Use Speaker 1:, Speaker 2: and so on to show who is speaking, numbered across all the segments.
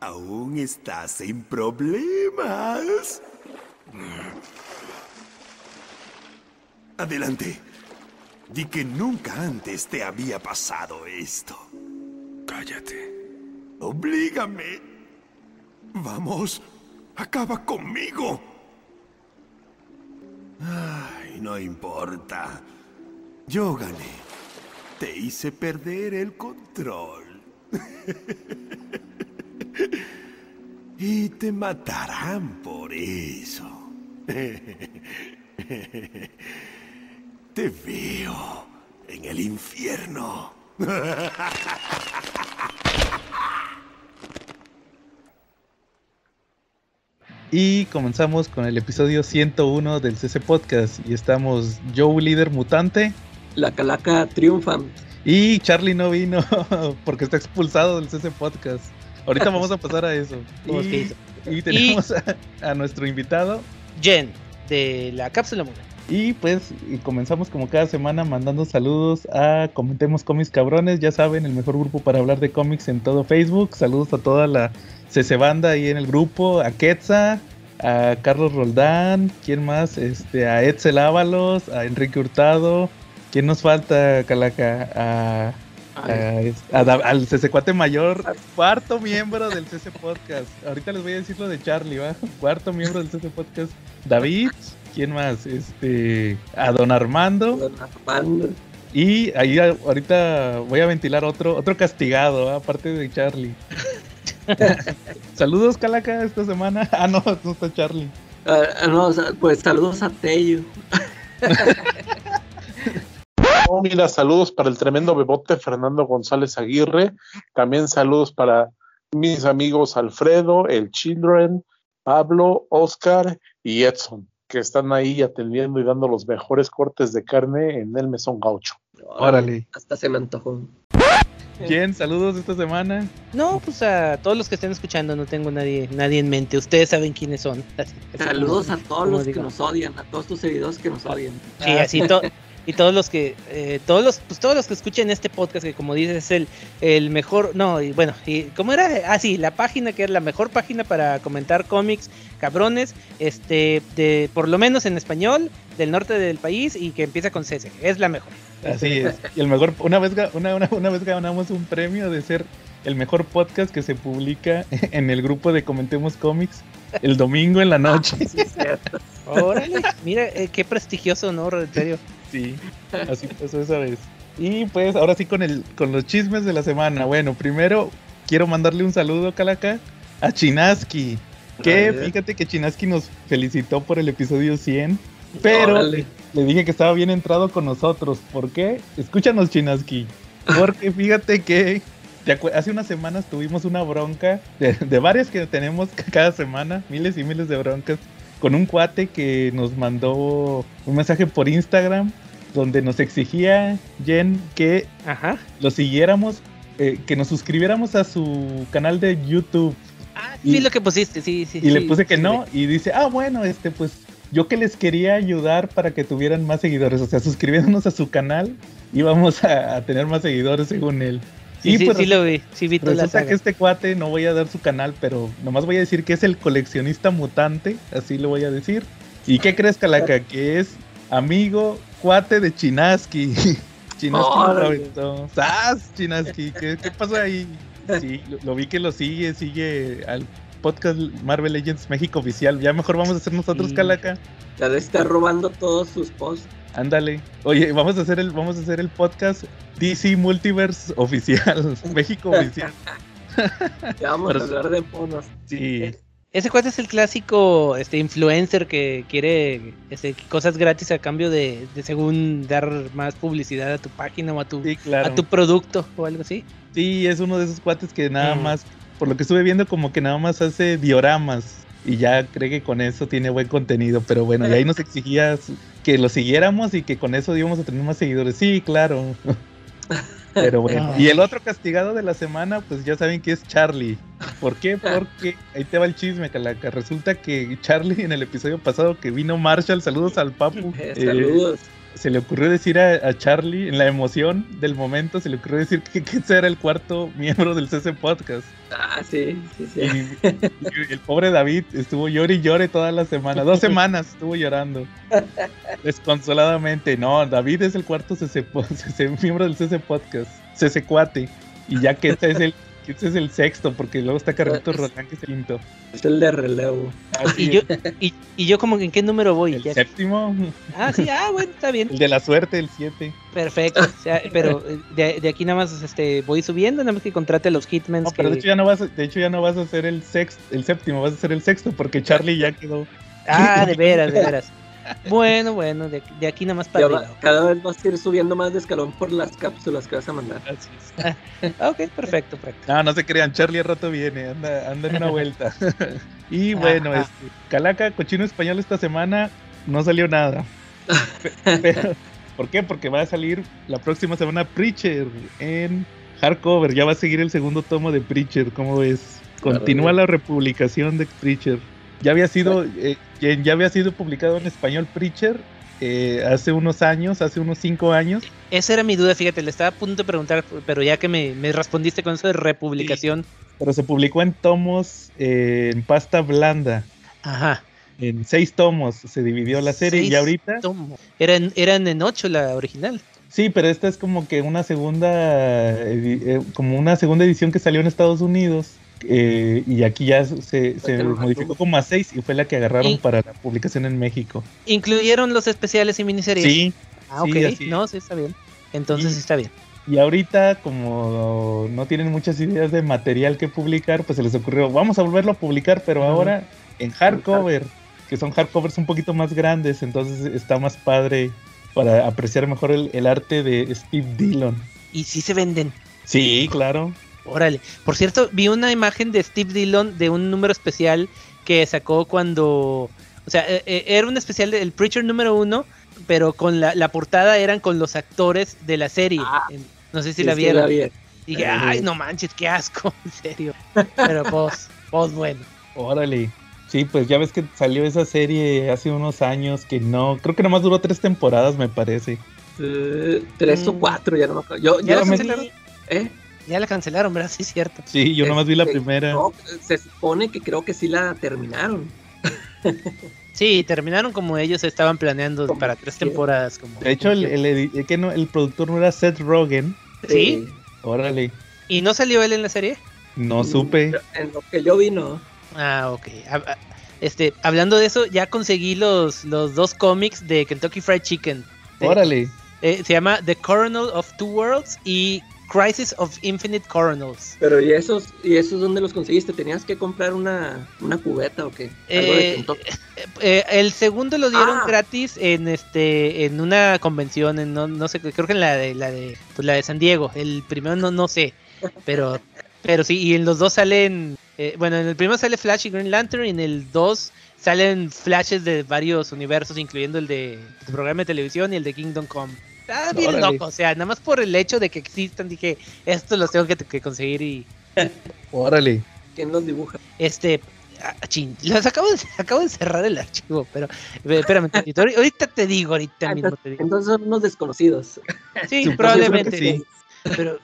Speaker 1: Aún estás sin problemas. Adelante. Di que nunca antes te había pasado esto.
Speaker 2: Cállate.
Speaker 1: Oblígame. Vamos, acaba conmigo. Ay, no importa. Yo gané. Te hice perder el control. y te matarán por eso. Te veo en el infierno.
Speaker 3: Y comenzamos con el episodio 101 del CC Podcast. Y estamos Joe, líder mutante.
Speaker 4: La calaca triunfa.
Speaker 3: Y Charlie no vino porque está expulsado del CC Podcast. Ahorita vamos a pasar a eso. Y, y tenemos a, a, nuestro invitado.
Speaker 5: Jen, de la Cápsula Mujer.
Speaker 3: Y pues comenzamos como cada semana mandando saludos a Comentemos Cómics Cabrones, ya saben, el mejor grupo para hablar de cómics en todo Facebook. Saludos a toda la CC Banda ahí en el grupo, a Quetza, a Carlos Roldán, ¿quién más? Este, a Edsel Ábalos, a Enrique Hurtado. ¿Quién nos falta, Calaca? A, a, a, al CC Cuate Mayor, cuarto miembro del CC Podcast. Ahorita les voy a decir lo de Charlie, ¿va? Cuarto miembro del CC Podcast. David, ¿quién más? Este, a Don Armando.
Speaker 4: Don Armando.
Speaker 3: Y ahí ahorita voy a ventilar otro, otro castigado, ¿va? aparte de Charlie. saludos, Calaca, esta semana. Ah, no, no está Charlie.
Speaker 4: Uh, no, pues saludos a Tello.
Speaker 2: Oh, mira, saludos para el tremendo bebote Fernando González Aguirre. También saludos para mis amigos Alfredo, el Children, Pablo, Oscar y Edson, que están ahí atendiendo y dando los mejores cortes de carne en el Mesón Gaucho.
Speaker 3: Órale.
Speaker 4: Hasta se me antojó.
Speaker 3: ¿Quién? Saludos esta semana.
Speaker 5: No, pues a todos los que estén escuchando, no tengo nadie, nadie en mente. Ustedes saben quiénes son.
Speaker 4: Saludos a todos los digo. que nos odian, a todos tus seguidores que nos odian.
Speaker 5: Sí, así todo. y todos los que eh, todos los pues todos los que escuchen este podcast que como dices es el el mejor no y bueno y cómo era ah sí la página que es la mejor página para comentar cómics cabrones este de por lo menos en español del norte del país y que empieza con CC es la mejor
Speaker 3: así es y el mejor una vez una, una, una vez ganamos un premio de ser el mejor podcast que se publica en el grupo de Comentemos Cómics el domingo en la noche.
Speaker 4: Ah, sí, cierto.
Speaker 5: Órale, mira eh, qué prestigioso honor, en serio.
Speaker 3: Sí, así pasó esa vez. Y pues ahora sí con el con los chismes de la semana. Bueno, primero quiero mandarle un saludo, Calaca, a Chinaski. Que fíjate que Chinaski nos felicitó por el episodio 100. Pero Órale. le dije que estaba bien entrado con nosotros. ¿Por qué? Escúchanos, Chinaski. Porque fíjate que hace unas semanas tuvimos una bronca de, de, varias que tenemos cada semana, miles y miles de broncas, con un cuate que nos mandó un mensaje por Instagram donde nos exigía Jen que
Speaker 5: Ajá.
Speaker 3: lo siguiéramos, eh, que nos suscribiéramos a su canal de YouTube.
Speaker 5: Ah, sí, y, lo que pusiste, sí, sí.
Speaker 3: Y
Speaker 5: sí,
Speaker 3: le puse que
Speaker 5: sí,
Speaker 3: no, y dice, ah, bueno, este, pues yo que les quería ayudar para que tuvieran más seguidores, o sea, suscribiéndonos a su canal, íbamos a, a tener más seguidores según él.
Speaker 5: Sí, sí, pues, sí, lo vi, sí vi toda
Speaker 3: Resulta que este cuate, no voy a dar su canal, pero nomás voy a decir que es el coleccionista mutante, así lo voy a decir. ¿Y qué crees, Calaca? Que es amigo, cuate de Chinaski. Chinaski oh, ¡Sas, Chinaski! ¿Qué, ¿Qué pasó ahí? Sí, lo, lo, vi que lo sigue, sigue al podcast Marvel Legends México oficial. Ya mejor vamos a hacer nosotros. Calaca.
Speaker 4: Ya le está robando todos sus posts.
Speaker 3: Ándale. Oye, vamos a hacer el, vamos a hacer el podcast DC Multiverse oficial, México oficial.
Speaker 4: ya vamos Pero, a hablar de monos.
Speaker 3: Sí.
Speaker 5: Ese cuate es el clásico este influencer que quiere este, cosas gratis a cambio de, de, según dar más publicidad a tu página o a tu,
Speaker 3: sí, claro.
Speaker 5: a tu producto o algo así.
Speaker 3: Sí, es uno de esos cuates que nada mm. más, por lo que estuve viendo, como que nada más hace dioramas y ya cree que con eso tiene buen contenido, pero bueno, y ahí nos exigía que lo siguiéramos y que con eso íbamos a tener más seguidores. Sí, claro. Pero bueno, y el otro castigado de la semana, pues ya saben que es Charlie. ¿Por qué? Porque ahí te va el chisme, Calaca. Resulta que Charlie en el episodio pasado que vino Marshall, saludos al Papu.
Speaker 4: Eh,
Speaker 3: eh,
Speaker 4: saludos.
Speaker 3: Se le ocurrió decir a, a Charlie, en la emoción del momento, se le ocurrió decir que, que ese era el cuarto miembro del CC Podcast.
Speaker 4: Ah, sí, sí, sí.
Speaker 3: Y, y el pobre David estuvo llore y llore toda la semana. Dos semanas estuvo llorando. Desconsoladamente. No, David es el cuarto CC, CC miembro del CC Podcast. CC Cuate. Y ya que este es el, este es el sexto, porque luego está Carlitos Rolán, que es el quinto.
Speaker 4: Es el de relevo.
Speaker 3: Así
Speaker 5: Y yo, y, y yo como que en qué número voy.
Speaker 3: el
Speaker 5: Ya-
Speaker 3: séptimo,
Speaker 5: Ah, sí, ah, bueno, está bien.
Speaker 3: el de la suerte, el siete.
Speaker 5: Perfecto. O sea, pero eh, de, de aquí nada más este, voy subiendo, nada más que contrate a los Hitmans.
Speaker 3: No, pero de hecho ya no vas a, de hecho ya no vas a ser el sexto, el séptimo, vas a ser el sexto, porque Charlie ya quedó.
Speaker 5: Ah, de veras, de veras. Bueno, bueno, de, de aquí nada más para
Speaker 4: va- cada vez vas a ir subiendo más de escalón por las cápsulas que vas a mandar.
Speaker 3: Así es.
Speaker 5: Ah, ok, perfecto, perfecto.
Speaker 3: No, no se crean, Charlie al rato viene, anda, anda en una vuelta. y bueno,
Speaker 5: Ajá.
Speaker 3: este, Calaca, cochino español esta semana no salió nada. Pero, ¿Por qué? Porque va a salir la próxima semana Preacher en hardcover. Ya va a seguir el segundo tomo de Preacher, ¿cómo ves? Continúa la republicación de Preacher. Ya había sido, eh, ya había sido publicado en español Preacher eh, hace unos años, hace unos cinco años.
Speaker 5: Esa era mi duda, fíjate, le estaba a punto de preguntar, pero ya que me, me respondiste con eso de republicación.
Speaker 3: pero se publicó en tomos eh, en pasta blanda.
Speaker 5: Ajá.
Speaker 3: En seis tomos se dividió la serie
Speaker 5: Seis
Speaker 3: y ahorita.
Speaker 5: tomo. Eran, eran en ocho la original.
Speaker 3: Sí, pero esta es como que una segunda, eh, como una segunda edición que salió en Estados Unidos. Eh, y aquí ya se, modificó como a seis y fue la que agarraron para la publicación en México.
Speaker 5: ¿Incluyeron los especiales y miniseries?
Speaker 3: Sí,
Speaker 5: Ah,
Speaker 3: sí,
Speaker 5: ok.
Speaker 3: así
Speaker 5: no, sí está bien. Entonces
Speaker 3: Y-
Speaker 5: sí está bien.
Speaker 3: y ahorita como no tienen muchas ideas de material que publicar, pues se les ocurrió, vamos a volverlo a publicar, pero ahora en hardcover, que son hardcovers un poquito más grandes, entonces está más padre para apreciar mejor el, el arte de Steve Dillon.
Speaker 5: Y sí se venden.
Speaker 3: Sí, claro.
Speaker 5: Órale. Por cierto, vi una imagen de Steve Dillon de un número especial que sacó cuando. O sea, eh, eh, era un especial del Preacher número uno, pero con la, la portada eran con los actores de la serie.
Speaker 4: Ah.
Speaker 5: En- no sé si la
Speaker 4: sí,
Speaker 5: vieron.
Speaker 4: la vi.
Speaker 5: Dije, ay, no manches, qué asco, en serio. Pero pues, pues bueno.
Speaker 3: Órale. Sí, pues ya ves que salió esa serie hace unos años que no, creo que nomás duró tres temporadas, me parece.
Speaker 4: Eh, tres o
Speaker 5: Mm.
Speaker 4: cuatro, ya no me acuerdo. Yo,
Speaker 5: Ya
Speaker 4: yo ¿eh?
Speaker 5: Ya la cancelaron, ¿verdad? Sí, es cierto.
Speaker 3: Sí, yo nomás vi la primera.
Speaker 4: No, se supone que creo que sí la terminaron.
Speaker 5: Sí, terminaron como ellos estaban planeando
Speaker 4: Como
Speaker 5: para tres temporadas. Como
Speaker 3: De hecho, el, que no, el productor no era Seth Rogen.
Speaker 5: ¿Sí?
Speaker 3: Órale.
Speaker 5: ¿Y no salió él en la serie?
Speaker 3: No supe.
Speaker 4: En lo que yo vi, no.
Speaker 5: Ah, ok. Ah, ah, Este, hablando de eso, ya conseguí los, los dos cómics de Kentucky Fried Chicken. De-
Speaker 3: Órale.
Speaker 5: eh, se llama The Coronal of Two Worlds y Crisis of Infinite Coronals.
Speaker 4: Pero ¿y esos, y esos dónde los conseguiste? ¿Tenías que comprar una, una cubeta o qué?
Speaker 5: Eh. Eh, eh, el segundo lo dieron
Speaker 4: Ah.
Speaker 5: gratis en este en una convención en no, no sé creo que en la de la de pues, la de San Diego el primero no no sé pero pero sí y en los dos salen eh, bueno en el primero sale Flash y Green Lantern y en el 2 salen flashes de varios universos incluyendo el de el programa de televisión y el de Kingdom Come Ah, bien
Speaker 3: Órale.
Speaker 5: loco, o sea, nada más por el hecho de que existan, dije, esto los tengo que, que conseguir y,
Speaker 3: Órale.
Speaker 4: ¿Quién los dibuja?
Speaker 5: Este, ah, chin, los acabo de, acabo de cerrar el archivo, pero espérame tantito, ahorita te digo, ahorita
Speaker 4: Ah,
Speaker 5: mismo te digo.
Speaker 4: entonces son unos desconocidos.
Speaker 5: Sí, probablemente,
Speaker 3: sí.
Speaker 5: pero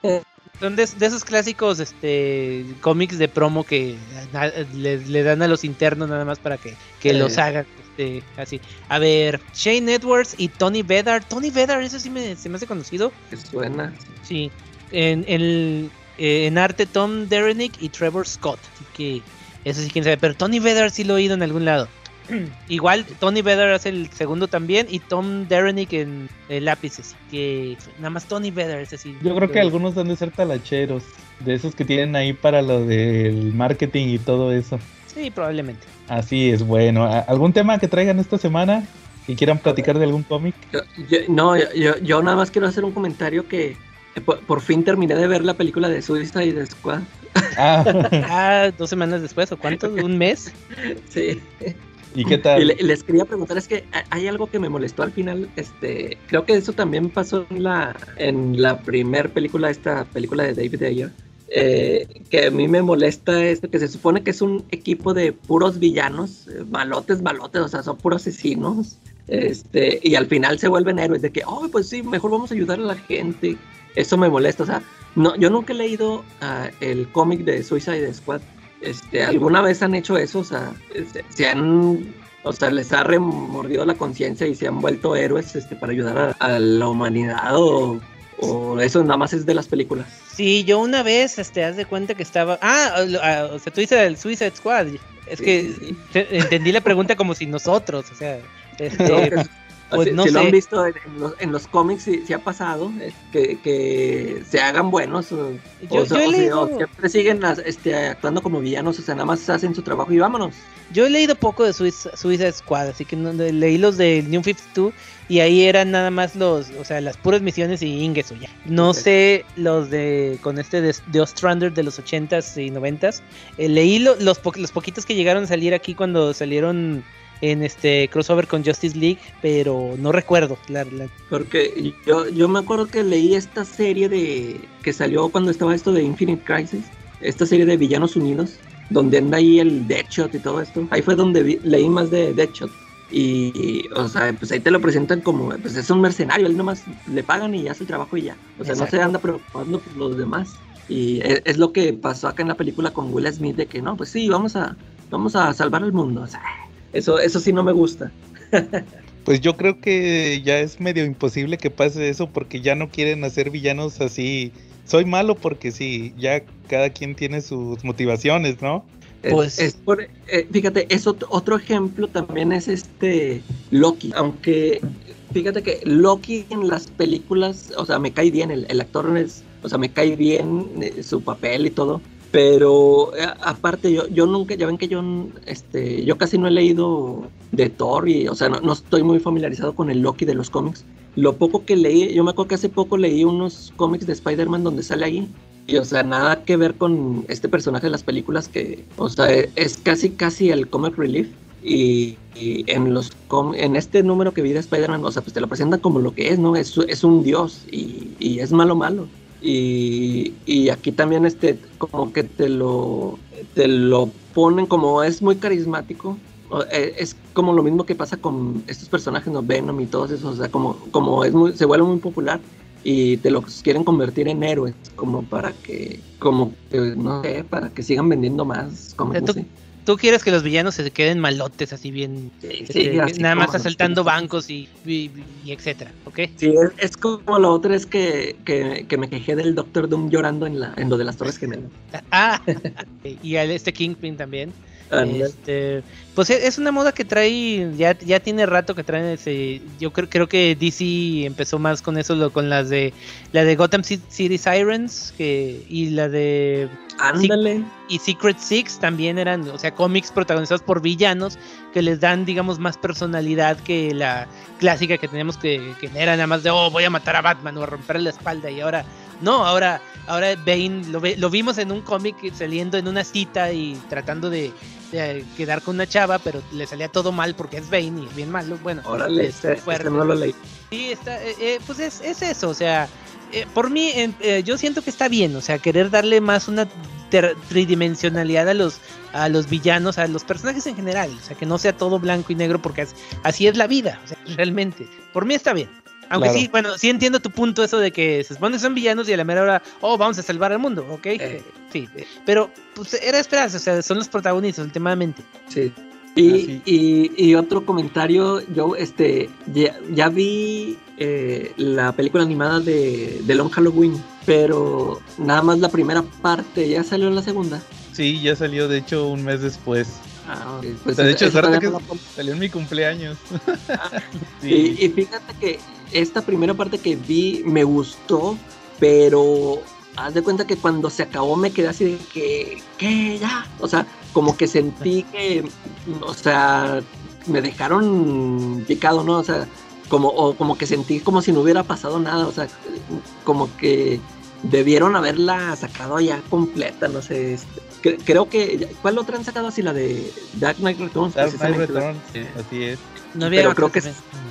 Speaker 5: son de, de esos clásicos este cómics de promo que na- le, le dan a los internos nada más para que, que
Speaker 4: Eh.
Speaker 5: los hagan este, así. A ver, Shane Edwards y Tony Vedar. Tony Vedar, eso sí me, se me hace conocido.
Speaker 4: Que suena.
Speaker 5: Sí, en, en, eh, en arte Tom Derenick y Trevor Scott. Así que eso sí quién sabe. Pero Tony Vedder sí lo he oído en algún lado. Igual Tony Vedder hace el segundo también y Tom Derenick en el lápiz. Así que nada más Tony Vedder, ese sí.
Speaker 3: Yo creo que algunos han de ser talacheros. De esos que tienen ahí para lo del marketing y todo eso.
Speaker 5: Sí, probablemente.
Speaker 3: Así es, bueno. ¿a- ¿Algún tema que traigan esta semana? ¿Y quieran platicar de algún cómic?
Speaker 4: Yo- yo- no, yo, nada más quiero hacer un comentario que por, por fin terminé de ver la película de Suicide Squad.
Speaker 3: Ah,
Speaker 5: Ah, dos semanas después, ¿o cuánto? ¿Un mes?
Speaker 4: Sí.
Speaker 3: ¿y qué
Speaker 4: Y
Speaker 3: tal?
Speaker 4: le- les quería preguntar, es que ha- hay algo que me molestó al final, este, creo que eso también pasó en la, en la primer película, esta película de David Ayer, eh, que a mí me molesta es que se supone que es un equipo de puros villanos, eh, malotes, malotes, o sea, son puros asesinos. Este, y al final se vuelven héroes de que, oh, pues sí, mejor vamos a ayudar a la gente. Eso me molesta, o sea, no, yo nunca he leído ah, el cómic de Suicide Squad. Este, ¿Alguna vez han hecho eso? O sea, este, se han, o sea, les ha remordido la conciencia y se han vuelto héroes este, para ayudar a, la humanidad o eso nada más es de las películas.
Speaker 5: Sí, yo una vez, este, haz de cuenta que estaba. Ah, lo- ah, o sea, tú dices el Suicide Squad. Es
Speaker 4: Sí,
Speaker 5: que
Speaker 4: sí,
Speaker 5: entendí la pregunta como si nosotros, o sea. este,
Speaker 4: No,
Speaker 5: pues
Speaker 4: si,
Speaker 5: no
Speaker 4: si lo
Speaker 5: sé.
Speaker 4: han visto en, en los, en los cómics, sí ha pasado eh, que, que se hagan buenos. O,
Speaker 5: Yo-
Speaker 4: o
Speaker 5: yo
Speaker 4: si-
Speaker 5: leído-
Speaker 4: o siempre siguen este, actuando como villanos, o sea, nada más hacen su trabajo y vámonos.
Speaker 5: Yo he leído poco de Suiza- Squad, así que no, leí los de New 52 y ahí eran nada más los, o sea, las puras misiones y Ingesu ya. No sé los de con este de, de Ostrander de los 80s y 90s. Eh, leí lo- los, po- los poquitos que llegaron a salir aquí cuando salieron en este crossover con Justice League, pero no recuerdo. La, la-
Speaker 4: Porque yo, yo me acuerdo que leí esta serie de que salió cuando estaba esto de Infinite Crisis, esta serie de Villanos Unidos, donde anda ahí el Deadshot y todo esto. Ahí fue donde vi- leí más de Deadshot. Y, o sea, pues ahí te lo presentan como, pues es un mercenario, él nomás le pagan y hace el trabajo y ya. O sea, no
Speaker 5: Exacto.
Speaker 4: se anda preocupando por los demás. Y e- es, lo que pasó acá en la película con Will Smith, de que no, pues sí, vamos a, vamos a salvar al mundo. O sea, eso, eso sí no me gusta.
Speaker 3: Pues yo creo que ya es medio imposible que pase eso porque ya no quieren hacer villanos así. Soy malo porque sí, ya cada quien tiene sus motivaciones, ¿no?
Speaker 4: Es-
Speaker 5: Pues-
Speaker 4: es por- eh, fíjate, es ot- otro ejemplo también es este Loki. Aunque fíjate que Loki en las películas, o sea, me cae bien, el, el actor es, o sea, me cae bien eh, su papel y todo. Pero eh, aparte, yo, yo nunca, ya ven que yo, este, yo casi no he leído de Thor y, o sea, no, no estoy muy familiarizado con el Loki de los cómics. Lo poco que leí, yo me acuerdo que hace poco leí unos cómics de Spider-Man donde sale ahí y, o sea, nada que ver con este personaje de las películas que, o sea, es casi, casi el comic relief. Y, y en los com- en este número que vi de Spider-Man, o sea, pues te lo presentan como lo que es, ¿no? Es, es un dios y, y es malo, malo. Y, y aquí también, este, como que te lo, te lo ponen como es muy carismático. eh, Es como lo mismo que pasa con estos personajes, ¿no? Venom y todos esos, o sea, como, como es muy, se vuelve muy popular y te los quieren convertir en héroes como para que como que, no sé para que sigan vendiendo más como
Speaker 5: tú- quieres que los villanos se queden malotes, así bien. este, nada más asaltando bancos y, y- y etcétera, ¿ok?
Speaker 4: sí es, es como lo otro es que, que, que me quejé del Doctor Doom llorando en la en lo de las Torres Gemelas
Speaker 5: Ah, y al este Kingpin también. Este, pues e- es una moda que trae, ya, ya tiene rato que traen ese, yo creo, creo que DC empezó más con eso, lo- con las de, la de Gotham Ci- City Sirens, que, y la de,
Speaker 4: ándale.
Speaker 5: Y Secret Six también eran, o sea, cómics protagonizados por villanos que les dan, digamos, más personalidad que la clásica que teníamos que, que era nada más de, oh, voy a matar a Batman o a romperle la espalda y ahora, no, ahora, ahora Bane, lo, lo vimos en un cómic saliendo en una cita y tratando de, quedar con una chava, pero le salía todo mal porque es Bane y es bien malo, bueno,
Speaker 4: órale
Speaker 5: es fuerte.
Speaker 4: no lo leí
Speaker 5: Sí, está, eh, eh, pues es, es eso, o sea, eh, por mí eh, yo siento que está bien, o sea, querer darle más una tridimensionalidad a los a los villanos, a los personajes en general, o sea, que no sea todo blanco y negro porque as- así es la vida, o sea, realmente. Por mí está bien. Aunque
Speaker 3: Claro.
Speaker 5: sí, bueno, sí entiendo tu punto eso de que se supone que son villanos y a la mera hora, oh, vamos a salvar al mundo, ¿ok?
Speaker 4: Eh.
Speaker 5: Sí, pero pues era esperanza, o sea, son los protagonistas últimamente.
Speaker 4: Sí. Y, y, y otro comentario, yo este ya, ya vi eh, la película animada de, de Long Halloween, pero nada más la primera parte, ya salió la segunda.
Speaker 3: Sí, ya salió de hecho un mes después.
Speaker 4: Ah,
Speaker 3: O
Speaker 4: pues
Speaker 3: sea, de hecho, suerte que
Speaker 4: la
Speaker 3: salió en mi cumpleaños.
Speaker 4: Y,
Speaker 3: sí.
Speaker 4: y fíjate que esta primera parte que vi me gustó, pero haz de cuenta que cuando se acabó me quedé así de que, ¿qué? Ya. O sea, como que sentí que, o sea, me dejaron picado, ¿no? O sea, como, o como que sentí como si no hubiera pasado nada, o sea, como que debieron haberla sacado ya completa, no sé. este, cre- creo que, ¿cuál otra han sacado así? La de Dark Knight Returns.
Speaker 3: Dark Knight Returns, así es.
Speaker 5: No había
Speaker 4: Pero creo que.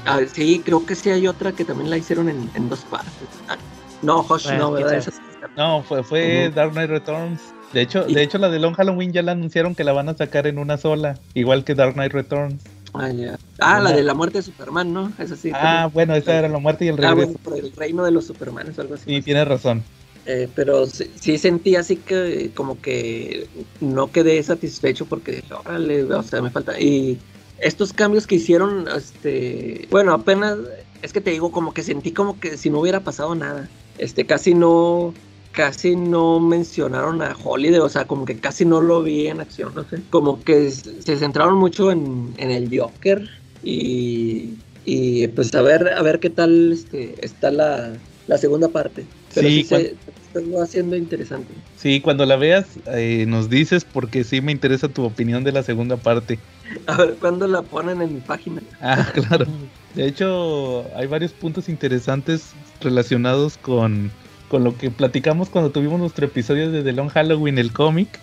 Speaker 4: Ah, sí, creo que sí hay otra que también la hicieron en, en dos partes. Ah, no, Hush,
Speaker 5: Bueno,
Speaker 4: no, ¿verdad? Esa sí está
Speaker 3: No, fue, fue. Dark Knight Returns. De hecho,
Speaker 4: Y-
Speaker 3: de hecho, la de Long Halloween ya la anunciaron que la van a sacar en una sola, igual que Dark Knight Returns.
Speaker 4: Ah, ya. Ah, la de la muerte de Superman, ¿no? Eso sí.
Speaker 3: Ah, bueno, esa era la muerte y el
Speaker 4: Ah,
Speaker 3: regreso.
Speaker 4: bueno, por el reino de los Supermanes o algo así.
Speaker 3: Sí, tienes razón.
Speaker 4: Eh, pero sí, sí sentí así que como que no quedé satisfecho porque dije, órale, o sea, me falta. Y estos cambios que hicieron, este, bueno, apenas, es que te digo, como que sentí como que si no hubiera pasado nada. Este, casi no, casi no mencionaron a Holiday, o sea, como que casi no lo vi en acción, no sé. Como que se centraron mucho en, en el Joker y, y pues a ver, a ver qué tal este, está la, la segunda parte. Pero
Speaker 3: Sí,
Speaker 4: sí, se está haciendo interesante.
Speaker 3: Sí, cuando la veas eh, nos dices porque sí me interesa tu opinión de la segunda parte.
Speaker 4: A ver cuándo la ponen en mi página.
Speaker 3: Ah, claro. De hecho, hay varios puntos interesantes relacionados con, con lo que platicamos cuando tuvimos nuestro episodio de The Long Halloween, el cómic.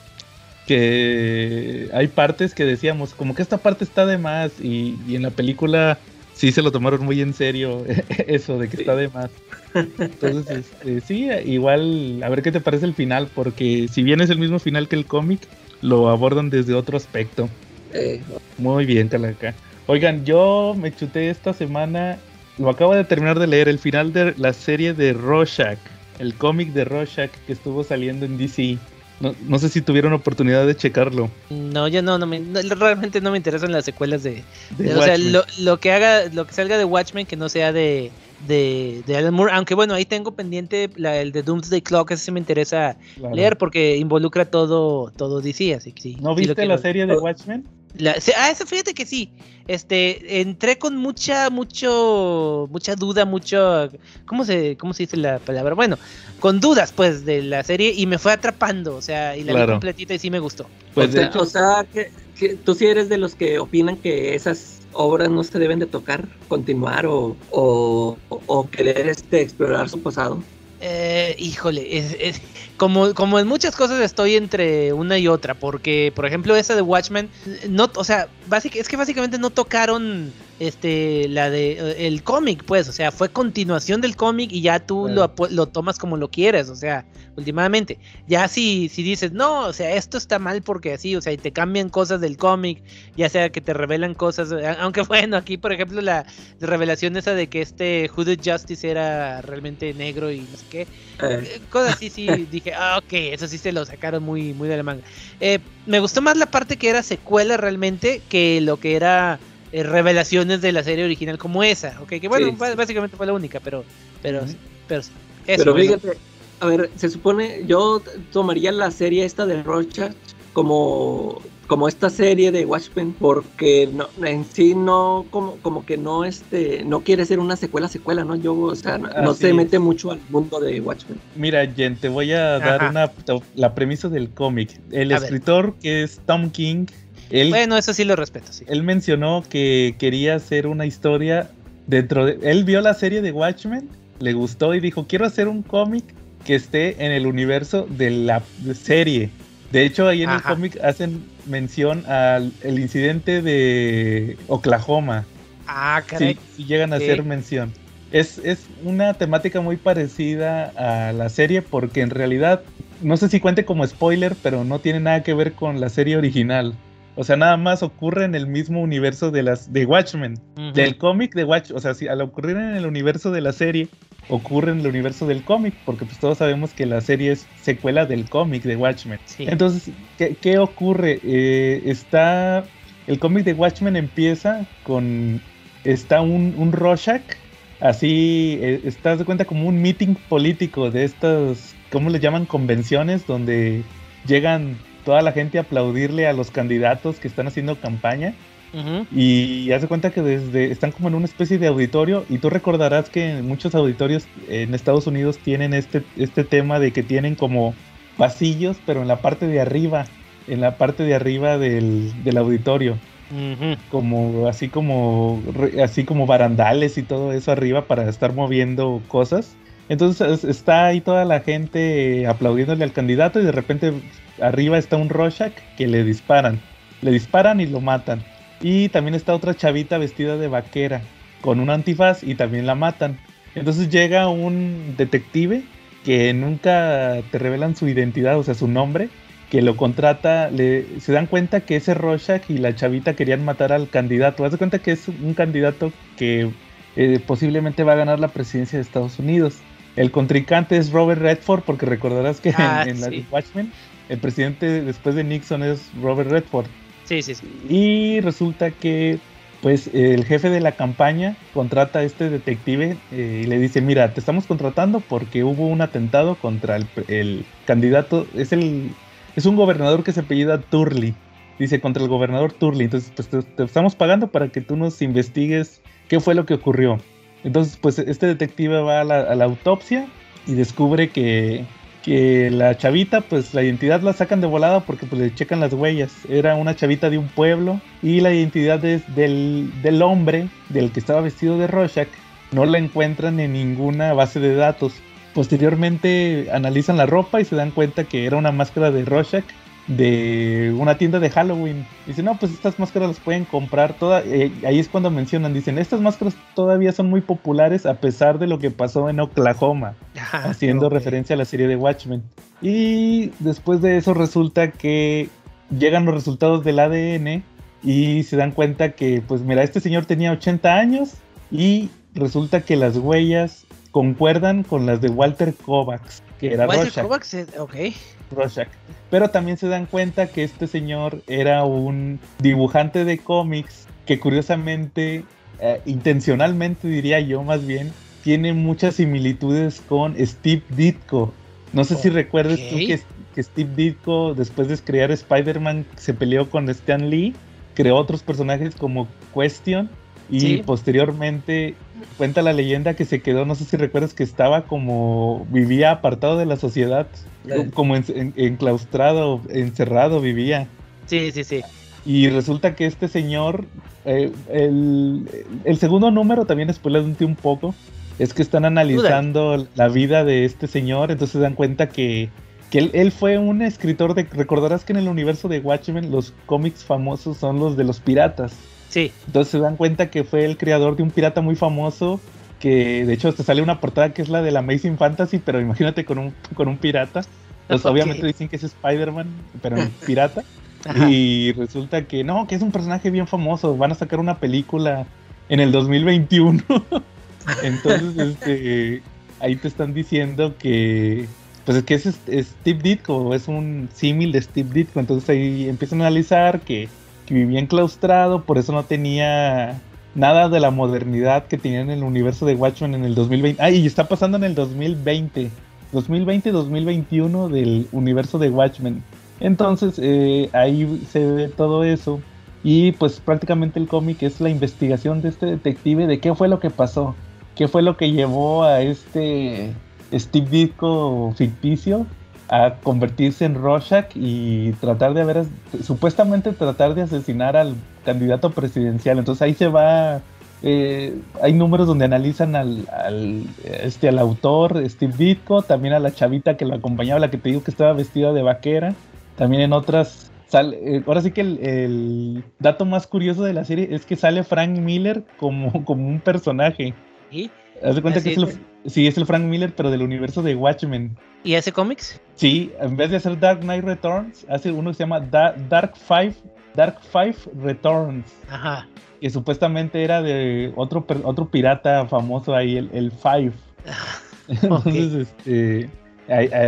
Speaker 3: Que hay partes que decíamos, como que esta parte está de más, y, y en la película sí se lo tomaron muy en serio, eso de que
Speaker 4: Sí.
Speaker 3: está de más. Entonces, este, sí, igual, a ver qué te parece el final, porque si bien es el mismo final que el cómic, lo abordan desde otro aspecto.
Speaker 4: Eh,
Speaker 3: Muy bien, Calaca. Oigan, yo me chuté esta semana, lo acabo de terminar de leer, el final de la serie de Rorschach, el cómic de Rorschach que estuvo saliendo en DC. No, no sé si tuvieron oportunidad de checarlo.
Speaker 5: No, yo no, no me, no, realmente no me interesan las secuelas de,
Speaker 3: de
Speaker 5: de- o sea, lo, lo que haga, lo que salga de Watchmen que no sea de, de, de Alan Moore, aunque bueno, ahí tengo pendiente la, el de Doomsday Clock, ese sí me interesa
Speaker 3: Claro.
Speaker 5: leer porque involucra todo, todo DC, así que sí.
Speaker 3: ¿No
Speaker 5: sí
Speaker 3: viste la serie de Watchmen?
Speaker 5: La- ah, eso fíjate que sí. Este, entré con mucha, mucho, mucha duda, mucho, ¿cómo se, cómo se dice la palabra? Bueno, con dudas, pues, de la serie y me fue atrapando, o sea, y la vi
Speaker 3: Claro.
Speaker 5: completita y sí me gustó.
Speaker 3: Pues
Speaker 4: o
Speaker 3: de
Speaker 4: sea,
Speaker 3: hecho,
Speaker 4: o sea, que, que tú sí eres de los que opinan que esas obras no se deben de tocar, continuar o, o, o querer este, explorar su pasado.
Speaker 5: Eh, híjole, es, es- como, como en muchas cosas estoy entre una y otra, porque por ejemplo esa de Watchmen, no, o sea, es que básicamente no tocaron este la de eh, el cómic, pues, o sea, fue continuación del cómic y ya tú lo, lo tomas como lo quieres, o sea, últimamente. Ya si, si dices, no, o sea, esto está mal porque así, o sea, y te cambian cosas del cómic, ya sea que te revelan cosas, eh, aunque bueno, aquí por ejemplo la revelación esa de que este Hooded Justice era realmente negro y no sé qué,
Speaker 4: eh,
Speaker 5: cosas así, sí, dije, ah, ok, eso sí se lo sacaron muy, muy de la manga. Eh, me gustó más la parte que era secuela realmente que lo que era eh, revelaciones de la serie original como esa, ok, que bueno,
Speaker 4: Sí,
Speaker 5: ba-
Speaker 4: sí.
Speaker 5: básicamente fue la única, pero, pero, pero eso,
Speaker 4: pero fíjate, a ver, se supone, yo tomaría la serie esta de Rorschach como, como esta serie de Watchmen, porque no, en sí no, como, como que no, este, no quiere ser una secuela secuela, ¿no? Yo, o sea, no, se
Speaker 3: es.
Speaker 4: mete mucho al mundo de Watchmen.
Speaker 3: Mira, Jen, te voy a dar una la premisa del cómic. El
Speaker 5: A ver.
Speaker 3: escritor que es Tom King, él
Speaker 5: Bueno, eso sí lo respeto, sí.
Speaker 3: él mencionó que quería hacer una historia dentro de... Él vio la serie de Watchmen, le gustó y dijo, quiero hacer un cómic que esté en el universo de la serie. De hecho, ahí en
Speaker 5: Ajá.
Speaker 3: el cómic hacen mención al el incidente de Oklahoma.
Speaker 5: Ah,
Speaker 3: Sí,
Speaker 5: caray.
Speaker 3: sí llegan a hacer mención. Es, es una temática muy parecida a la serie porque en realidad, no sé si cuente como spoiler, pero no tiene nada que ver con la serie original. O sea, nada más ocurre en el mismo universo de las de Watchmen, del cómic de Watchmen. O sea, si al ocurrir en el universo de la serie, ocurre en el universo del cómic, porque pues todos sabemos que la serie es secuela del cómic de Watchmen.
Speaker 5: Sí.
Speaker 3: Entonces, ¿qué, qué ocurre? Eh, está. El cómic de Watchmen empieza con. Está un, un Rorschach. Así. eh, estás de cuenta como un meeting político de estas. ¿Cómo le llaman? Convenciones donde llegan toda la gente a aplaudirle a los candidatos que están haciendo campaña.
Speaker 5: Ujú.
Speaker 3: Y haz de cuenta que desde están como en una especie de auditorio y tú recordarás que muchos auditorios en Estados Unidos tienen este, este tema de que tienen como pasillos, pero en la parte de arriba, en la parte de arriba del, del auditorio, como así como así como barandales y todo eso arriba para estar moviendo cosas. Entonces es- está ahí toda la gente aplaudiéndole al candidato y de repente arriba está un Rorschach que le disparan. Le disparan y lo matan. Y también está otra chavita vestida de vaquera con un antifaz y también la matan. Entonces llega un detective que nunca te revelan su identidad, o sea, su nombre, que lo contrata, le, se dan cuenta que ese Rorschach y la chavita querían matar al candidato. Haz de cuenta que es un candidato que eh, posiblemente va a ganar la presidencia de Estados Unidos. El contrincante es Robert Redford, porque recordarás que
Speaker 5: Ah,
Speaker 3: en, en la
Speaker 5: sí.
Speaker 3: Watchmen, el presidente después de Nixon es Robert Redford.
Speaker 5: Sí, sí, sí.
Speaker 3: Y resulta que pues el jefe de la campaña contrata a este detective eh, y le dice, mira, te estamos contratando porque hubo un atentado contra el, el candidato, es el es un gobernador que se apellida Turley. Dice contra el gobernador Turley. Entonces, pues te, te estamos pagando para que tú nos investigues qué fue lo que ocurrió. Entonces, pues este detective va a la, a la autopsia y descubre que, que la chavita, pues la identidad la sacan de volada porque pues le checan las huellas. Era una chavita de un pueblo y la identidad es del, del hombre, del que estaba vestido de Rorschach, no la encuentran en ninguna base de datos. Posteriormente analizan la ropa y se dan cuenta que era una máscara de Rorschach de una tienda de Halloween. Dicen, no, pues estas máscaras las pueden comprar todas. ahí es cuando mencionan, dicen, estas máscaras todavía son muy populares a pesar de lo que pasó en Oklahoma,
Speaker 5: Ajá,
Speaker 3: haciendo referencia a la serie de Watchmen. Y después de eso resulta que llegan los resultados del ADN y se dan cuenta que, pues mira, este señor tenía 80 años y resulta que las huellas concuerdan con las de Walter Kovacs, que era
Speaker 5: Walter
Speaker 3: Rorschach.
Speaker 5: Kovacs, ok.
Speaker 3: Rorschach. Pero también se dan cuenta que este señor era un dibujante de cómics que curiosamente, eh, intencionalmente diría yo más bien, tiene muchas similitudes con Steve Ditko. No sé si recuerdas tú que, que Steve Ditko, después de crear Spider-Man, se peleó con Stan Lee, creó otros personajes como Question y
Speaker 5: Sí.
Speaker 3: posteriormente cuenta la leyenda que se quedó, no sé si recuerdas que estaba como vivía apartado de la sociedad, como en- en- enclaustrado, encerrado vivía.
Speaker 5: Sí, sí, sí.
Speaker 3: Y resulta que este señor, eh, el, el segundo número también spoilándote un poco, es que están analizando la vida de este señor, entonces se dan cuenta que, que él, él fue un escritor de... Recordarás que en el universo de Watchmen los cómics famosos son los de los piratas.
Speaker 5: Sí,
Speaker 3: Entonces se dan cuenta que fue el creador de un pirata muy famoso, que de hecho te sale una portada que es la del Amazing Fantasy, pero imagínate con un, con un pirata. Entonces
Speaker 5: Ok.
Speaker 3: obviamente dicen que es Spider-Man, pero pirata.
Speaker 5: Ajá.
Speaker 3: Y resulta que no, que es un personaje bien famoso. Van a sacar una película en el 2021. Entonces, este, ahí te están diciendo que, pues es que es, es Steve Ditko, es un símil de Steve Ditko. Entonces ahí empiezan a analizar que, vivía enclaustrado, por eso no tenía nada de la modernidad que tenía en el universo de Watchmen en el 2020. Ah, y está pasando en el 2020. 2020-2021 del universo de Watchmen. Entonces eh, ahí se ve todo eso. Y pues prácticamente el cómic es la investigación de este detective de qué fue lo que pasó. Qué fue lo que llevó a este Steve Ditko ficticio a convertirse en Rorschach y tratar de haber, supuestamente tratar de asesinar al candidato presidencial. Entonces ahí se va, eh, hay números donde analizan al, al, este, al autor, Steve Ditko, también a la chavita que lo acompañaba, la que te digo que estaba vestida de vaquera, también en otras... Sale, eh, ahora sí que el, el, dato más curioso de la serie es que sale Frank Miller como, como un personaje.
Speaker 5: ¿Y?
Speaker 3: Haz de cuenta
Speaker 5: Así
Speaker 3: que es
Speaker 5: es.
Speaker 3: Sí, es el Frank Miller, pero del universo de Watchmen.
Speaker 5: ¿Y hace cómics?
Speaker 3: Sí, en vez de hacer Dark Knight Returns, hace uno que se llama Da- Dark Five, Dark Five Returns,
Speaker 5: Ajá.
Speaker 3: que supuestamente era de otro, otro pirata famoso ahí, el, el Five. Entonces, este,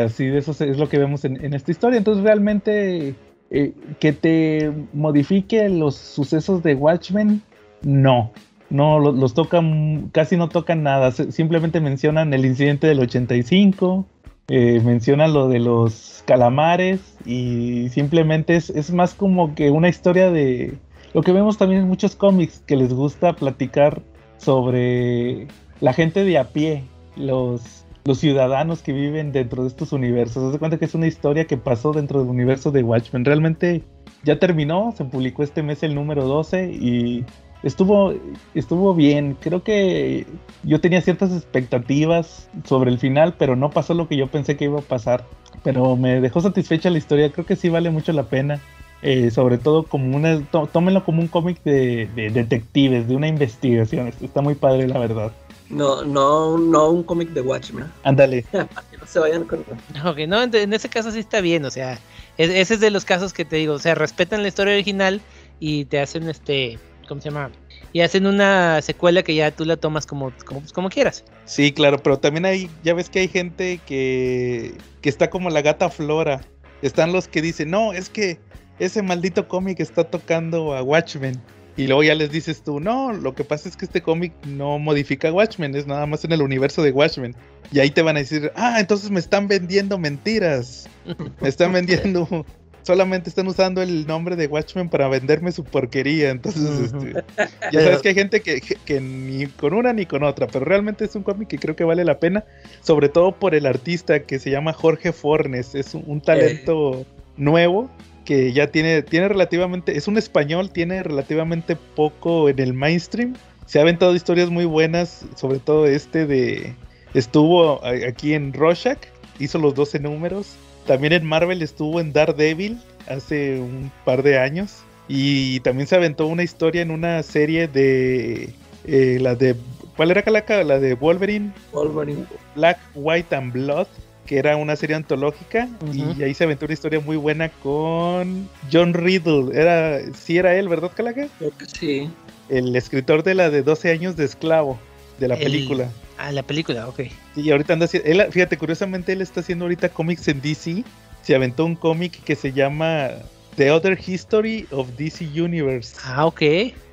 Speaker 3: así de eso es lo que vemos en, en esta historia. Entonces, realmente, eh, que te modifique los sucesos de Watchmen, no. No, lo- los tocan, casi no tocan nada. se- Simplemente mencionan el incidente del 85, eh, mencionan lo de los calamares y simplemente es, es más como que una historia de lo que vemos también en muchos cómics que les gusta platicar sobre la gente de a pie, los, los ciudadanos que viven dentro de estos universos. De cuenta que es una historia que pasó dentro del universo de Watchmen. Realmente ya terminó, se publicó este mes el número 12 y estuvo, estuvo bien. Creo que yo tenía ciertas expectativas sobre el final, pero no pasó lo que yo pensé que iba a pasar. Pero me dejó satisfecha la historia, creo que sí vale mucho la pena. Eh, sobre todo como una, tó- tómenlo como un cómic de, de detectives, de una investigación. Está muy padre, la verdad.
Speaker 4: No, no, no un cómic de Watchmen.
Speaker 3: Ándale.
Speaker 4: Para que no se vayan con.
Speaker 5: Ok, no, en, en ese caso sí está bien, o sea, es- ese es de los casos que te digo, o sea, respetan la historia original y te hacen este, ¿cómo se llama? Y hacen una secuela que ya tú la tomas como, como, pues, como quieras.
Speaker 3: Sí, claro, pero también hay, ya ves que hay gente que, que está como la gata Flora. Están los que dicen, no, es que ese maldito cómic está tocando a Watchmen. Y luego ya les dices tú, no, lo que pasa es que este cómic no modifica a Watchmen, es nada más en el universo de Watchmen. Y ahí te van a decir, ah, entonces me están vendiendo mentiras. Me están vendiendo, solamente están usando el nombre de Watchmen para venderme su porquería. Entonces, este, ya sabes que hay gente que, que- que ni con una ni con otra, pero realmente es un cómic que creo que vale la pena, sobre todo por el artista que se llama Jorge Fornes, es un, un talento nuevo que ya tiene, tiene relativamente, es un español, tiene relativamente poco en el mainstream, se ha aventado historias muy buenas, sobre todo este de, estuvo aquí en Rorschach, hizo los 12 números, también en Marvel estuvo en Daredevil hace un par de años. Y también se aventó una historia en una serie de. eh, la de. ¿Cuál era Calaca? La de Wolverine,
Speaker 4: Wolverine.
Speaker 3: Black, White and Blood, que era una serie antológica. Y ahí se aventó una historia muy buena con John Riddle. Era, sí era él, ¿verdad, Calaca?
Speaker 4: Creo que sí.
Speaker 3: El escritor de la de 12 años de esclavo, de la
Speaker 5: El-
Speaker 3: película.
Speaker 5: Ah, la película, ok.
Speaker 3: Sí, ahorita anda haciendo. él- fíjate, curiosamente, él está haciendo ahorita cómics en DC. Se aventó un cómic que se llama The Other History of DC Universe.
Speaker 5: Ah, ok.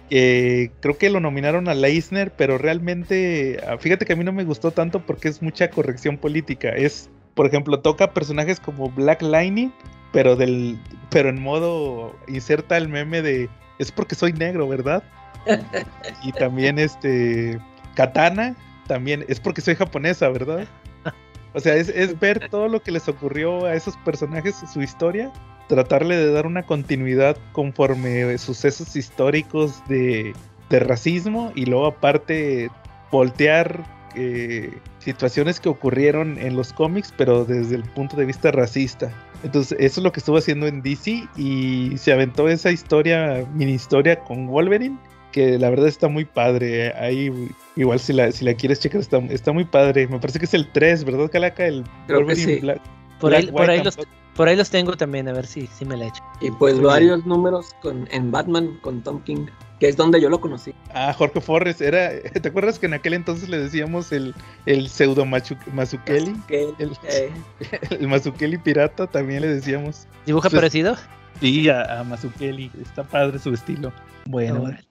Speaker 3: creo que lo nominaron a Leisner, pero realmente, ah, fíjate que a mí no me gustó tanto porque es mucha corrección política. Es, por ejemplo, toca personajes como Black Lightning, pero del, pero en modo inserta el meme de es porque soy negro, ¿verdad? y también este Katana, también es porque soy japonesa, ¿verdad? O sea, es, es ver todo lo que les ocurrió a esos personajes, su historia, tratarle de dar una continuidad conforme sucesos históricos de, de racismo y luego aparte voltear eh, situaciones que ocurrieron en los cómics, pero desde el punto de vista racista. Entonces, eso es lo que estuvo haciendo en DC y se aventó esa historia, mini historia con Wolverine, que la verdad está muy padre. Ahí, igual si la, si la quieres checar, está, está muy padre. Me parece que es el 3, ¿verdad, Calaca? El
Speaker 4: Creo que sí.
Speaker 3: Black,
Speaker 5: Por
Speaker 3: Black,
Speaker 5: ahí, por, los, por ahí los tengo también, a ver si, si me la echo.
Speaker 4: Y pues
Speaker 3: Sí,
Speaker 4: varios números con, en Batman con Tom King, que es donde yo lo conocí.
Speaker 3: Ah, Jorge Forres, era, ¿te acuerdas que en aquel entonces le decíamos el, el pseudo Mazukeli? El-
Speaker 4: eh,
Speaker 3: El Mazukeli pirata también le decíamos.
Speaker 5: ¿Dibuja
Speaker 3: Pues-
Speaker 5: parecido?
Speaker 3: Sí, a, a Mazukeli, está padre su estilo. Bueno,
Speaker 5: Órale.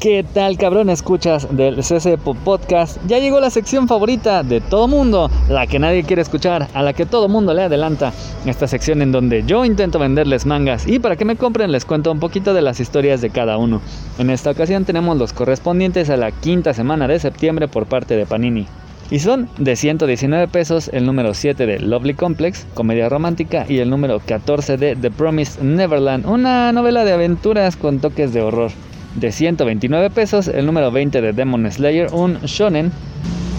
Speaker 6: ¿Qué tal cabrón escuchas del CC Podcast? Ya llegó la sección favorita de todo mundo, la que nadie quiere escuchar, a la que todo mundo le adelanta. Esta sección en donde yo intento venderles mangas y para que me compren les cuento un poquito de las historias de cada uno. En esta ocasión tenemos los correspondientes a la quinta semana de septiembre por parte de Panini. Y son de 119 pesos el número 7 de Lovely Complex, comedia romántica, y el número 14 de The Promised Neverland, una novela de aventuras con toques de horror. De 129 pesos el número 20 de Demon Slayer, un shonen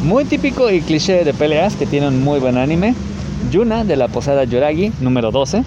Speaker 6: muy típico y cliché de peleas que tiene un muy buen anime. Yuna de la Posada Yoragi, número 12.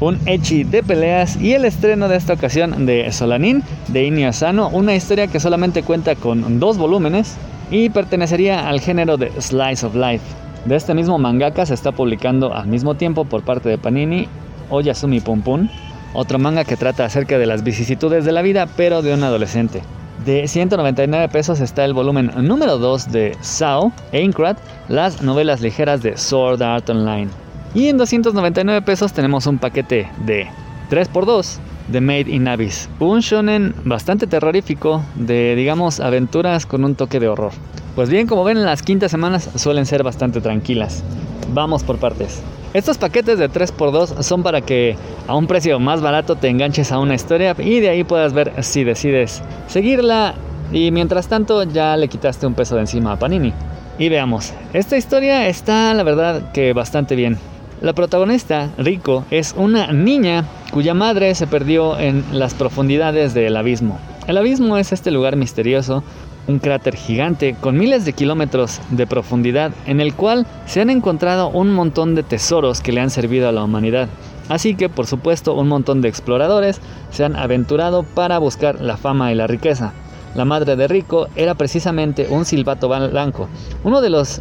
Speaker 6: Un Echi de peleas y el estreno de esta ocasión de Solanin de Inio Asano, una historia que solamente cuenta con dos volúmenes y pertenecería al género de Slice of Life. De este mismo mangaka se está publicando al mismo tiempo por parte de Panini Oyasumi Pum, otro manga que trata acerca de las vicisitudes de la vida pero de un adolescente. De 199 pesos está el volumen número 2 de Sao, Aincrad, las novelas ligeras de Sword Art Online. Y en 299 pesos tenemos un paquete de 3x2 de Made in Abyss, un shonen bastante terrorífico de, digamos, aventuras con un toque de horror. Pues bien, como ven, las quintas semanas suelen ser bastante tranquilas. Vamos por partes. Estos paquetes de 3x2 son para que a un precio más barato te enganches a una historia y de ahí puedas ver si decides seguirla y mientras tanto ya le quitaste un peso de encima a Panini. Y veamos, esta historia está la verdad que bastante bien. La protagonista, Rico, es una niña cuya madre se perdió en las profundidades del abismo. El abismo es este lugar misterioso, un cráter gigante con miles de kilómetros de profundidad en el cual se han encontrado un montón de tesoros que le han servido a la humanidad. Así que, por supuesto, un montón de exploradores se han aventurado para buscar la fama y la riqueza. La madre de Rico era precisamente un silbato blanco, uno de los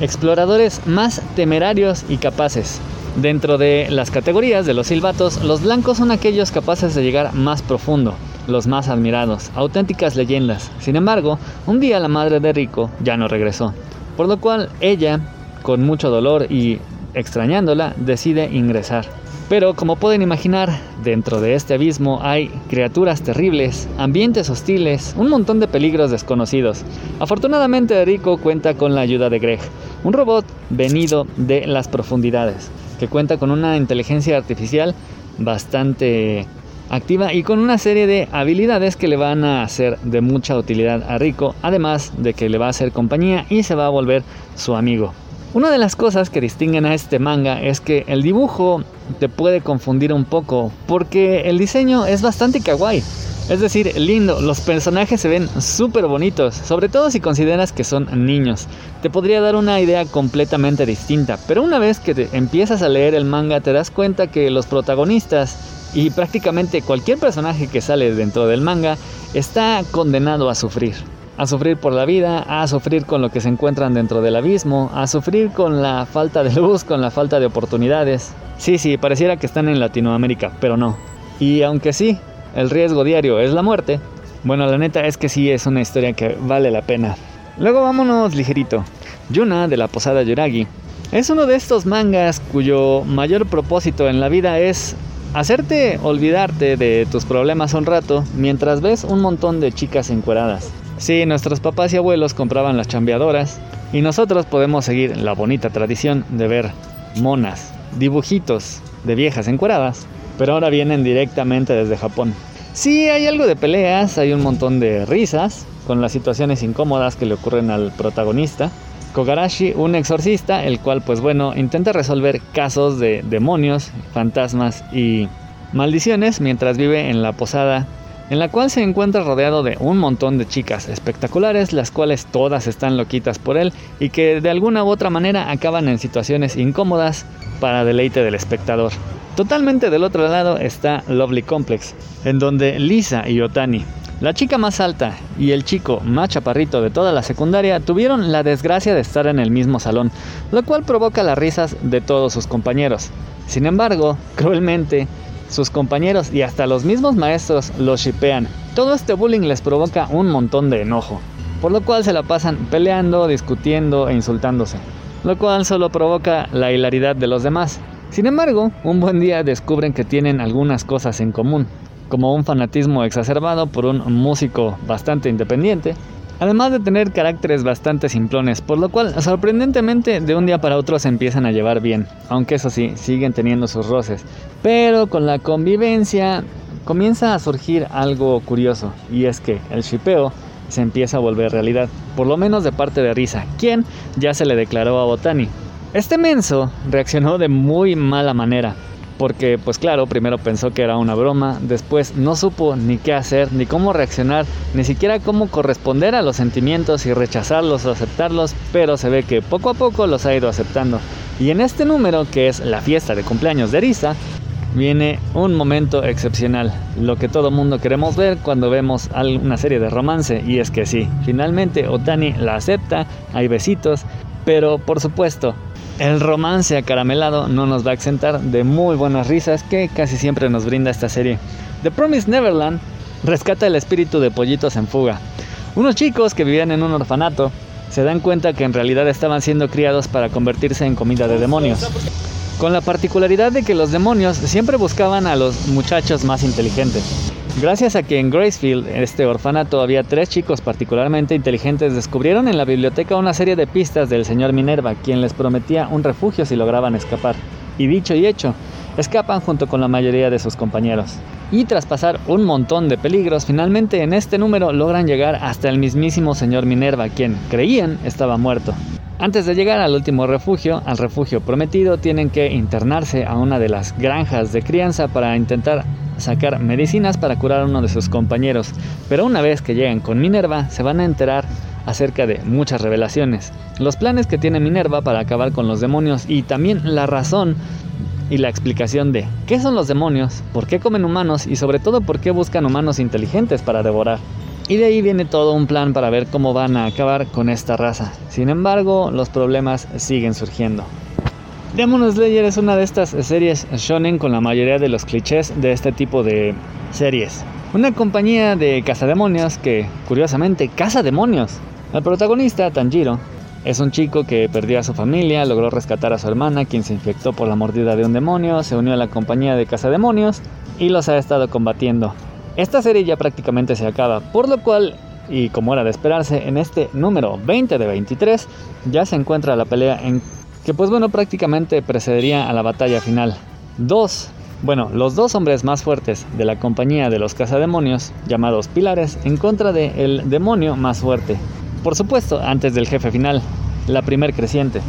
Speaker 6: exploradores más temerarios y capaces. Dentro de las categorías de los silbatos, los blancos son aquellos capaces de llegar más profundo, los más admirados, auténticas leyendas. Sin embargo, un día la madre de Rico ya no regresó, por lo cual ella, con mucho dolor y extrañándola, decide ingresar. Pero como pueden imaginar, dentro de este abismo hay criaturas terribles, ambientes hostiles, un montón de peligros desconocidos. Afortunadamente Rico cuenta con la ayuda de Greg, un robot venido de las profundidades, que cuenta con una inteligencia artificial bastante activa y con una serie de habilidades que le van a hacer de mucha utilidad a Rico, además de que le va a hacer compañía y se va a volver su amigo. Una de las cosas que distinguen a este manga es que el dibujo te puede confundir un poco porque el diseño es bastante kawaii. Es decir, lindo, los personajes se ven súper bonitos, sobre todo si consideras que son niños. Te podría dar una idea completamente distinta, pero una vez que te empiezas a leer el manga te das cuenta que los protagonistas y prácticamente cualquier personaje que sale dentro del manga está condenado a sufrir a sufrir por la vida, a sufrir con lo que se encuentran dentro del abismo, a sufrir con la falta de luz, con la falta de oportunidades. Sí, sí, pareciera que están en Latinoamérica, pero no. Y aunque sí, el riesgo diario es la muerte, bueno, la neta es que sí es una historia que vale la pena. Luego vámonos ligerito. Yuna de la Posada Yuragi es uno de estos mangas cuyo mayor propósito en la vida es hacerte olvidarte de tus problemas un rato mientras ves un montón de chicas encueradas. Sí, nuestros papás y abuelos compraban las chambeadoras y nosotros podemos seguir la bonita tradición de ver monas, dibujitos de viejas encueradas, pero ahora vienen directamente desde Japón. Sí, hay algo de peleas, hay un montón de risas con las situaciones incómodas que le ocurren al protagonista. Kogarashi, un exorcista, el cual pues bueno, intenta resolver casos de demonios, fantasmas y maldiciones mientras vive en la posada en la cual se encuentra rodeado de un montón de chicas espectaculares, las cuales todas están loquitas por él y que de alguna u otra manera acaban en situaciones incómodas para deleite del espectador. Totalmente del otro lado está Lovely Complex, en donde Lisa y Otani, la chica más alta y el chico más chaparrito de toda la secundaria tuvieron la desgracia de estar en el mismo salón, lo cual provoca las risas de todos sus compañeros. Sin embargo, cruelmente, sus compañeros y hasta los mismos maestros los shipean. Todo este bullying les provoca un montón de enojo, por lo cual se la pasan peleando, discutiendo e insultándose, lo cual solo provoca la hilaridad de los demás. Sin embargo, un buen día descubren que tienen algunas cosas en común, como un fanatismo exacerbado por un músico bastante independiente, además de tener caracteres bastante simplones, por lo cual sorprendentemente de un día para otro se empiezan a llevar bien, aunque eso sí, siguen teniendo sus roces. Pero con la convivencia comienza a surgir algo curioso, y es que el shipeo se empieza a volver realidad, por lo menos de parte de Risa, quien ya se le declaró a Botani. Este menso reaccionó de muy mala manera, porque pues claro, primero pensó que era una broma, después no supo ni qué hacer, ni cómo reaccionar, ni siquiera cómo corresponder a los sentimientos y rechazarlos o aceptarlos, pero se ve que poco a poco los ha ido aceptando. Y en este número, que es la fiesta de cumpleaños de Risa, viene un momento excepcional, lo que todo mundo queremos ver cuando vemos una serie de romance, y es que sí, finalmente Otani la acepta, hay besitos, pero por supuesto, el romance acaramelado no nos va a exentar de muy buenas risas que casi siempre nos brinda esta serie. The Promised Neverland rescata el espíritu de pollitos en fuga. Unos chicos que vivían en un orfanato se dan cuenta que en realidad estaban siendo criados para convertirse en comida de demonios. Con la particularidad de que los demonios siempre buscaban a los muchachos más inteligentes. Gracias a que en Gracefield, este orfanato, había tres chicos particularmente inteligentes, descubrieron en la biblioteca una serie de pistas del señor Minerva, quien les prometía un refugio si lograban escapar. Y dicho y hecho, escapan junto con la mayoría de sus compañeros. Y tras pasar un montón de peligros, finalmente en este número logran llegar hasta el mismísimo señor Minerva, quien creían estaba muerto. Antes de llegar al último refugio, al refugio prometido, tienen que internarse a una de las granjas de crianza para intentar sacar medicinas para curar a uno de sus compañeros, pero una vez que llegan con Minerva se van a enterar acerca de muchas revelaciones, los planes que tiene Minerva para acabar con los demonios y también la razón y la explicación de qué son los demonios, por qué comen humanos y sobre todo por qué buscan humanos inteligentes para devorar. Y de ahí viene todo un plan para ver cómo van a acabar con esta raza. Sin embargo, los problemas siguen surgiendo. Demon Slayer es una de estas series shonen con la mayoría de los clichés de este tipo de series. Una compañía de cazademonios que, curiosamente, caza demonios. El protagonista, Tanjiro, es un chico que perdió a su familia, logró rescatar a su hermana, quien se infectó por la mordida de un demonio, se unió a la compañía de cazademonios y los ha estado combatiendo. Esta serie ya prácticamente se acaba, por lo cual, y como era de esperarse, en este número 20 de 23 ya se encuentra la pelea en que pues bueno prácticamente precedería a la batalla final. Dos, bueno, los dos hombres más fuertes de la compañía de los cazademonios, llamados pilares, en contra del demonio más fuerte, por supuesto, antes del jefe final, la primer creciente.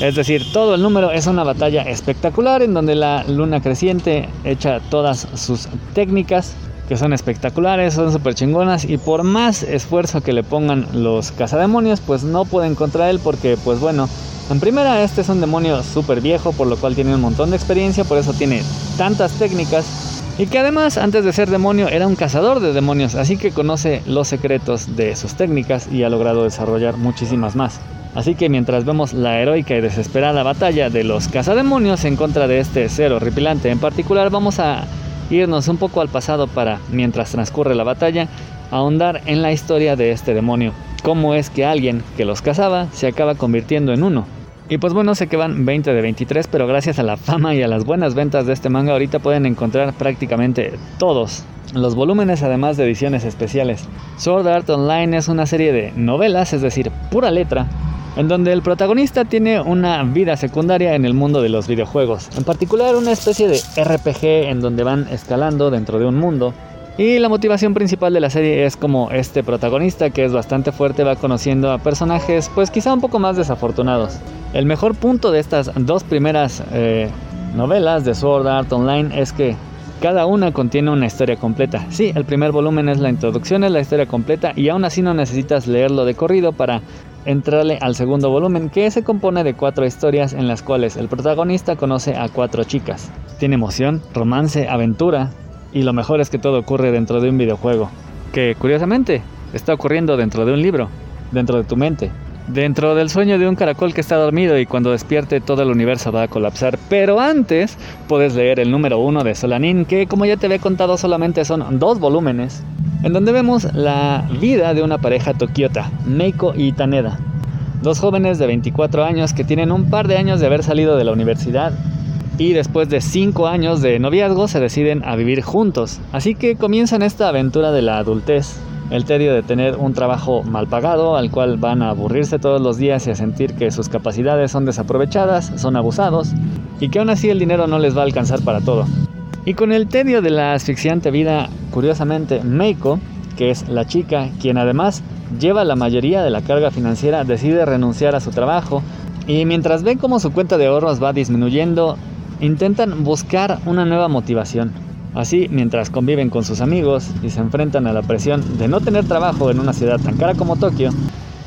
Speaker 6: Es decir, todo el número es una batalla espectacular en donde la luna creciente echa todas sus técnicas que son espectaculares, son súper chingonas y por más esfuerzo que le pongan los cazademonios, pues no pueden contra él porque pues bueno, en primera este es un demonio súper viejo por lo cual tiene un montón de experiencia, por eso tiene tantas técnicas y que además antes de ser demonio era un cazador de demonios, así que conoce los secretos de sus técnicas y ha logrado desarrollar muchísimas más. Así que mientras vemos la heroica y desesperada batalla de los cazademonios en contra de este ser horripilante en particular, vamos a irnos un poco al pasado para, mientras transcurre la batalla, ahondar en la historia de este demonio. Cómo es que alguien que los cazaba se acaba convirtiendo en uno, y pues bueno, sé que van 20 de 23, pero gracias a la fama y a las buenas ventas de este manga ahorita pueden encontrar prácticamente todos los volúmenes además de ediciones especiales. Sword Art Online es una serie de novelas, es decir, pura letra, en donde el protagonista tiene una vida secundaria en el mundo de los videojuegos, en particular una especie de RPG en donde van escalando dentro de un mundo. Y la motivación principal de la serie es como este protagonista que es bastante fuerte va conociendo a personajes pues quizá un poco más desafortunados. El mejor punto de estas dos primeras eh, novelas de Sword Art Online es que cada una contiene una historia completa. Sí, el primer volumen es la introducción, es la historia completa y aún así no necesitas leerlo de corrido para entrarle al segundo volumen que se compone de cuatro historias en las cuales el protagonista conoce a cuatro chicas. Tiene emoción, romance, aventura y lo mejor es que todo ocurre dentro de un videojuego. Que curiosamente está ocurriendo dentro de un libro, dentro de tu mente. Dentro del sueño de un caracol que está dormido y cuando despierte todo el universo va a colapsar. Pero antes puedes leer el número uno de Solanin, que como ya te había contado solamente son dos volúmenes, en donde vemos la vida de una pareja tokiota, Meiko y Taneda. Dos jóvenes de 24 años que tienen un par de años de haber salido de la universidad y después de 5 años de noviazgo se deciden a vivir juntos. Así que comienzan esta aventura de la adultez el tedio de tener un trabajo mal pagado al cual van a aburrirse todos los días y a sentir que sus capacidades son desaprovechadas, son abusados y que aún así el dinero no les va a alcanzar para todo. Y con el tedio de la asfixiante vida, curiosamente, Meiko, que es la chica quien además lleva la mayoría de la carga financiera, decide renunciar a su trabajo y mientras ven cómo su cuenta de ahorros va disminuyendo, intentan buscar una nueva motivación. Así, mientras conviven con sus amigos y se enfrentan a la presión de no tener trabajo en una ciudad tan cara como Tokio,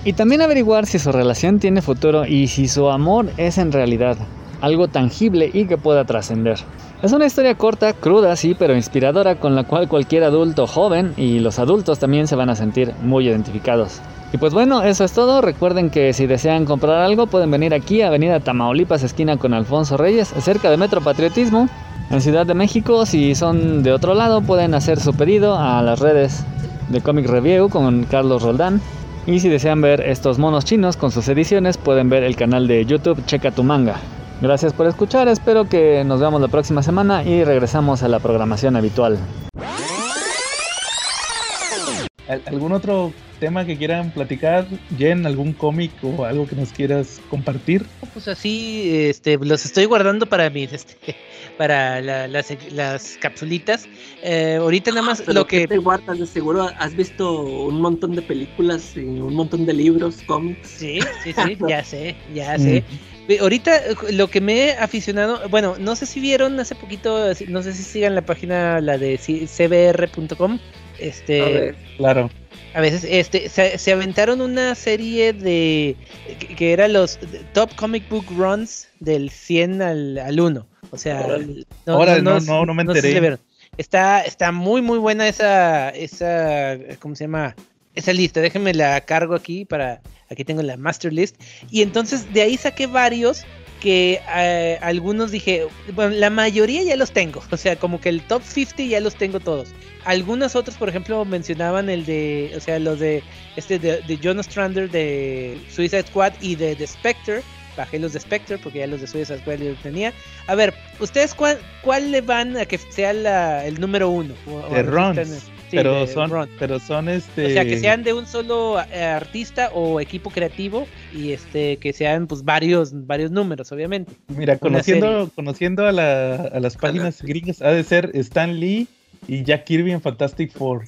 Speaker 6: y también averiguar si su relación tiene futuro y si su amor es en realidad algo tangible y que pueda trascender. Es una historia corta, cruda, sí, pero inspiradora con la cual cualquier adulto joven y los adultos también se van a sentir muy identificados. Y pues bueno, eso es todo. Recuerden que si desean comprar algo pueden venir aquí a Avenida Tamaulipas, esquina con Alfonso Reyes, cerca de Metro Patriotismo. En Ciudad de México, si son de otro lado, pueden hacer su pedido a las redes de Comic Review con Carlos Roldán. Y si desean ver estos monos chinos con sus ediciones, pueden ver el canal de YouTube Checa tu manga. Gracias por escuchar, espero que nos veamos la próxima semana y regresamos a la programación habitual.
Speaker 3: ¿Algún otro tema que quieran platicar? Jen, ¿algún cómic o algo que nos quieras compartir?
Speaker 5: Pues así, este, los estoy guardando para mis, este, para las, las capsulitas. Eh, ahorita nada más
Speaker 4: Pero
Speaker 5: lo
Speaker 4: ¿qué
Speaker 5: que...
Speaker 4: te guardas? De seguro has visto un montón de películas y un montón de libros, cómics.
Speaker 5: Sí, sí, sí, ya sé, ya sé. Ve, Ahorita eh, lo que me he aficionado, bueno, no sé si vieron hace poquito, no sé si sigan la página, la de c-
Speaker 4: A
Speaker 5: Este,
Speaker 4: ver,
Speaker 3: Claro.
Speaker 5: A veces, este, se, se aventaron una serie de que, que era los Top Comic Book Runs del 100 al, al 1. O sea,
Speaker 3: Órale. Órale, no, no, no me
Speaker 5: sé si
Speaker 3: enteré.
Speaker 5: Está, está muy, muy buena esa, esa, ¿cómo se llama? Esa lista. Déjenme la cargo aquí para, aquí tengo la master list. Y entonces de ahí saqué varios que eh, algunos dije, bueno, la mayoría ya los tengo. O sea, como que el top 50 ya los tengo todos. Algunos otros, por ejemplo, mencionaban el de, o sea, los de, este, de, de Jonas Strander de Suicide Squad y de The Spectre. Bajé los de Spectre porque ya los de Suicide Squad ya los tenía. A ver, ¿ustedes cuál, cuál le van a que sea la- el número uno? O-
Speaker 3: De
Speaker 5: están- sí,
Speaker 3: pero son, pero son este.
Speaker 5: O sea, que sean de un solo eh, artista o equipo creativo y este que sean pues varios varios números, obviamente.
Speaker 3: Mira, conociendo, conociendo a, la- a las páginas gringas, ha de ser Stan Lee y Jack Kirby en Fantastic Four.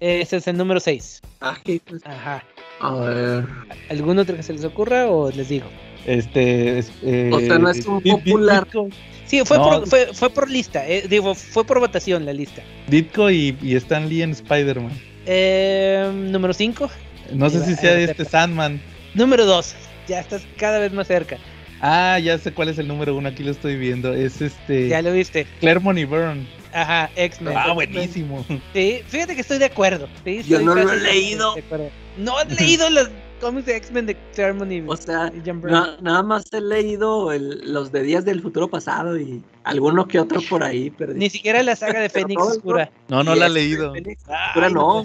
Speaker 5: Ese es el número 6.
Speaker 4: Ah, pues,
Speaker 5: Ajá.
Speaker 4: a ver.
Speaker 5: ¿Algún otro que se les ocurra o les digo?
Speaker 3: Este. es- eh,
Speaker 4: O sea, no es un popular.
Speaker 3: Ditko,
Speaker 5: Sí, fue,
Speaker 3: No.
Speaker 5: por, fue, fue por lista, eh, digo, fue por votación la lista.
Speaker 3: Ditko y, y Stan Lee en Spider-Man.
Speaker 5: Eh, número 5.
Speaker 3: No sé
Speaker 5: Ahí
Speaker 3: si
Speaker 5: va,
Speaker 3: sea este
Speaker 5: cerca.
Speaker 3: Sandman.
Speaker 5: Número 2. Ya estás cada vez más cerca.
Speaker 3: Ah, ya sé cuál es el número uno, aquí lo estoy viendo. Es este.
Speaker 5: Ya lo viste.
Speaker 3: Claremont y Byrne.
Speaker 5: Ajá, X-Men.
Speaker 3: Ah, buenísimo.
Speaker 5: Sí, fíjate que estoy de acuerdo. Sí,
Speaker 4: Yo
Speaker 5: estoy
Speaker 4: no lo he leído.
Speaker 5: No he leído los cómics de X-Men de Claremont y,
Speaker 4: O sea,
Speaker 5: y
Speaker 4: na- nada más he leído el- los de Días del Futuro Pasado y alguno que otro por ahí. Pero
Speaker 5: Ni siquiera la saga de Fénix Oscura.
Speaker 3: No, no la he leído.
Speaker 4: Fénix
Speaker 5: Ay,
Speaker 4: Oscura
Speaker 5: no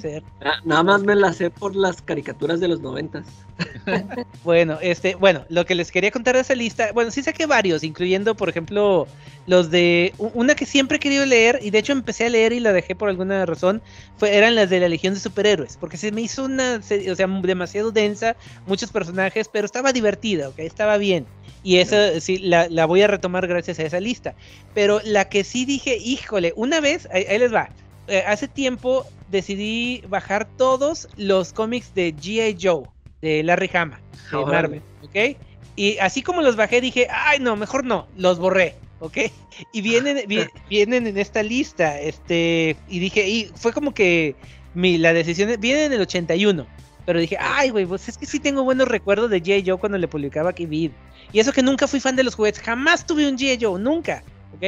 Speaker 4: Nada más me la sé por las caricaturas de los noventas.
Speaker 5: Bueno, este, bueno, lo que les quería contar de esa lista, bueno, sí saqué varios, incluyendo, por ejemplo, los de una que siempre he querido leer y de hecho empecé a leer y la dejé por alguna razón, fue, eran las de la Legión de Superhéroes, porque se me hizo una, serie, o sea, demasiado densa, muchos personajes, pero estaba divertida, ok, estaba bien. Y esa sí, la, la voy a retomar gracias a esa lista. Pero la que sí dije, híjole, una vez, ahí, ahí les va. Eh, hace tiempo decidí bajar todos los cómics de G.I. Joe, de Larry Hama, de. Marvel, ¿ok? Y así como los bajé, dije, ay, no, mejor no, los borré, ¿ok? Y vienen, vi- vienen en esta lista, este, y dije, y fue como que mi, la decisión, vienen en el 81, pero dije, ay, güey, pues es que sí tengo buenos recuerdos de G.I. Joe cuando le publicaba Vid. Y eso que nunca fui fan de los juguetes, jamás tuve un G.I. Joe, nunca, ¿ok?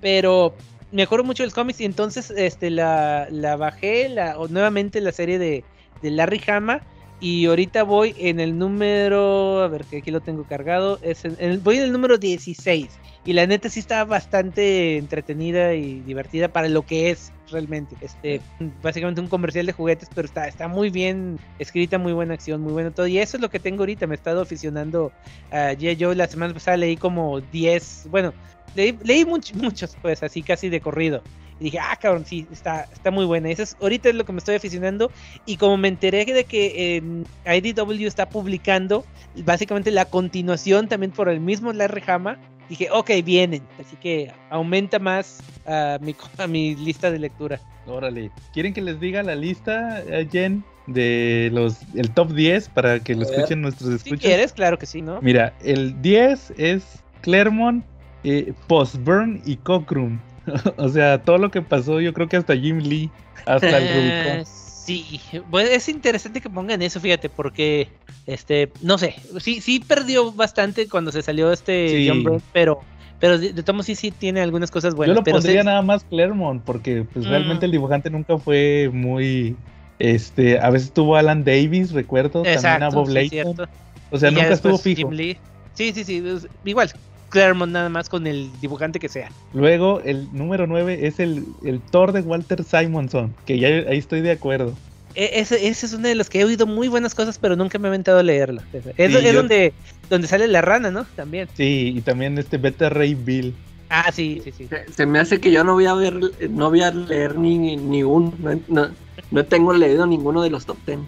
Speaker 5: Pero me acuerdo mucho los cómics y entonces este, la, la bajé la, nuevamente la serie de, de Larry Hama y ahorita voy en el número, a ver que aquí lo tengo cargado, es en- voy en el número 16 y la neta sí está bastante entretenida y divertida para lo que es realmente. Este, básicamente un comercial de juguetes, pero está, está muy bien escrita, muy buena acción, muy bueno todo. Y eso es lo que tengo ahorita. Me he estado aficionando a G.I. Joe. La semana pasada leí como 10, bueno, leí, leí much- muchos, pues así casi de corrido. Y dije, ah, cabrón, sí, está, está muy buena. Eso es, ahorita es lo que me estoy aficionando. Y como me enteré de que en IDW está publicando básicamente la continuación también por el mismo Larry Hama, dije, ok, vienen. Así que aumenta más a mi, a mi lista de lectura.
Speaker 3: Órale. ¿Quieren que les diga la lista, eh, Jen, de los el top 10 para que lo escuchen nuestros
Speaker 5: Si
Speaker 3: escuchas?
Speaker 5: quieres, claro que sí, ¿no?
Speaker 3: Mira, el 10 es Claremont, eh, Postburn y Cockrum. o sea, todo lo que pasó, yo creo que hasta Jim Lee, hasta el
Speaker 5: Eh,
Speaker 3: Rubicon.
Speaker 5: sí, bueno, es interesante que pongan eso, fíjate, porque, este, no sé, sí, sí perdió bastante cuando se salió este
Speaker 3: Sí.
Speaker 5: John Byrne, pero, pero de, de sí, sí tiene algunas cosas
Speaker 3: Yo
Speaker 5: buenas.
Speaker 3: lo
Speaker 5: pero
Speaker 3: pondría
Speaker 5: se-
Speaker 3: nada más Claremont, porque pues
Speaker 5: Mm.
Speaker 3: realmente el dibujante nunca fue muy... Este, a veces tuvo Alan Davis, recuerdo, también a Bob
Speaker 5: sí,
Speaker 3: Layton.
Speaker 5: cierto.
Speaker 3: O sea,
Speaker 5: Y
Speaker 3: nunca estuvo fijo.
Speaker 5: Jim Lee. Sí, sí, sí, igual, Claremont nada más con el dibujante que sea.
Speaker 3: Luego, el número 9 es el, el Thor de Walter Simonson, que ya ahí estoy de acuerdo.
Speaker 5: E- Ese, ese es uno de los que he oído muy buenas cosas, pero nunca me he aventado a leerlo. Es, es
Speaker 3: yo-
Speaker 5: donde, donde sale la rana, ¿no? También.
Speaker 3: Sí, y también este Beta Ray Bill.
Speaker 5: Ah, sí, sí, sí.
Speaker 4: Se, se me hace que yo no voy a ver, no voy a leer ni, ni un, no, no, no tengo leído ninguno de los top 10.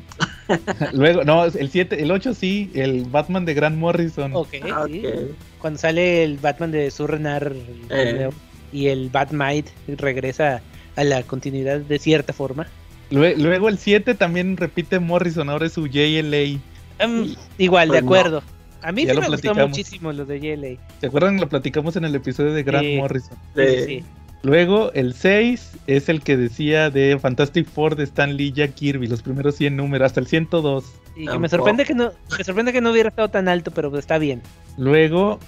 Speaker 3: Luego, no, el 7, el 8 sí, el Batman de Grant Morrison.
Speaker 5: Ok,
Speaker 4: Ah,
Speaker 5: sí. Cuando sale el Batman de Surrenar
Speaker 4: Eh.
Speaker 5: y el Batmite regresa a la continuidad de cierta forma.
Speaker 3: Lue- Luego el 7 también repite Morrison, ahora es su JLA.
Speaker 5: Em, igual, de
Speaker 4: Pues no.
Speaker 5: A mí
Speaker 3: Ya
Speaker 5: sí
Speaker 3: lo
Speaker 5: me gustó
Speaker 3: platicamos.
Speaker 5: muchísimo lo de JLA.
Speaker 3: ¿Se acuerdan? Lo platicamos en el episodio de Grant
Speaker 5: Sí.
Speaker 3: Morrison.
Speaker 5: Sí, sí.
Speaker 3: Luego, el 6 es el que decía de Fantastic Four de Stan Lee Jack Kirby, los primeros 100 números, hasta el 102.
Speaker 5: Y que me sorprende que no, me sorprende que no hubiera estado tan alto, pero pues está bien.
Speaker 3: Luego,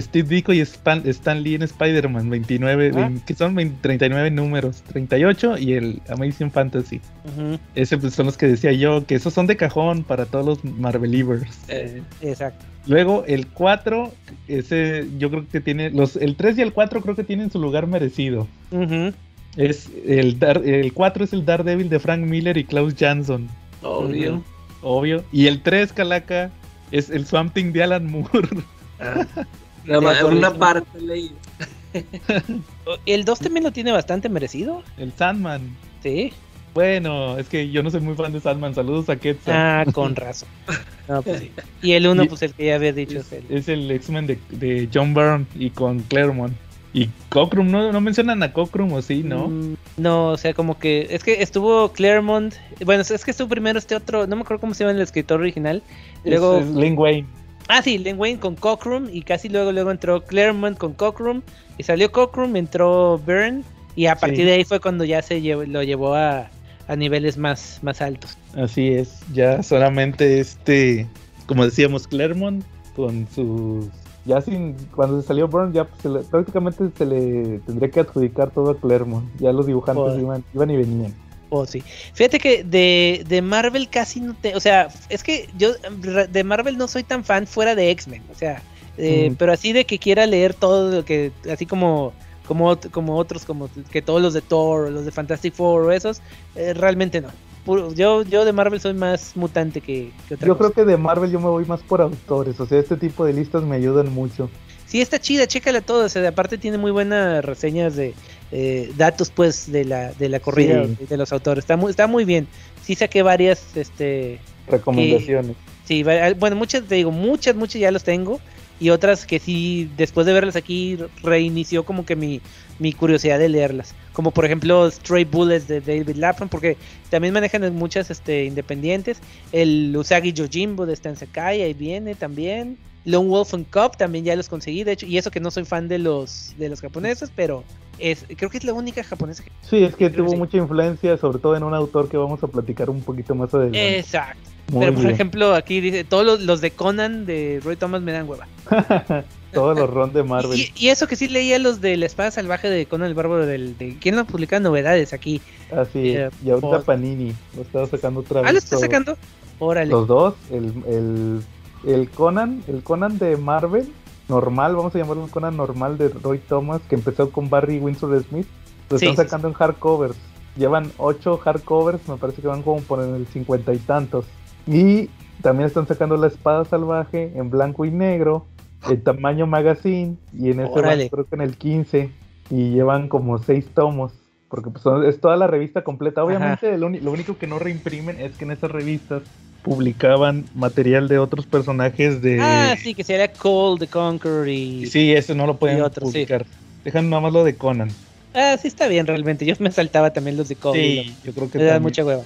Speaker 3: Steve Ditko y Stan, Stan Lee en Spider-Man, 29,
Speaker 5: Ah.
Speaker 3: que son 20 39 números, 38 y el Amazing Fantasy. Ese pues, son los que decía yo, que esos son de cajón para todos los Marvelivers.
Speaker 4: Eh,
Speaker 5: Exacto.
Speaker 3: Luego el 4, ese yo creo que tiene, los, el 3 y el 4 creo que tienen su lugar merecido. Es el, Dar- el 4 es el Daredevil de Frank Miller y Klaus Jansson,
Speaker 4: obvio.
Speaker 3: Obvio. Y el 3, Calaca, es el Swamp Thing de Alan Moore.
Speaker 4: Ah. Nada más,
Speaker 5: acuerdo.
Speaker 4: una parte leí.
Speaker 5: El 2 también lo tiene bastante merecido.
Speaker 3: el Sandman.
Speaker 5: Sí.
Speaker 3: Bueno, es que yo no soy muy fan de Sandman. Saludos a Quetzal.
Speaker 5: Ah, con razón. No, pues sí. Y el 1,
Speaker 3: Y-
Speaker 5: pues el que ya había dicho es el.
Speaker 3: Es el X-Men de, de John Byrne y con Claremont. Y Cockrum, ¿no, no mencionan a Cockrum o sí, ¿no?
Speaker 5: Mm, No, o sea, como que. Es que estuvo Claremont. Bueno, es que estuvo primero este otro. No me acuerdo cómo se llama el escritor original.
Speaker 3: Es-
Speaker 5: Luego.
Speaker 3: es Lin Wayne.
Speaker 5: Ah, sí, Len Wayne con Cockrum. Y casi luego, luego entró Claremont con Cockrum. Y salió Cockrum, entró Byrne. Y a partir
Speaker 3: Sí.
Speaker 5: de ahí fue cuando ya se llevó- lo llevó a, a niveles más, más altos.
Speaker 3: Así es, ya solamente este, como decíamos, Claremont con sus... Ya sin, cuando se salió Byrne, ya pues, se le- prácticamente se le tendría que adjudicar todo a Claremont. Ya los dibujantes
Speaker 5: Joder.
Speaker 3: iban, iban y venían.
Speaker 5: Oh, sí. Fíjate que de, de Marvel casi no te. O sea, es que yo de Marvel no soy tan fan fuera de X-Men. O sea, eh,
Speaker 3: Mm.
Speaker 5: pero así de que quiera leer todo lo que. Así como. Como, como otros, como que todos los de Thor, los de Fantastic Four o esos, eh, realmente no. Puro- yo, yo de Marvel soy más mutante que, que otra
Speaker 3: Yo
Speaker 5: cosa.
Speaker 3: creo que de Marvel yo me voy más por autores, o sea, este tipo de listas me ayudan mucho.
Speaker 5: Sí, está chida, chécala todo. O sea, aparte tiene muy buenas reseñas de eh, datos, pues, de la, de la corrida
Speaker 3: Sí.
Speaker 5: de los autores. Está muy, está muy bien. Sí saqué varias, este,
Speaker 3: Recomendaciones.
Speaker 5: Sí, va- bueno, muchas, te digo, muchas, muchas ya los tengo. Y otras que sí, después de verlas aquí, reinició como que mi, mi curiosidad de leerlas. Como por ejemplo Stray Bullets de David Lapham, porque también manejan muchas este, independientes. El Usagi Yojimbo de Stan Sakai, ahí viene también. Lone Wolf and Cup también ya los conseguí, de hecho, y eso que no soy fan de los de los japoneses, pero es creo que es la única japonesa que...
Speaker 3: Sí, es que tuvo
Speaker 5: que sí.
Speaker 3: mucha influencia, sobre todo en un autor que vamos a platicar un poquito más adelante.
Speaker 5: Exacto.
Speaker 3: Muy
Speaker 5: pero por ejemplo, aquí dice, todos los, los de Conan de Roy Thomas me dan hueva.
Speaker 3: Todos los ron de Marvel.
Speaker 5: Y, y eso que sí leía los de la espada salvaje de Conan el Bárbaro del de quién lo publica novedades aquí.
Speaker 3: Así
Speaker 5: Eh.
Speaker 3: Y ahorita Panini lo estaba sacando otra vez.
Speaker 5: Ah, lo está
Speaker 3: todo.
Speaker 5: sacando. Órale.
Speaker 3: Los dos, el, el, el Conan, el Conan de Marvel, normal, vamos a llamarlo un Conan normal de Roy Thomas, que empezó con Barry Windsor Smith, lo
Speaker 5: Sí,
Speaker 3: están
Speaker 5: sí,
Speaker 3: sacando en hardcovers. Llevan ocho hardcovers, me parece que van como por el cincuenta y tantos. Y también están sacando la espada salvaje en blanco y negro, el tamaño magazine, y en ese van, creo que en el 15, y llevan como seis tomos. Porque pues, es toda la revista completa. Obviamente lo único que no reimprimen es que en esas revistas publicaban material de otros personajes de...
Speaker 5: Ah, sí, que sería Cold the Conqueror y...
Speaker 3: Sí, eso no lo pueden
Speaker 5: sí.
Speaker 3: publicar. Dejan nada más lo de Conan.
Speaker 5: Ah, sí está bien realmente. Yo me saltaba también los de Cold.
Speaker 3: Sí, yo creo que
Speaker 5: Me da mucha hueva.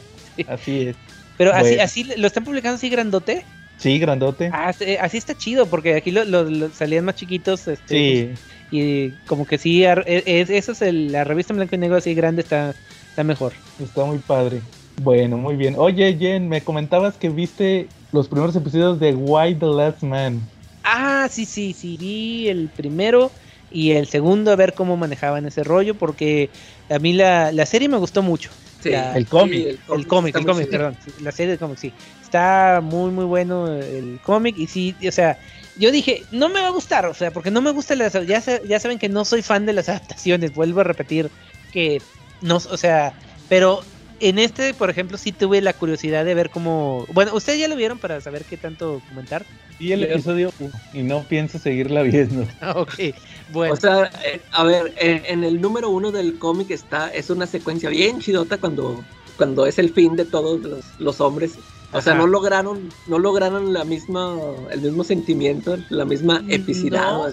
Speaker 3: Así es.
Speaker 5: Pero así,
Speaker 3: Bueno.
Speaker 5: así lo están publicando así grandote.
Speaker 3: Sí, grandote.
Speaker 5: Ah, sí, así está chido, porque aquí lo, lo- lo- salían más chiquitos. Este,
Speaker 3: sí,
Speaker 5: Y como que sí, e- es, eso es el- la revista en blanco y negro así grande está, está mejor.
Speaker 3: está muy padre. Bueno, muy bien. Oye, Jen, me comentabas que viste los primeros episodios de Why the Last Man.
Speaker 5: Ah, sí, sí, sí, vi el primero y el segundo a ver cómo manejaban ese rollo, porque a mí la, la serie me gustó mucho.
Speaker 4: Sí,
Speaker 5: La-
Speaker 3: el cómic.
Speaker 5: El cómic, el cómic, perdón. sí, La serie de cómic, sí. Está muy, muy bueno el cómic y sí, o sea, yo dije, no me va a gustar, o sea, porque no me gusta las... Ya, ya saben que no soy fan de las adaptaciones, vuelvo a repetir que no, o sea, pero en este, por ejemplo, sí tuve la curiosidad de ver cómo... Bueno, ustedes ya lo vieron para saber qué tanto comentar.
Speaker 3: Y el episodio uno, y no pienso seguirla viendo.
Speaker 5: Ah, ok, bueno.
Speaker 4: O sea, eh, a ver, en, en el número uno del cómic está, es una secuencia bien chidota cuando, cuando es el fin de todos los, los hombres. O sea, no lograron, no lograron la misma, el mismo sentimiento, la misma epicidad.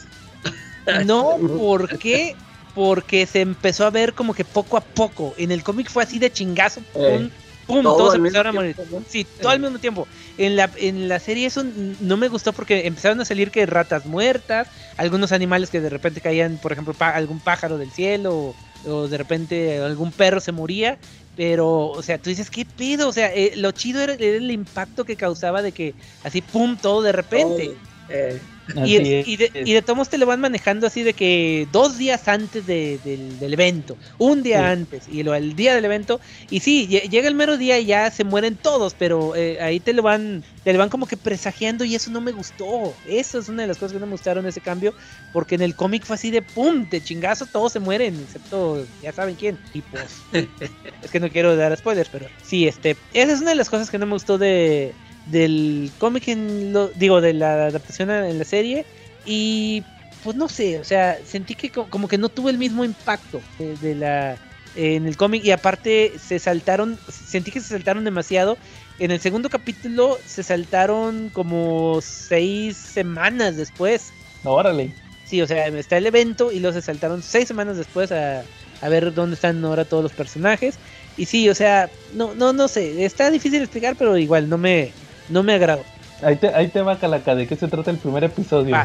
Speaker 5: No. No, ¿por qué? Porque se empezó a ver como que poco a poco. En el cómic fue así de chingazo.
Speaker 4: Eh,
Speaker 5: pum, pum,
Speaker 4: todo
Speaker 5: todos empezaron a morir.
Speaker 4: tiempo, ¿no?
Speaker 5: Sí, todo al mismo tiempo. En la, en la serie eso no me gustó porque empezaron a salir que ratas muertas, algunos animales que de repente caían, por ejemplo, algún pájaro del cielo o, o de repente algún perro se moría, pero, o sea, tú dices, ¿qué pedo? O sea, eh, lo chido era, era el impacto que causaba de que así, pum, todo de repente.
Speaker 4: Oh, eh,
Speaker 5: Y, de, y de modos te lo van manejando así de que dos días antes de- del, del evento, un día
Speaker 3: Sí.
Speaker 5: antes, y lo, el día del evento, y sí, lle- llega el mero día y ya se mueren todos, pero eh, ahí te lo van, te lo van como que presagiando y eso no me gustó. Eso es una de las cosas que no me gustaron ese cambio, porque en el cómic fue así de pum, de chingazo todos se mueren, excepto ya saben quién. Y pues, es que no quiero dar spoilers, pero sí, este, esa es una de las cosas que no me gustó de del cómic en lo, digo de la adaptación a- en la serie y pues no sé, o sea, sentí que co- como que no tuvo el mismo impacto de, de la en el cómic y aparte se saltaron, sentí que se saltaron demasiado. En el segundo capítulo se saltaron como seis semanas después.
Speaker 3: Órale.
Speaker 5: Sí, o sea, está el evento y luego se saltaron seis semanas después a, a ver dónde están ahora todos los personajes. Y sí, o sea, no, no, no sé, está difícil explicar, pero igual no me, no me agradó.
Speaker 3: Ahí te, ahí te va, Calaca, ¿de qué se trata el primer episodio?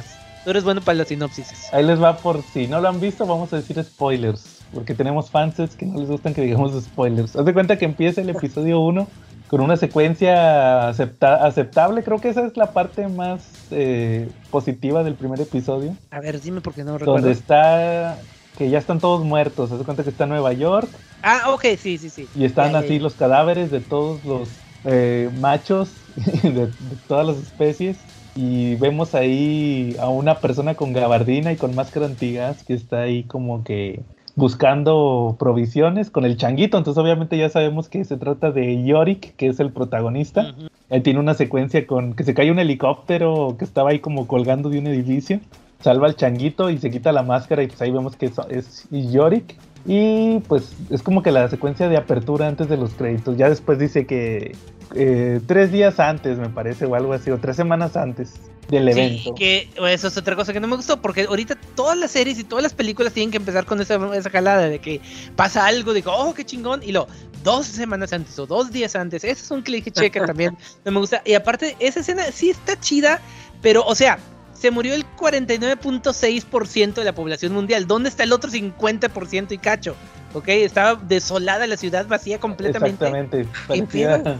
Speaker 5: Tú eres bueno para las sinopsis.
Speaker 3: Ahí les va por si no lo han visto, vamos a decir spoilers. Porque tenemos fans que no les gustan que digamos spoilers. Haz de cuenta que empieza el episodio 1 con una secuencia acepta- aceptable. Creo que esa es la parte más eh, positiva del primer episodio.
Speaker 5: A ver, dime porque no recuerdo.
Speaker 3: Donde está que ya están todos muertos. Haz de cuenta que está Nueva York
Speaker 5: Ah, ok, sí, sí, sí.
Speaker 3: y están
Speaker 5: ya,
Speaker 3: así
Speaker 5: ya.
Speaker 3: los cadáveres de todos los eh, machos de, de todas las especies. Y vemos ahí a una persona con gabardina y con máscara antigas que está ahí como que buscando provisiones con el changuito. Entonces obviamente ya sabemos que se trata de Yorick, que es el protagonista. Él tiene una secuencia con que se cae un helicóptero que estaba ahí como colgando de un edificio. Salva al changuito y se quita la máscara y pues ahí vemos que es, es Yorick. Y pues es como que la secuencia de apertura antes de los créditos. Ya después dice que eh, tres días antes, me parece, o algo así, o tres semanas antes del
Speaker 5: Sí,
Speaker 3: evento.
Speaker 5: que eso es otra cosa que no me gustó, porque ahorita todas las series y todas las películas tienen que empezar con esa, esa jalada de que pasa algo, que, oh, qué chingón, y lo, dos semanas antes o dos días antes, ese es un cliché que también no me gusta, y aparte, esa escena sí está chida, pero, o sea, se murió el 49.6% de la población mundial, ¿dónde está el otro 50% y cacho? ¿Ok? Estaba desolada la ciudad vacía completamente.
Speaker 3: Exactamente.
Speaker 5: ¿Qué
Speaker 3: parecía-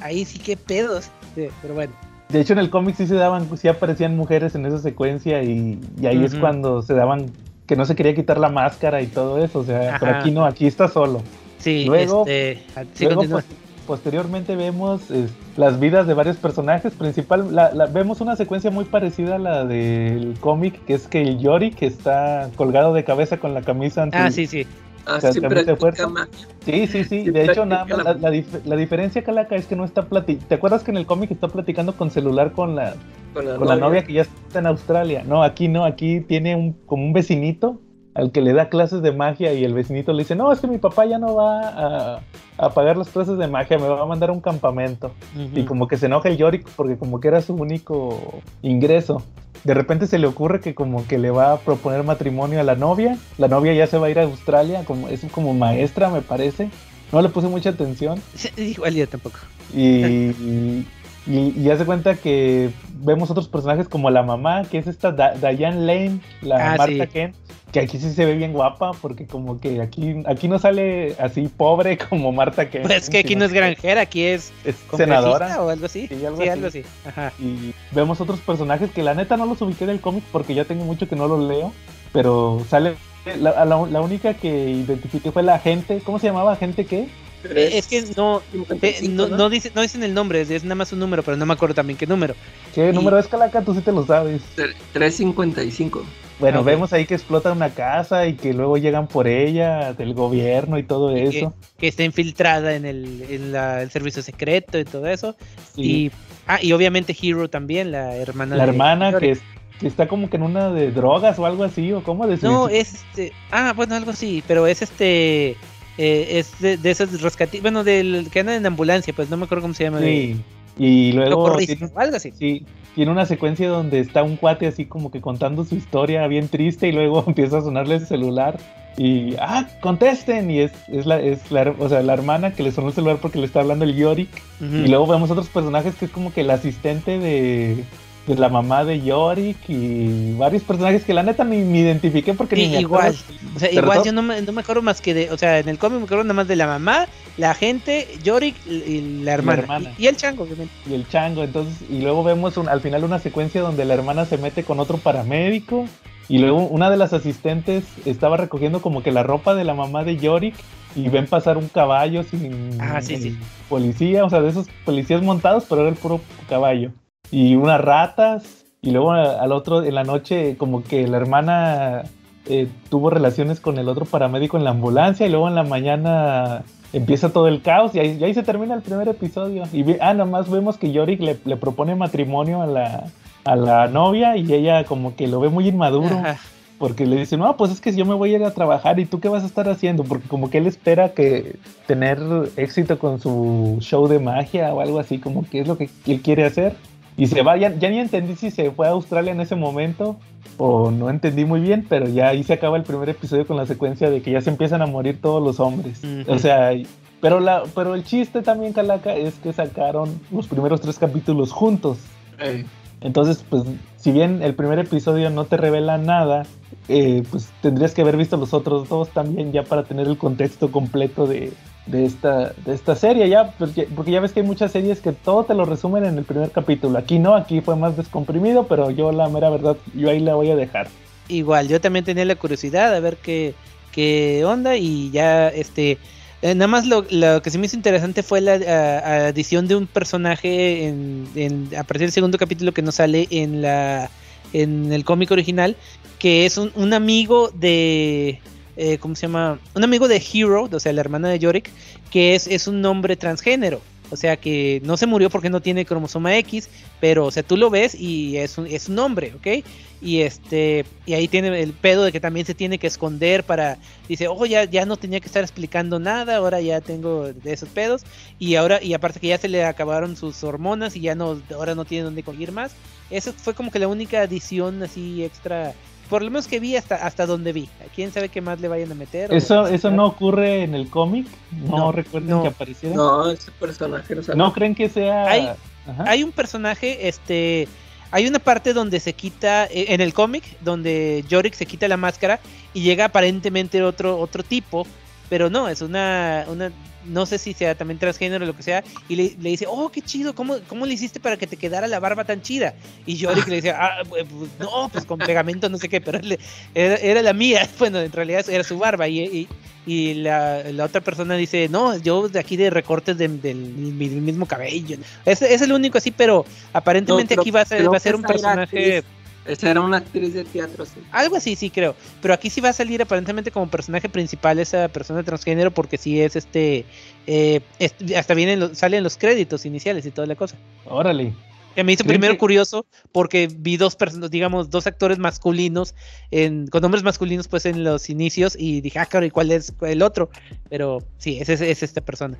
Speaker 5: Ahí sí que pedos. Sí, pero bueno.
Speaker 3: De hecho, en el cómic sí se daban, sí aparecían mujeres en esa secuencia y, y ahí es cuando se daban que no se quería quitar la máscara y todo eso. O sea, pero aquí no, aquí está solo.
Speaker 5: Sí,
Speaker 3: Luego-
Speaker 5: este. ah, sí,
Speaker 3: Luego,
Speaker 5: continúa.
Speaker 3: Pos- posteriormente vemos es, las vidas de varios personajes. Principal, la- la- vemos una secuencia muy parecida a la del cómic, que es que el Yori que está colgado de cabeza con la camisa anti.
Speaker 5: Ah, sí, sí.
Speaker 4: magia.
Speaker 3: Sí, sí, sí.
Speaker 4: Sí,
Speaker 3: De hecho, nada más, la,
Speaker 4: la-
Speaker 3: la dif- la diferencia, Calaca, es que no está platicando. ¿Te acuerdas que en el cómic está platicando con celular con la,
Speaker 4: Con la,
Speaker 3: con la novia que ya está en Australia. No, aquí no, aquí tiene un, como un vecinito al que le da clases de magia y el vecinito le dice, no, es que mi papá ya no va a, a pagar las clases de magia, me va a mandar a un campamento. Y como que se enoja el Yorick porque como que era su único ingreso. De repente se le ocurre que como que le va a proponer matrimonio a la novia. La novia ya se va a ir a Australia, como, es como maestra me parece. No le puse mucha atención.
Speaker 5: Sí, Igual yo tampoco.
Speaker 3: Y, y, y- y hace cuenta que vemos otros personajes como la mamá, que es esta Da- Diane Lane, la
Speaker 5: Ah,
Speaker 3: Marta
Speaker 5: sí.
Speaker 3: Kent, que aquí sí se ve bien guapa, porque como que aquí, aquí no sale así pobre como Marta Kent.
Speaker 5: Pues que aquí no es granjera, aquí es
Speaker 3: es senadora.
Speaker 5: o algo así.
Speaker 3: Sí, algo
Speaker 5: Sí,
Speaker 3: así.
Speaker 5: algo así. Ajá.
Speaker 3: Y vemos otros personajes que la neta no los ubiqué del cómic porque ya tengo mucho que no los leo, pero sale... La, la- la única que identifiqué fue la agente, ¿cómo se llamaba? ¿Agente qué?
Speaker 5: Es que no, eh,
Speaker 4: 55,
Speaker 5: no, no dice, no dicen el nombre, es nada más un número, pero no me acuerdo también qué número.
Speaker 3: ¿Qué
Speaker 5: Y-
Speaker 3: número es Calaca? Tú sí te lo sabes.
Speaker 4: Tre- 355.
Speaker 3: Bueno, vemos ahí que explota una casa y que luego llegan por ella del gobierno y todo
Speaker 5: Y que-
Speaker 3: eso.
Speaker 5: Que está infiltrada en el, en la- el servicio secreto y todo eso.
Speaker 3: Y
Speaker 5: Y, ah, y obviamente Hero también, la hermana
Speaker 3: la
Speaker 5: de
Speaker 3: hermana que, es- que está como que en una de drogas o algo así, o cómo decir.
Speaker 5: No, es este. Ah, bueno, algo así, pero es este. eh, es de, de esos rescati... Bueno, del que andan en ambulancia, pues no me acuerdo cómo se llama.
Speaker 3: Sí. Y luego
Speaker 5: socorrista,
Speaker 3: tiene,
Speaker 5: o algo así.
Speaker 3: sí, tiene una secuencia donde está un cuate así como que contando su historia bien triste y luego empieza a sonarle el celular y ah, contesten y es, es la es la, o sea, la hermana que le sonó el celular porque le está hablando el Yorick. Y luego vemos otros personajes que es como que el asistente de, de la mamá de Yorick y varios personajes que la neta ni me identifiqué porque
Speaker 5: Sí,
Speaker 3: ni me
Speaker 5: igual,
Speaker 3: acuerdo.
Speaker 5: o sea, igual yo no me, no me acuerdo más que de, o sea, en el cómic me acuerdo nada más de la mamá, la gente, Yorick y la hermana,
Speaker 3: hermana.
Speaker 5: Y, y el chango, obviamente.
Speaker 3: y el chango, entonces, y luego vemos un- al final una secuencia donde la hermana se mete con otro paramédico y luego una de las asistentes estaba recogiendo como que la ropa de la mamá de Yorick y ven pasar un caballo sin
Speaker 5: Ah, sí, sí.
Speaker 3: sin policía, o sea, de esos policías montados, pero era el puro caballo. Y unas ratas, y luego al otro, en la noche, como que la hermana eh, tuvo relaciones con el otro paramédico en la ambulancia, y luego en la mañana empieza todo el caos, y ahí, y ahí se termina el primer episodio. Y ve- ah, nada más vemos que Yorick le, le propone matrimonio a la, a la novia, y ella como que lo ve muy inmaduro.
Speaker 5: Ajá.
Speaker 3: Porque le dice, no, pues es que yo me voy a ir a trabajar y tú qué vas a estar haciendo, porque como que él espera que tener éxito con su show de magia o algo así, como que es lo que él quiere hacer. Y se va, ya, ya ni entendí si se fue a Australia en ese momento o no entendí muy bien, pero ya ahí se acaba el primer episodio con la secuencia de que ya se empiezan a morir todos los hombres. O sea, pero, la, pero el chiste también, Calaca, es que sacaron los primeros tres capítulos juntos. Entonces, pues, si bien el primer episodio no te revela nada, eh, pues tendrías que haber visto los otros dos también ya para tener el contexto completo de, de esta, de esta serie, ya, porque, porque ya ves que hay muchas series que todo te lo resumen en el primer capítulo. Aquí no, aquí fue más descomprimido, pero yo la mera verdad, yo ahí la voy a dejar.
Speaker 5: Igual, yo también tenía la curiosidad a ver qué, qué onda y ya, este, eh, nada más lo, lo que se me hizo interesante fue la adición de un personaje en, en- a partir del segundo capítulo que no sale en la en el cómic original, que es un, un amigo de, eh, ¿cómo se llama? Un amigo de Hero, o sea, la hermana de Yorick, que es, es un hombre transgénero. O sea que no se murió porque no tiene cromosoma X, pero o sea, tú lo ves y es un, es un hombre, ¿ok? Y este, y ahí tiene el pedo de que también se tiene que esconder para, dice, ojo, ya, ya no tenía que estar explicando nada, ahora ya tengo de esos pedos, y ahora, y aparte que ya se le acabaron sus hormonas y ya no, ahora no tiene dónde conseguir más. Eso fue como que la única adición así extra, por lo menos que vi hasta, hasta donde vi. ¿Quién sabe qué más le vayan a meter?
Speaker 3: Eso, eso no ocurre en el cómic, no,
Speaker 5: No,
Speaker 3: recuerden
Speaker 5: no.
Speaker 3: que apareciera.
Speaker 4: no, ese personaje no sale.
Speaker 3: ¿No creen que sea...
Speaker 5: Hay- hay un personaje, este, hay una parte donde se quita, eh, en el cómic, donde Yorick se quita la máscara y llega aparentemente otro, otro tipo, pero no, es una, una, no sé si sea también transgénero o lo que sea, y le, le dice, oh, qué chido, ¿cómo, ¿cómo le hiciste para que te quedara la barba tan chida? Y Yorick le dice, ah, pues, no, pues con pegamento, no sé qué, pero le- era, era la mía, bueno, en realidad era su barba, y, y, y la, la otra persona dice, no, yo de aquí de recortes de- del, mi- del mismo cabello. Es, es el único así, pero aparentemente
Speaker 4: No, pero
Speaker 5: aquí va a ser, va a ser un personaje...
Speaker 4: actriz. Esa era una actriz de teatro, sí.
Speaker 5: Algo así, sí creo. Pero aquí sí va a salir aparentemente como personaje principal esa persona transgénero porque sí es este... eh, es- hasta vienen los- salen los créditos iniciales y toda la cosa.
Speaker 3: Órale.
Speaker 5: Que me hizo
Speaker 3: ¿Creen
Speaker 5: primero
Speaker 3: que-
Speaker 5: curioso porque vi dos personas, digamos, dos actores masculinos, en, con nombres masculinos pues en los inicios y dije, ah, claro, ¿y cuál es el otro? Pero sí, es, es, es esta persona.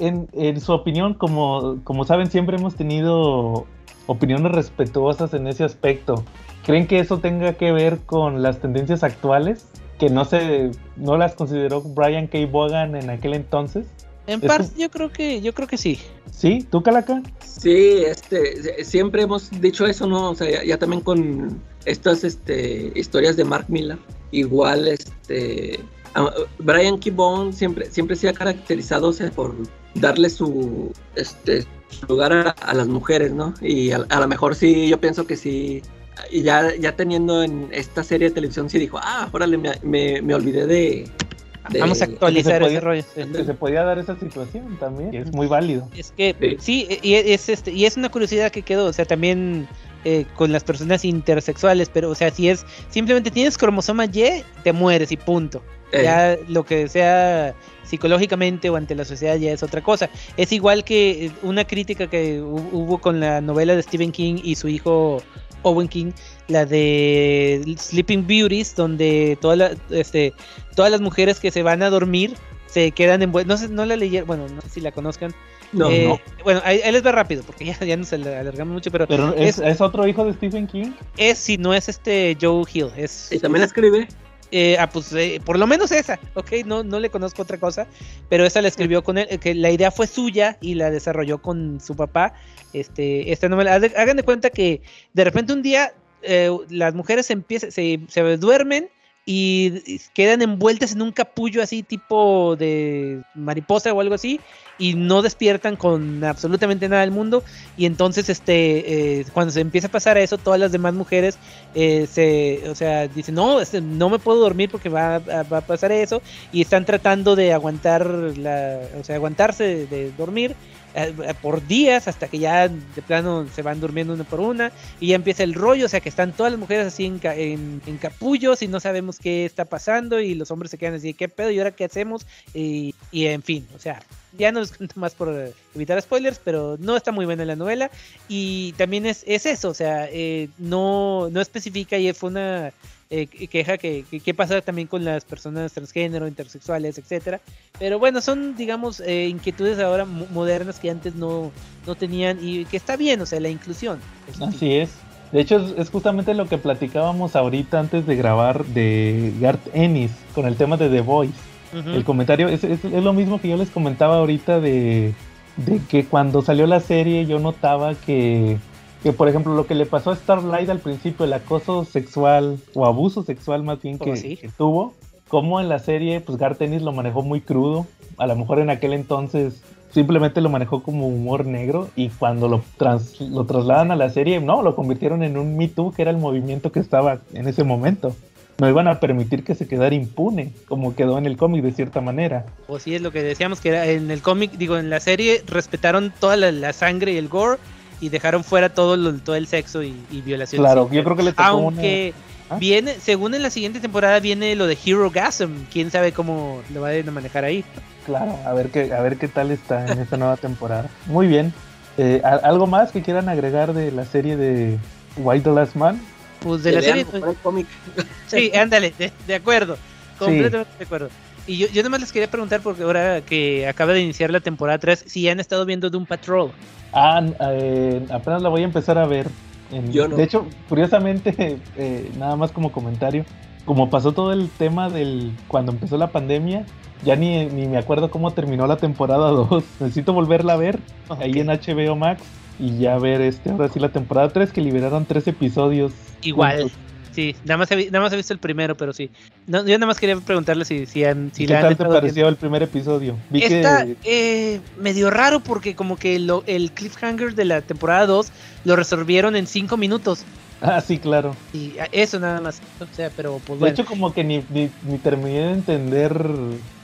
Speaker 3: En, en su opinión, como, como saben, siempre hemos tenido opiniones respetuosas en ese aspecto. ¿Creen que eso tenga que ver con las tendencias actuales? Que no se no las consideró Brian K. Vaughan en aquel entonces.
Speaker 5: En parte yo creo que yo creo que sí.
Speaker 3: ¿Sí? ¿Tú, Calaca?
Speaker 4: Sí, este, siempre hemos dicho eso, ¿no? O sea, ya, ya también con estas este, historias de Mark Miller, igual, este, a- Brian Kibon siempre, siempre se ha caracterizado o sea, por darle su, este, su lugar a, a las mujeres, ¿no? Y a, a lo mejor sí, yo pienso que sí, y ya, ya teniendo en esta serie de televisión, sí dijo, ah, órale, me, me, me olvidé de... de-
Speaker 5: Vamos a actualizar ese rollo.
Speaker 3: Que se podía dar esa situación también. y es muy válido.
Speaker 5: Es que
Speaker 4: Sí.
Speaker 5: sí, y es este y es una curiosidad que quedó, o sea, también eh, con las personas intersexuales, pero o sea, si es simplemente tienes cromosoma Y, te mueres y punto.
Speaker 4: Eh,
Speaker 5: Ya lo que sea psicológicamente o ante la sociedad ya es otra cosa. Es igual que eh, una crítica que hu- hubo con la novela de Stephen King y su hijo Owen King, la de Sleeping Beauties, donde toda la- este, todas las mujeres que se van a dormir se quedan envueltas. No sé, no la leyeron, bueno, no sé si la conozcan.
Speaker 4: no,
Speaker 5: Eh,
Speaker 4: no.
Speaker 5: Bueno, ahí, ahí les va rápido, porque ya, ya nos al- alargamos mucho, pero,
Speaker 3: Pero es,
Speaker 5: es,
Speaker 3: es otro hijo de Stephen King.
Speaker 5: es si no es este Joe Hill, es
Speaker 4: Y también escribe,
Speaker 5: Eh, ah, pues eh, por lo menos esa, ok, no, no le conozco otra cosa, pero esa la escribió con él, que la idea fue suya y la desarrolló con su papá. Este, esta novela, hagan de cuenta que de repente un día eh, las mujeres empiezan, se, se duermen y, quedan envueltas en un capullo así tipo de mariposa o algo así y no despiertan con absolutamente nada del mundo. Y entonces este eh, cuando se empieza a pasar eso todas las demás mujeres eh, se o sea dicen no este, no me puedo dormir porque va, a- pasar eso y están tratando de aguantar la o sea aguantarse de, dormir por días hasta que ya de plano se van durmiendo una por una y ya empieza el rollo, o sea que están todas las mujeres así en, ca- en, capullos y no sabemos qué está pasando y los hombres se quedan así, ¿qué pedo? ¿Y ahora qué hacemos? Y, y en fin, o sea, ya no les cuento más por eh, evitar spoilers, pero no está muy buena la novela y también es, es eso, o sea, eh, no, no especifica y fue una eh, queja que, que, que pasa también con las personas transgénero, intersexuales, etcétera. Pero bueno, son, digamos, eh, inquietudes ahora mo- modernas que antes no, no tenían y que está bien, o sea, la inclusión.
Speaker 3: Así es. De hecho, es, es justamente lo que platicábamos ahorita antes de grabar de Garth Ennis con el tema de The Voice. El comentario es, es- es lo mismo que yo les comentaba ahorita de, de que cuando salió la serie yo notaba que, que, por ejemplo, lo que le pasó a Starlight al principio, el acoso sexual o abuso sexual más bien que,
Speaker 5: sí.
Speaker 3: que tuvo, como en la serie, pues Garth Ennis lo manejó muy crudo. A lo mejor en aquel entonces simplemente lo manejó como humor negro y cuando lo, trans- lo trasladan a la serie, no, lo convirtieron en un Me Too, que era el movimiento que estaba en ese momento. No iban a permitir que se quedara impune, como quedó en el cómic de cierta manera.
Speaker 5: O sí, es lo que decíamos que era en el cómic, digo, en la serie respetaron toda la, la sangre y el gore y dejaron fuera todo, lo- todo el sexo y, y violación.
Speaker 3: Claro, yo creo que le tocó
Speaker 5: Aunque
Speaker 3: ¿Ah?
Speaker 5: viene, según en la siguiente temporada viene lo de Hero Gasm, quién sabe cómo lo van a manejar ahí.
Speaker 3: Claro, a ver qué, a ver qué tal está en esta nueva temporada. Muy bien. Eh, ¿a- ¿Algo más que quieran agregar de la serie de White the Last Man?
Speaker 5: Pues de
Speaker 4: Que
Speaker 5: la
Speaker 4: lean
Speaker 5: serie.
Speaker 4: mejor el cómic.
Speaker 5: Sí, ándale, de, de acuerdo. Completamente de acuerdo. Y yo, yo nomás les quería preguntar, porque ahora que acaba de iniciar la temporada 3, si han estado viendo Doom Patrol.
Speaker 3: Ah, eh, apenas la voy a empezar a ver. En-
Speaker 4: Yo no.
Speaker 3: De hecho, curiosamente, eh, nada más como comentario, como pasó todo el tema del cuando empezó la pandemia, ya ni, ni me acuerdo cómo terminó la temporada 2. Necesito volverla a ver ahí en HBO Max y ya ver este ahora sí la temporada 3 que liberaron tres episodios.
Speaker 5: Igual.
Speaker 3: juntos.
Speaker 5: Sí, nada más, he, nada más he visto el primero, pero sí. No, yo nada más quería preguntarle si, si han. Si
Speaker 3: ¿Y
Speaker 5: la
Speaker 3: ¿Qué
Speaker 5: han
Speaker 3: tal te pareció el primer episodio? Vi.
Speaker 5: Está
Speaker 3: que
Speaker 5: eh, medio raro porque como que lo, el cliffhanger de la temporada 2 lo resolvieron en 5 minutos.
Speaker 3: Ah, sí, claro.
Speaker 5: Y eso nada más. O sea, pero pues
Speaker 3: De
Speaker 5: bueno.
Speaker 3: hecho, como que ni, ni, ni terminé de entender.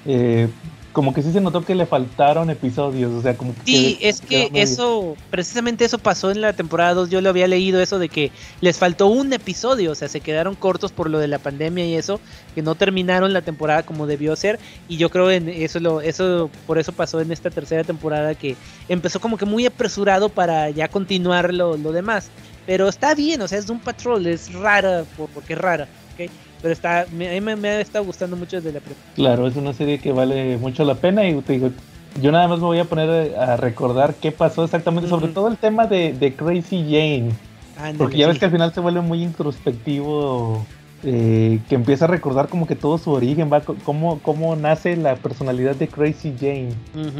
Speaker 3: eh, como que sí se notó que le faltaron episodios. O sea, como que.
Speaker 5: Sí,
Speaker 3: quedé-
Speaker 5: es que eso, precisamente eso pasó en la temporada 2, yo lo había leído eso de que les faltó un episodio, o sea, se quedaron cortos por lo de la pandemia y eso, que no terminaron la temporada como debió ser, y yo creo en eso lo, eso, por eso pasó en esta tercera temporada que empezó como que muy apresurado para ya continuar lo, lo demás, pero está bien, o sea, es de un patrol, es rara, por- porque es rara, ¿ok? Pero está, me, a mí me, me ha estado gustando mucho desde la primera.
Speaker 3: Claro, es una serie que vale mucho la pena. Y te digo, yo nada más me voy a poner a, recordar qué pasó exactamente. Sobre todo el tema de, de Crazy Jane. Porque ya ves que al final se vuelve muy introspectivo. eh, que empieza a recordar como que todo su origen, va cómo, cómo nace la personalidad de Crazy Jane.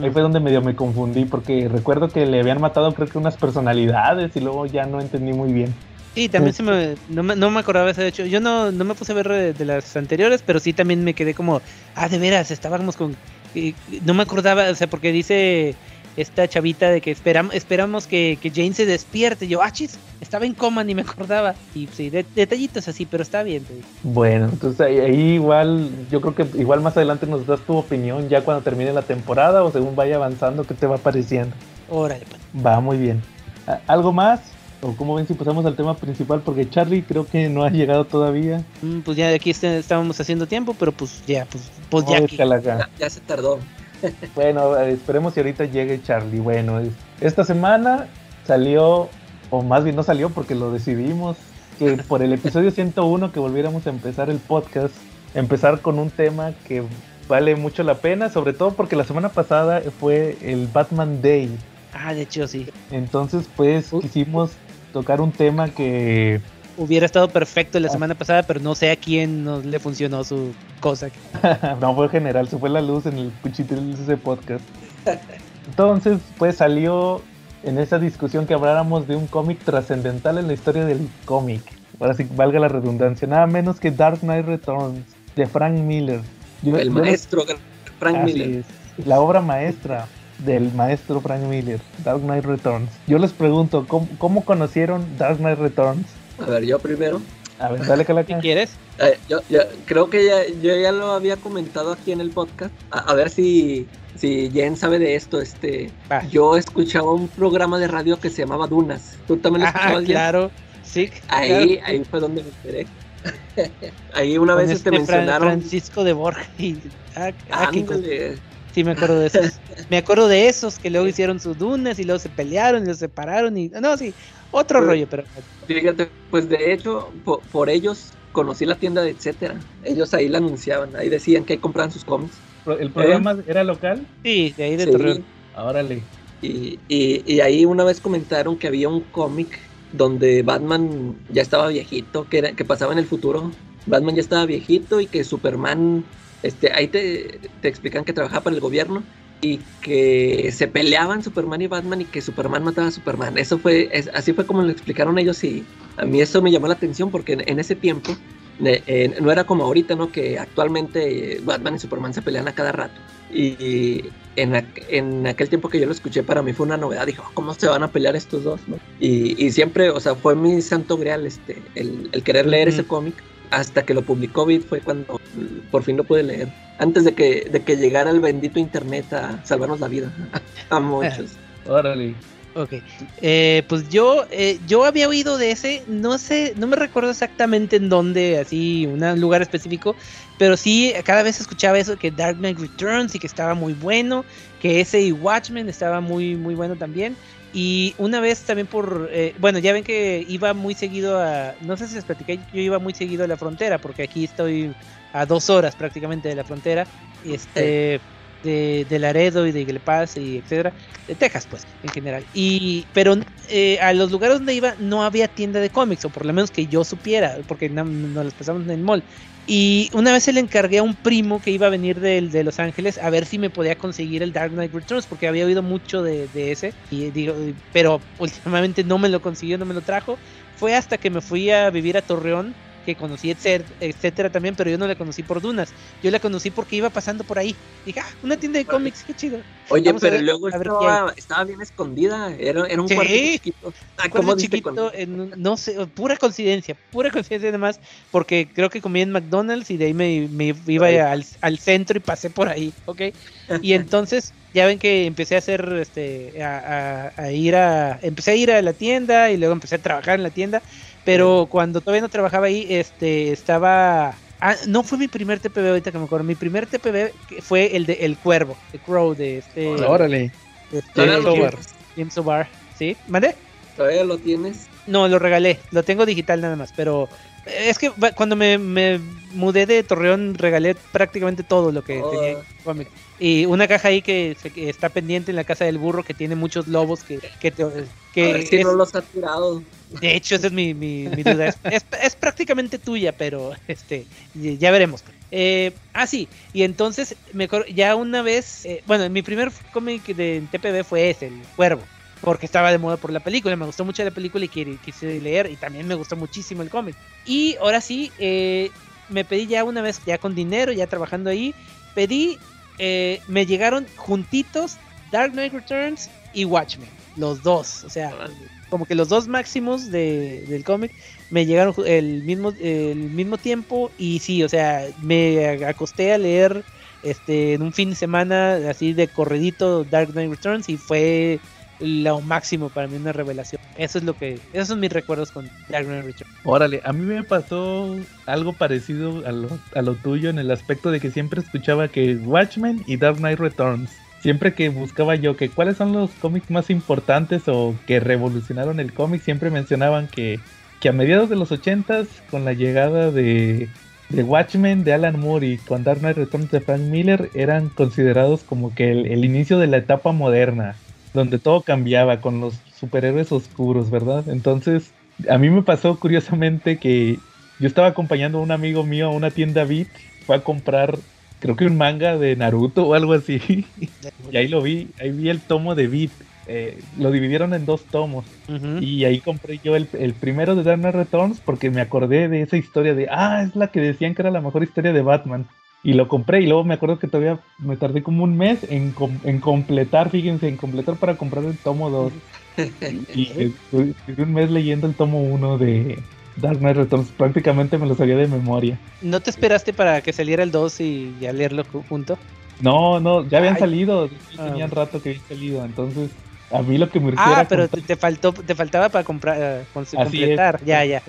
Speaker 3: Ahí fue donde medio me confundí porque recuerdo que le habían matado creo que unas personalidades y luego ya no entendí muy bien.
Speaker 5: Sí, también se me, no, me, no me acordaba ese hecho. Yo no, no me puse a ver de, de las anteriores, pero sí también me quedé como, ah, de veras, estábamos con... y- y no me acordaba, o sea, porque dice esta chavita de que esperam, esperamos que, que Jane se despierte. Yo, ah, chis, estaba en coma, ni me acordaba. Y sí, de- detallitos así, pero está bien.
Speaker 3: Bueno, entonces ahí, ahí igual, yo creo que igual más adelante nos das tu opinión ya cuando termine la temporada o según vaya avanzando, ¿qué te va pareciendo?
Speaker 5: Órale, pues.
Speaker 3: Va muy bien. ¿A- ¿Algo más? ¿O cómo ven si pasamos al tema principal? Porque Charlie creo que no ha llegado todavía.
Speaker 5: Mm, Pues ya de aquí este- estábamos haciendo tiempo, pero pues ya, pues, pues ya aquí.
Speaker 4: Ya, ya se tardó.
Speaker 3: Bueno, esperemos si ahorita llegue Charlie. Bueno, es- esta semana salió, o más bien no salió porque lo decidimos, que por el episodio 101 que volviéramos a empezar el podcast, empezar con un tema que vale mucho la pena, sobre todo porque la semana pasada fue el Batman Day.
Speaker 5: Ah, de hecho sí.
Speaker 3: Entonces, pues
Speaker 5: Uh.
Speaker 3: quisimos tocar un tema que
Speaker 5: hubiera estado perfecto la semana pasada, pero no sé a quién no le funcionó su cosa.
Speaker 3: no fue general, se fue la luz en el cuchitril de ese podcast. Entonces, pues salió en esa discusión que habláramos de un cómic trascendental en la historia del cómic. Ahora sí, valga la redundancia, nada menos que Dark Knight Returns de Frank Miller.
Speaker 4: el maestro Frank Miller.
Speaker 3: la obra maestra del maestro Frank Miller, Dark Knight Returns. Yo les pregunto, ¿cómo, conocieron Dark Knight Returns?
Speaker 4: A ver, yo primero.
Speaker 3: A ver, dale que
Speaker 5: ¿Qué quieres?
Speaker 4: Eh, yo, creo que ya, yo ya lo había comentado aquí en el podcast. A, ver si, si Jen sabe de esto. Este, yo escuchaba un programa de radio que se llamaba Dunas. ¿Tú también lo escuchabas?
Speaker 5: claro, sí.
Speaker 4: Ahí, ahí fue donde me enteré. ahí una vez te este mencionaron.
Speaker 5: Francisco de Borja y. Ah, ah Sí, me acuerdo de esos. me acuerdo de esos que luego hicieron sus dunas y luego se pelearon y los separaron y. No, sí, otro pues, rollo, pero.
Speaker 4: Fíjate, pues de hecho, por, ellos conocí la tienda de etcétera. Ellos ahí la anunciaban, ahí decían que compraban sus cómics.
Speaker 3: ¿El programa eh, era local?
Speaker 5: Sí, de ahí de Torreón.
Speaker 3: Órale.
Speaker 4: Y, y, y, ahí una vez comentaron que había un cómic donde Batman ya estaba viejito, que, era, que pasaba en el futuro. Batman ya estaba viejito y que Superman este, ahí te, explican que trabajaba para el gobierno y que se peleaban Superman y Batman y que Superman mataba a Superman. Eso fue, así fue como lo explicaron ellos y a mí eso me llamó la atención porque en, ese tiempo eh, no era como ahorita, ¿no? Que actualmente Batman y Superman se pelean a cada rato. Y en, en aquel tiempo que yo lo escuché, para mí fue una novedad. Dijo, ¿cómo se van a pelear estos dos? Y, y, siempre, o sea, fue mi santo grial este, el, el querer leer ese cómic hasta que lo publicó Bit fue cuando por fin lo pude leer. Antes de que, de que llegara el bendito internet a salvarnos la vida. a muchos.
Speaker 3: Órale.
Speaker 5: Ok. Eh, pues yo, eh, yo había oído de ese, no sé, no me recuerdo exactamente en dónde, así, un lugar específico, pero sí, cada vez escuchaba eso, que Dark Knight Returns y que estaba muy bueno, que ese y Watchmen estaba muy, muy bueno también. Y una vez también por, eh, bueno, ya ven que iba muy seguido a, no sé si les platicé, yo iba muy seguido a la frontera, porque aquí estoy a dos horas prácticamente de la frontera, este, de, de Laredo y de Le y etcétera, de Texas pues, en general. Y, pero eh, a los lugares donde iba no había tienda de cómics, o por lo menos que yo supiera, porque no, nos las pasamos en el mall. Y una vez se le encargué a un primo que iba a venir de, de, Los Ángeles a ver si me podía conseguir el Dark Knight Returns, porque había oído mucho de, de, ese, y digo, pero últimamente no me lo consiguió, no me lo trajo. Fue hasta que me fui a vivir a Torreón que conocí, etcétera, también, pero yo no la conocí por Dunas. Yo la conocí porque iba pasando por ahí. Dije, ah, una tienda de cómics, qué chido.
Speaker 4: Oye, pero luego estaba, estaba, bien escondida. Era, era un cuarto chiquito.
Speaker 5: Ah, chiquito, no sé, pura coincidencia, pura coincidencia además, porque creo que comí en McDonald's y de ahí me, me iba al, al, centro y pasé por ahí, ¿ok? Y entonces ya ven que empecé a hacer, este, a, a, a, ir a, empecé a ir a la tienda y luego empecé a trabajar en la tienda pero cuando todavía no trabajaba ahí, este, estaba... Ah, no fue mi primer TPB ahorita que me acuerdo. Mi primer TPB fue el de El Cuervo, The Crow, de este...
Speaker 3: Órale.
Speaker 5: Este, James O'Barr. ¿Sí? ¿Mande?
Speaker 4: ¿Todavía lo tienes?
Speaker 5: No, lo regalé. Lo tengo digital nada más, pero... Es que cuando me, mudé de Torreón regalé prácticamente todo lo que oh. tenía Y una caja ahí que, está pendiente en la casa del burro que tiene muchos lobos que... que,
Speaker 4: que no los ha tirado.
Speaker 5: De hecho, esa es mi, duda. Es, prácticamente tuya, pero este ya veremos. Eh, ah, sí, y entonces me ya una vez, eh, bueno, mi primer cómic de TPB fue ese, El Cuervo, porque estaba de moda por la película, me gustó mucho la película y quise leer, y también me gustó muchísimo el cómic. Y ahora sí, eh, me pedí ya una vez, ya con dinero, ya trabajando ahí, pedí, me llegaron juntitos Dark Knight Returns y Watchmen, los dos, o sea como que los dos máximos de, del cómic me llegaron el mismo, el mismo tiempo y sí, o sea, me acosté a leer este en un fin de semana así de corredito Dark Knight Returns y fue lo máximo para mí una revelación. Eso es lo que esos son mis recuerdos con Dark Knight.
Speaker 3: Órale, a mí me pasó algo parecido a lo, a lo tuyo en el aspecto de que siempre escuchaba que Watchmen y Dark Knight Returns siempre que buscaba yo que cuáles son los cómics más importantes o que revolucionaron el cómic, siempre mencionaban que, que a mediados de los 80 con la llegada de, de Watchmen de Alan Moore y con Dark Knight Returns de Frank Miller eran considerados como que el, inicio de la etapa moderna, donde todo cambiaba con los superhéroes oscuros, ¿verdad? Entonces, a mí me pasó curiosamente que yo estaba acompañando a un amigo mío a una tienda Beat, fue a comprar creo que un manga de Naruto o algo así. y ahí lo vi, ahí vi el tomo de Beat. Eh, lo dividieron en dos tomos. Y ahí compré yo el, el primero de Dark Returns porque me acordé de esa historia de, ah, es la que decían que era la mejor historia de Batman. Y lo compré y luego me acuerdo que todavía me tardé como un mes en, com- en completar, fíjense, en completar para comprar el tomo 2. y estuve un mes leyendo el tomo 1 de Dark Knight Returns. Prácticamente me lo sabía de memoria.
Speaker 5: ¿No te esperaste para que saliera el 2 y ya leerlo ju- junto?
Speaker 3: No, no, ya habían
Speaker 5: Ay.
Speaker 3: salido.
Speaker 5: Ah,
Speaker 3: tenían rato que habían salido. Entonces, a mí lo que me urgía
Speaker 5: Ah,
Speaker 3: era
Speaker 5: pero
Speaker 3: comprar-
Speaker 5: te, faltó, te faltaba para comprar,
Speaker 3: Así
Speaker 5: completar.
Speaker 3: es.
Speaker 5: Ya, ya.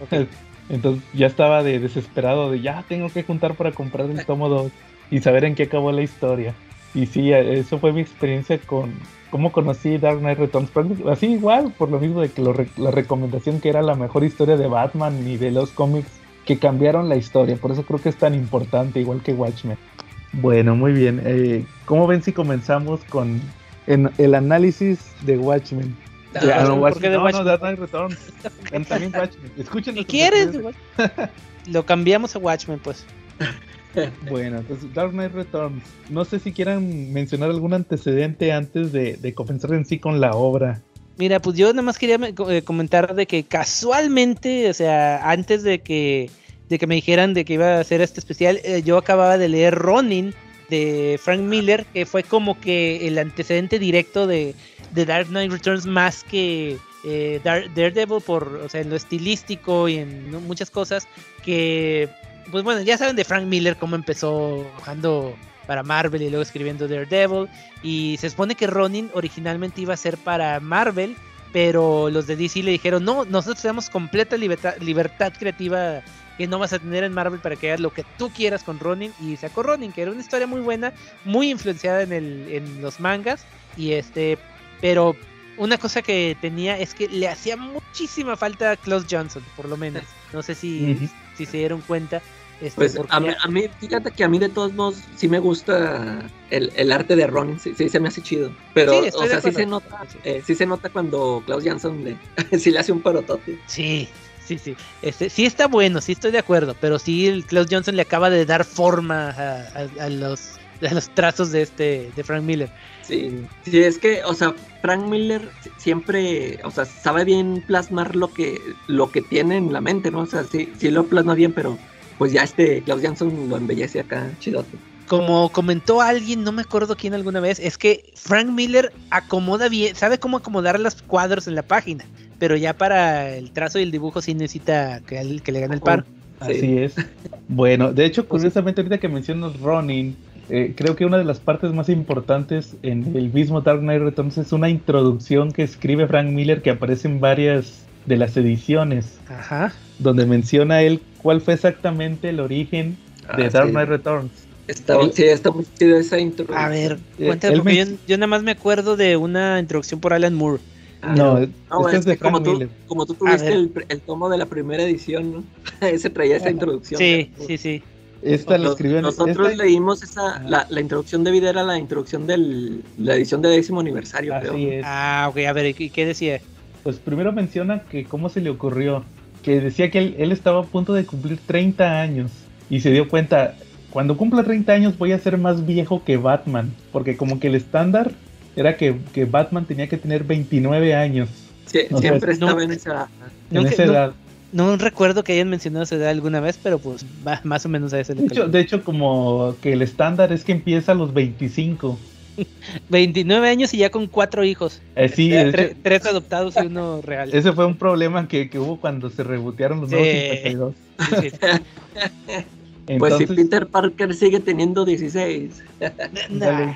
Speaker 5: Ok.
Speaker 3: Entonces ya estaba de desesperado de ya tengo que juntar para comprar el tomo 2 y saber en qué acabó la historia. Y sí, eso fue mi experiencia con cómo conocí Dark Knight Returns. Así igual, por lo mismo de que lo la recomendación que era la mejor historia de Batman y de los cómics que cambiaron la historia. Por eso creo que es tan importante, igual que Watchmen. Bueno, muy bien. Eh, ¿Cómo ven si comenzamos con el análisis de Watchmen? Ya, no,
Speaker 5: ¿por qué de
Speaker 3: no? Dark Knight Returns. También Watchmen. Escuchen
Speaker 5: ¿Qué quieres? Lo cambiamos a Watchmen, pues.
Speaker 3: Bueno, entonces Dark Knight Returns. No sé si quieran mencionar algún antecedente antes de, de comenzar en sí con la obra.
Speaker 5: Mira, pues yo nada más quería co- eh, comentar de que casualmente, o sea, antes de que, de que me dijeran de que iba a hacer este especial, eh, yo acababa de leer Ronin de Frank Miller, que fue como que el antecedente directo de, de Dark Knight Returns más que eh, Dar- Daredevil por, o sea, en lo estilístico y en muchas cosas que, pues bueno, ya saben de Frank Miller cómo empezó jugando para Marvel y luego escribiendo Daredevil. Y se supone que Ronin originalmente iba a ser para Marvel, pero los de DC le dijeron, no, nosotros tenemos completa libertad, libertad creativa que no vas a tener en Marvel para que hagas lo que tú quieras con Ronin. Y sacó Ronin, que era una historia muy buena, muy influenciada en, el, en los mangas. Y este, pero una cosa que tenía es que le hacía muchísima falta a Klaus Johnson, por lo menos. No sé si, si se dieron cuenta. Este,
Speaker 4: Pues
Speaker 5: porque-
Speaker 4: a mí, a mí, fíjate que a mí de todos modos sí me gusta el, el arte de Ronin, sí, sí se me hace chido. Pero,
Speaker 5: Sí,
Speaker 4: o sea, sí se nota, eh, sí se nota cuando Klaus Jansson le, sí le hace un parotote.
Speaker 5: Sí, sí, sí. Este, sí está bueno, sí estoy de acuerdo, pero sí el Klaus Johnson le acaba de dar forma a, a- a los, a los trazos de este de Frank Miller.
Speaker 4: Sí, sí, es que, o sea, Frank Miller siempre, o sea, sabe bien plasmar lo que, lo que tiene en la mente, ¿no? O sea, sí, sí lo plasma bien, pero pues ya este Klaus Jansson lo embellece acá, chidote.
Speaker 5: Como comentó alguien, no me acuerdo quién alguna vez, es que Frank Miller acomoda bien, sabe cómo acomodar los cuadros en la página, pero ya para el trazo y el dibujo sí necesita que, que le gane el paro.
Speaker 4: Sí.
Speaker 3: Así es. Bueno, de hecho, curiosamente, ahorita que mencionas Ronin, eh, creo que una de las partes más importantes en el mismo Dark Knight Returns es una introducción que escribe Frank Miller que aparece en varias de las ediciones,
Speaker 5: Ajá.
Speaker 3: donde menciona él cuál fue exactamente el origen de
Speaker 4: Ah,
Speaker 3: Dark
Speaker 4: sí.
Speaker 3: Knight Returns.
Speaker 4: Está,
Speaker 3: Él-
Speaker 4: sí, está muy chido esa intro.
Speaker 5: A ver,
Speaker 3: Eh,
Speaker 5: cuéntame,
Speaker 3: él
Speaker 5: porque yo, nada más me acuerdo de una introducción por Alan Moore.
Speaker 4: Ah,
Speaker 3: no,
Speaker 4: no,
Speaker 3: este
Speaker 4: es
Speaker 3: de
Speaker 4: como
Speaker 3: Frank
Speaker 4: tú, como tú tuviste el, pr- el tomo de la primera edición, ¿no? Ese traía esa introducción.
Speaker 5: Sí, sí, sí.
Speaker 3: Esta la escribió en
Speaker 4: Nosotros
Speaker 3: esta-
Speaker 4: leímos esa, la, la introducción de vida era la introducción de la edición de décimo aniversario, creo.
Speaker 3: Así es.
Speaker 5: Ah, ok, a ver, ¿y qué decía?
Speaker 3: Pues primero menciona que cómo se le ocurrió, que decía que él, él estaba a punto de cumplir 30 años y se dio cuenta, cuando cumpla 30 años voy a ser más viejo que Batman, porque como que el estándar era que, que Batman tenía que tener 29 años
Speaker 4: Sí,
Speaker 3: O sea,
Speaker 4: siempre
Speaker 5: no-
Speaker 4: estaba en esa...
Speaker 3: en
Speaker 5: Nunca-
Speaker 3: esa edad.
Speaker 5: No recuerdo que hayan mencionado esa edad alguna vez, pero pues va- más o menos a ese
Speaker 3: De hecho, de hecho, como que el estándar es que empieza a los 25.
Speaker 5: 29 años y ya con cuatro hijos.
Speaker 3: Eh, sí, hecho,
Speaker 5: tres adoptados y uno real.
Speaker 3: ese fue un problema que, que hubo cuando se rebotearon los
Speaker 5: Sí.
Speaker 3: nuevos 52.
Speaker 5: Sí, sí.
Speaker 4: Pues si Peter Parker sigue teniendo 16.
Speaker 5: Nah,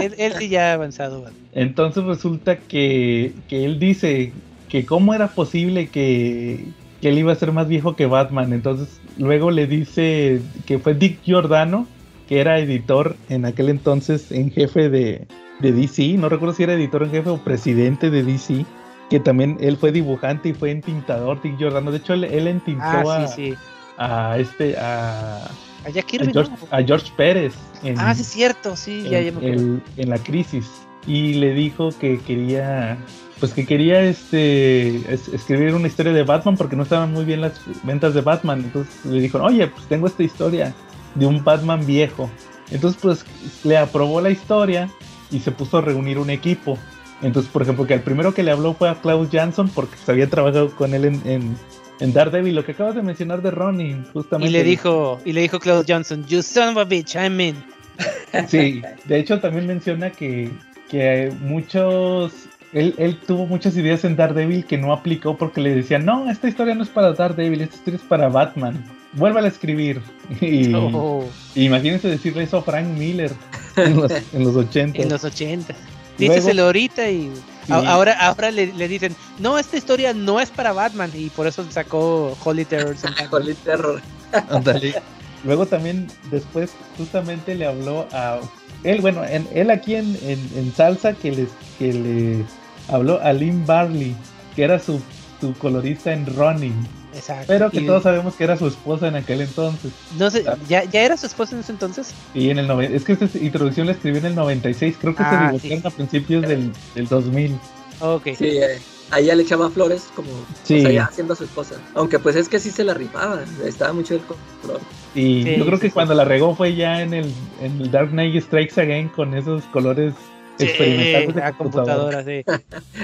Speaker 5: él, él sí ya ha avanzado.
Speaker 3: Entonces resulta que, que él dice que cómo era posible que, que él iba a ser más viejo que Batman. Entonces luego le dice que fue Dick Giordano, que era editor en aquel entonces en jefe de, de DC. No recuerdo si era editor en jefe o presidente de DC. Que también él fue dibujante y fue entintador, Dick Giordano. De hecho, él, él entintó
Speaker 5: Ah,
Speaker 3: a,
Speaker 5: sí,
Speaker 3: a este a,
Speaker 5: A Jack
Speaker 3: a George,
Speaker 5: ¿no?
Speaker 3: a George Pérez en,
Speaker 5: Ah, sí, es cierto, sí, ya, ya me acuerdo.
Speaker 3: el- en la crisis. y le dijo que quería pues que quería este escribir una historia de Batman porque no estaban muy bien las ventas de Batman. Entonces le dijo, oye, pues tengo esta historia de un Batman viejo. Entonces pues le aprobó la historia y se puso a reunir un equipo. Entonces, por ejemplo, que el primero que le habló fue a Klaus Jansson porque se había trabajado con él en, en, en Daredevil, lo que acabas de mencionar de Ronnie, justamente.
Speaker 5: Y le dijo, y le dijo Klaus Johnson, you son of a bitch, I'm in.
Speaker 3: Sí, de hecho también menciona que, que muchos él, él, tuvo muchas ideas en Daredevil que no aplicó porque le decían, no, esta historia no es para Daredevil, esta historia es para Batman. Vuelve a escribir. Y,
Speaker 5: Oh,
Speaker 3: Imagínense decirle eso a Frank Miller en los, en los 80.
Speaker 5: en los 80.
Speaker 3: Luego-
Speaker 5: Díceselo ahorita y
Speaker 3: Sí.
Speaker 5: a- ahora, ahora le, le dicen, no, esta historia no es para Batman y por eso sacó Holy Batman.
Speaker 4: Holy Terror.
Speaker 3: Luego también después justamente le habló a él, bueno, en, él aquí en, en, en Salsa que les que le habló a Lynn Barley, que era su, su colorista en Running,
Speaker 5: Exacto.
Speaker 3: pero que
Speaker 5: Y
Speaker 3: todos sabemos que era su esposa en aquel entonces.
Speaker 5: No sé, ¿ya, ¿ya era su esposa en ese entonces?
Speaker 3: Y en el nove- es que esta introducción la escribió en el 96, creo que
Speaker 5: Ah,
Speaker 3: se divorciaron
Speaker 5: sí.
Speaker 3: a principios del, del 2000.
Speaker 5: Ok.
Speaker 4: Sí, eh, ahí ya le echaba flores como
Speaker 3: Sí.
Speaker 4: o sea, ya haciendo a su esposa. Aunque pues es que sí se la rifaba, estaba mucho el color.
Speaker 3: Y
Speaker 5: Sí,
Speaker 3: yo creo
Speaker 5: sí,
Speaker 3: que
Speaker 5: sí.
Speaker 3: cuando la regó fue ya en el, en el Dark Knight Strikes Again con esos colores
Speaker 5: Sí,
Speaker 3: experimentales de
Speaker 5: a computadora, sí.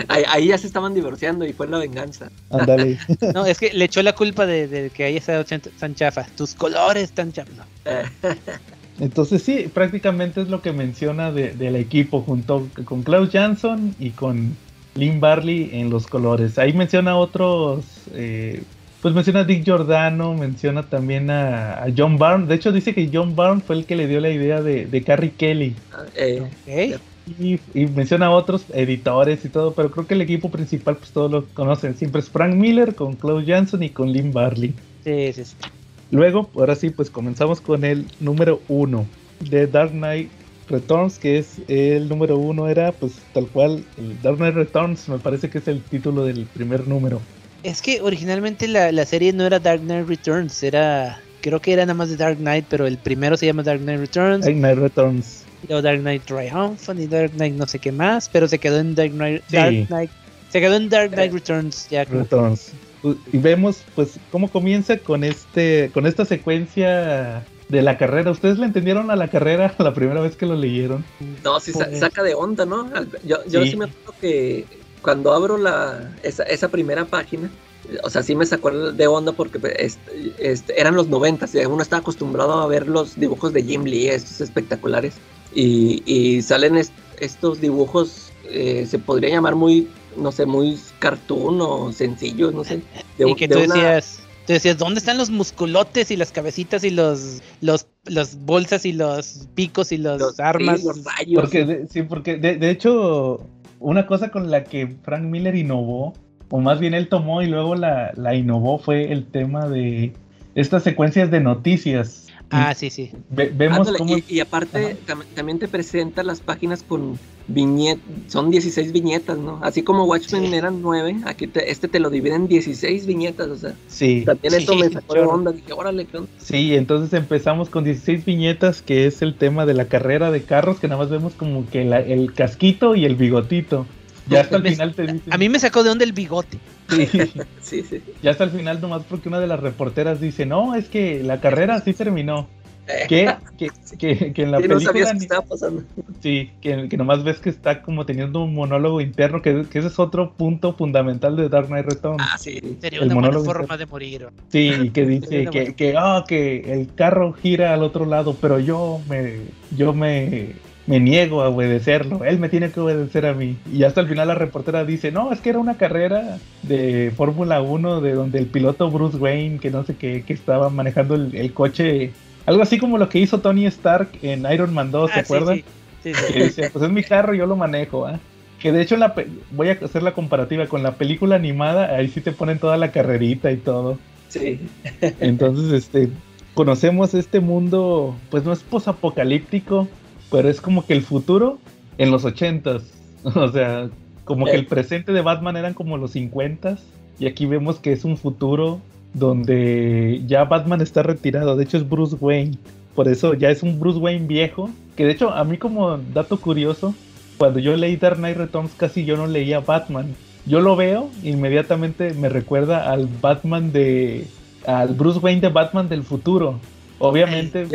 Speaker 4: Ahí, ahí ya se estaban divorciando y fue la venganza.
Speaker 3: Ándale.
Speaker 5: No, es que le echó la culpa de, de que haya estado tan chafa. Tus colores tan chafa. No.
Speaker 4: Eh,
Speaker 3: Entonces sí, prácticamente es lo que menciona de- del equipo junto con Klaus Jansson y con Lynn Barley en los colores. Ahí menciona otros, eh, pues menciona a Dick Giordano, menciona también a, a John Byrne. De hecho dice que John Byrne fue el que le dio la idea de, de Carrie Kelly.
Speaker 4: eh,
Speaker 5: Ok.
Speaker 3: Y, y menciona a otros editores y todo, pero creo que el equipo principal pues todos lo conocen. Siempre es Frank Miller con Klaus Jansson y con Lynn Barley.
Speaker 5: Sí, sí, sí.
Speaker 3: Luego, ahora sí, pues comenzamos con el número uno de Dark Knight Returns, que es el número uno, era pues tal cual, el Dark Knight Returns, me parece que es el título del primer número.
Speaker 5: Es que originalmente la, la serie no era Dark Knight Returns, era. Creo que era nada más de Dark Knight, pero el primero se llama Dark Knight Returns,
Speaker 3: Dark Knight Returns.
Speaker 5: Luego Dark Knight Triumphant y Dark Knight no sé qué más, pero se quedó en Dark Knight.
Speaker 3: Sí.
Speaker 5: Dark Knight se quedó en Dark Knight Returns ya.
Speaker 3: Returns. Y vemos pues cómo comienza con este con esta secuencia de la carrera. ¿Ustedes le entendieron a la carrera la primera vez que lo leyeron?
Speaker 4: no, sí sa-
Speaker 5: Pues-
Speaker 4: saca de onda, ¿no? Al- Yo, yo
Speaker 3: Sí.
Speaker 4: sí. me acuerdo que cuando abro la esa, esa primera página, o sea, sí me sacó de onda porque pues, este, este, eran los noventas y uno estaba acostumbrado a ver los dibujos de Jim Lee, estos espectaculares. Y, y salen est- estos dibujos, eh, se podría llamar muy, no sé, muy cartoon o sencillos, no sé. de
Speaker 5: y que
Speaker 4: de
Speaker 5: tú
Speaker 4: una-
Speaker 5: decías, tú decías, ¿dónde están los musculotes y las cabecitas y los, los, los bolsas y los picos y los,
Speaker 4: los- sí,
Speaker 5: armas?
Speaker 4: los rayos.
Speaker 3: Porque de, sí, porque de, de hecho, una cosa con la que Frank Miller innovó, o más bien él tomó y luego la, la innovó, fue el tema de estas secuencias de noticias.
Speaker 5: Ah, sí, sí.
Speaker 3: Ve- vemos
Speaker 4: Ándale,
Speaker 3: cómo.
Speaker 4: y, y aparte tam- también te presenta las páginas con viñetas, son 16 viñetas, ¿no? Así como Watchmen
Speaker 5: Sí.
Speaker 4: eran 9, aquí te- este te lo divide en 16 viñetas, o sea,
Speaker 3: Sí,
Speaker 4: también
Speaker 5: Sí,
Speaker 4: esto me sacó de onda, dije, órale, ¿qué onda?
Speaker 3: sí, entonces empezamos con 16 viñetas, que es el tema de la carrera de carros, que nada más vemos como que la- el casquito y el bigotito. Ya hasta el
Speaker 5: Me-
Speaker 3: final te dicen.
Speaker 5: A mí me sacó de onda el bigote.
Speaker 3: sí,
Speaker 4: Sí, sí.
Speaker 3: ya hasta el final nomás porque una de las reporteras dice, no, es que la carrera sí terminó.
Speaker 4: Eh,
Speaker 3: Que, que, que, que en la
Speaker 4: sí, no sabías
Speaker 3: película
Speaker 4: qué
Speaker 3: ni-
Speaker 4: estaba pasando.
Speaker 3: Sí, que, que nomás ves que está como teniendo un monólogo interno, que, que ese es otro punto fundamental de Dark Knight Returns.
Speaker 4: Ah, sí.
Speaker 5: Sería
Speaker 3: El
Speaker 5: una buena
Speaker 3: monólogo
Speaker 5: forma de morir.
Speaker 3: Sí, que dice que, que, ah, que el carro gira al otro lado, pero yo me, yo me, me niego a obedecerlo, él me tiene que obedecer a mí. Y hasta el final la reportera dice, no, es que era una carrera de Fórmula 1 de donde el piloto Bruce Wayne, que no sé qué, que estaba manejando el, el coche, algo así como lo que hizo Tony Stark en Iron Man 2, ¿se
Speaker 5: Ah, sí,
Speaker 3: acuerdan?
Speaker 5: sí, sí, sí.
Speaker 3: que dice, pues es mi carro, yo lo manejo, ¿ah? Que de hecho en la pe- voy a hacer la comparativa con la película animada, ahí sí te ponen toda la carrerita y todo.
Speaker 4: Sí.
Speaker 3: Entonces, este, conocemos este mundo, pues no es posapocalíptico, pero es como que el futuro en los ochentas. O sea, como que el presente de Batman eran como los cincuentas, y aquí vemos que es un futuro donde ya Batman está retirado, de hecho es Bruce Wayne. Por eso ya es un Bruce Wayne viejo, que de hecho a mí como dato curioso, cuando yo leí Dark Knight Returns casi yo no leía Batman. Yo lo veo, inmediatamente me recuerda al Batman de. al Bruce Wayne de Batman del futuro. Obviamente,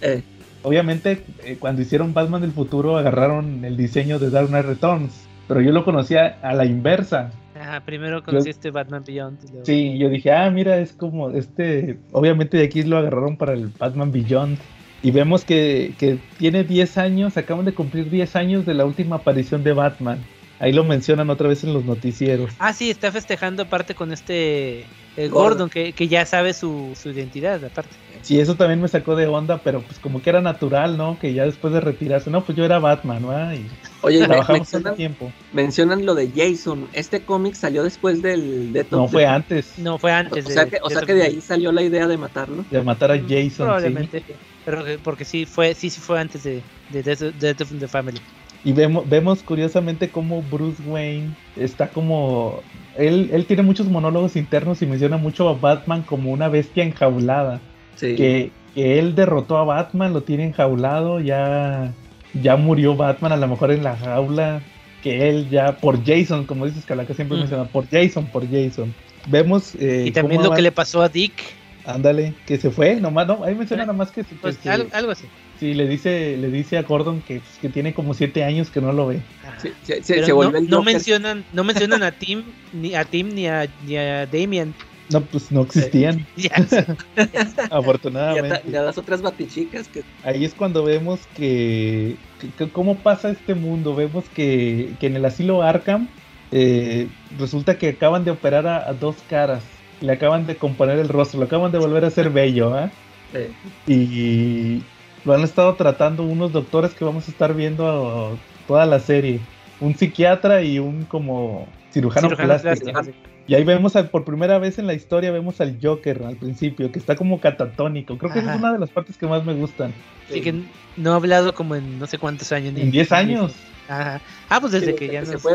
Speaker 4: eh,
Speaker 3: obviamente eh, cuando hicieron Batman del futuro agarraron el diseño de Dark Knight Returns. Pero yo lo conocía a la inversa.
Speaker 5: Ajá, primero conociste Batman Beyond. y luego-
Speaker 3: Sí, yo dije, ah, mira, es como este. Obviamente de aquí lo agarraron para el Batman Beyond. Y vemos que, que tiene 10 años, acaban de cumplir 10 años de la última aparición de Batman. Ahí lo mencionan otra vez en los noticieros.
Speaker 5: Ah, sí, está festejando aparte con este eh,
Speaker 4: Gordon.
Speaker 5: Gordon, que, que ya sabe su, su identidad, aparte.
Speaker 3: Sí, eso también me sacó de onda, pero pues como que era natural, ¿no? Que ya después de retirarse, no, pues yo era Batman, ¿no? Y
Speaker 4: Oye,
Speaker 3: trabajamos tanto
Speaker 4: mencionan,
Speaker 3: tiempo.
Speaker 4: mencionan lo de Jason. Este cómic salió después del de
Speaker 3: No fue antes
Speaker 5: No, fue antes.
Speaker 4: O sea que, o sea que de ahí salió la idea de matarlo.
Speaker 3: de matar a Jason. sí.
Speaker 5: Probablemente. Pero que- porque sí fue, sí, sí fue antes de, de Death, Death of the Family.
Speaker 3: Y vemos, vemos curiosamente cómo Bruce Wayne está como... Él, él tiene muchos monólogos internos y menciona mucho a Batman como una bestia enjaulada.
Speaker 4: Sí.
Speaker 3: Que, que él derrotó a Batman, lo tiene enjaulado, ya, ya murió Batman a lo mejor en la jaula. Que él ya, por Jason, como dices Calaca siempre
Speaker 5: Mm.
Speaker 3: menciona, por Jason, por Jason. Vemos... eh,
Speaker 5: y también lo que le pasó a Dick.
Speaker 3: Ándale, que se fue, nomás, no, ahí menciona nomás que, que
Speaker 5: Pues,
Speaker 3: se-
Speaker 5: algo, algo así.
Speaker 3: sí, le dice, le dice a Gordon que, pues, que tiene como siete años que no lo ve.
Speaker 5: Ajá.
Speaker 4: Sí, sí, sí,
Speaker 5: Pero
Speaker 4: se
Speaker 5: no, no mencionan, no mencionan a Tim, ni a Tim ni a, ni a Damien.
Speaker 3: No, pues no existían,
Speaker 5: Ya, sí.
Speaker 3: Afortunadamente.
Speaker 4: ta- y a las otras batichicas que
Speaker 3: Ahí es cuando vemos que, cómo pasa este mundo. Vemos que, que en el asilo Arkham eh, resulta que acaban de operar a, a dos caras. Le acaban de componer el rostro, lo acaban de volver a hacer bello,
Speaker 4: eh,
Speaker 3: Y lo han estado tratando unos doctores que vamos a estar viendo toda la serie. Un psiquiatra y un como cirujano,
Speaker 5: Cirujano
Speaker 3: plástico. Y ahí vemos al- por primera vez en la historia, vemos al Joker al principio, que está como catatónico. Creo que esa es una de las partes que más me gustan.
Speaker 5: Sí, que no ha hablado como en no sé cuántos años.
Speaker 3: En 10 años.
Speaker 5: Ajá. Ah, pues desde
Speaker 4: Sí,
Speaker 5: que ya
Speaker 4: se fue.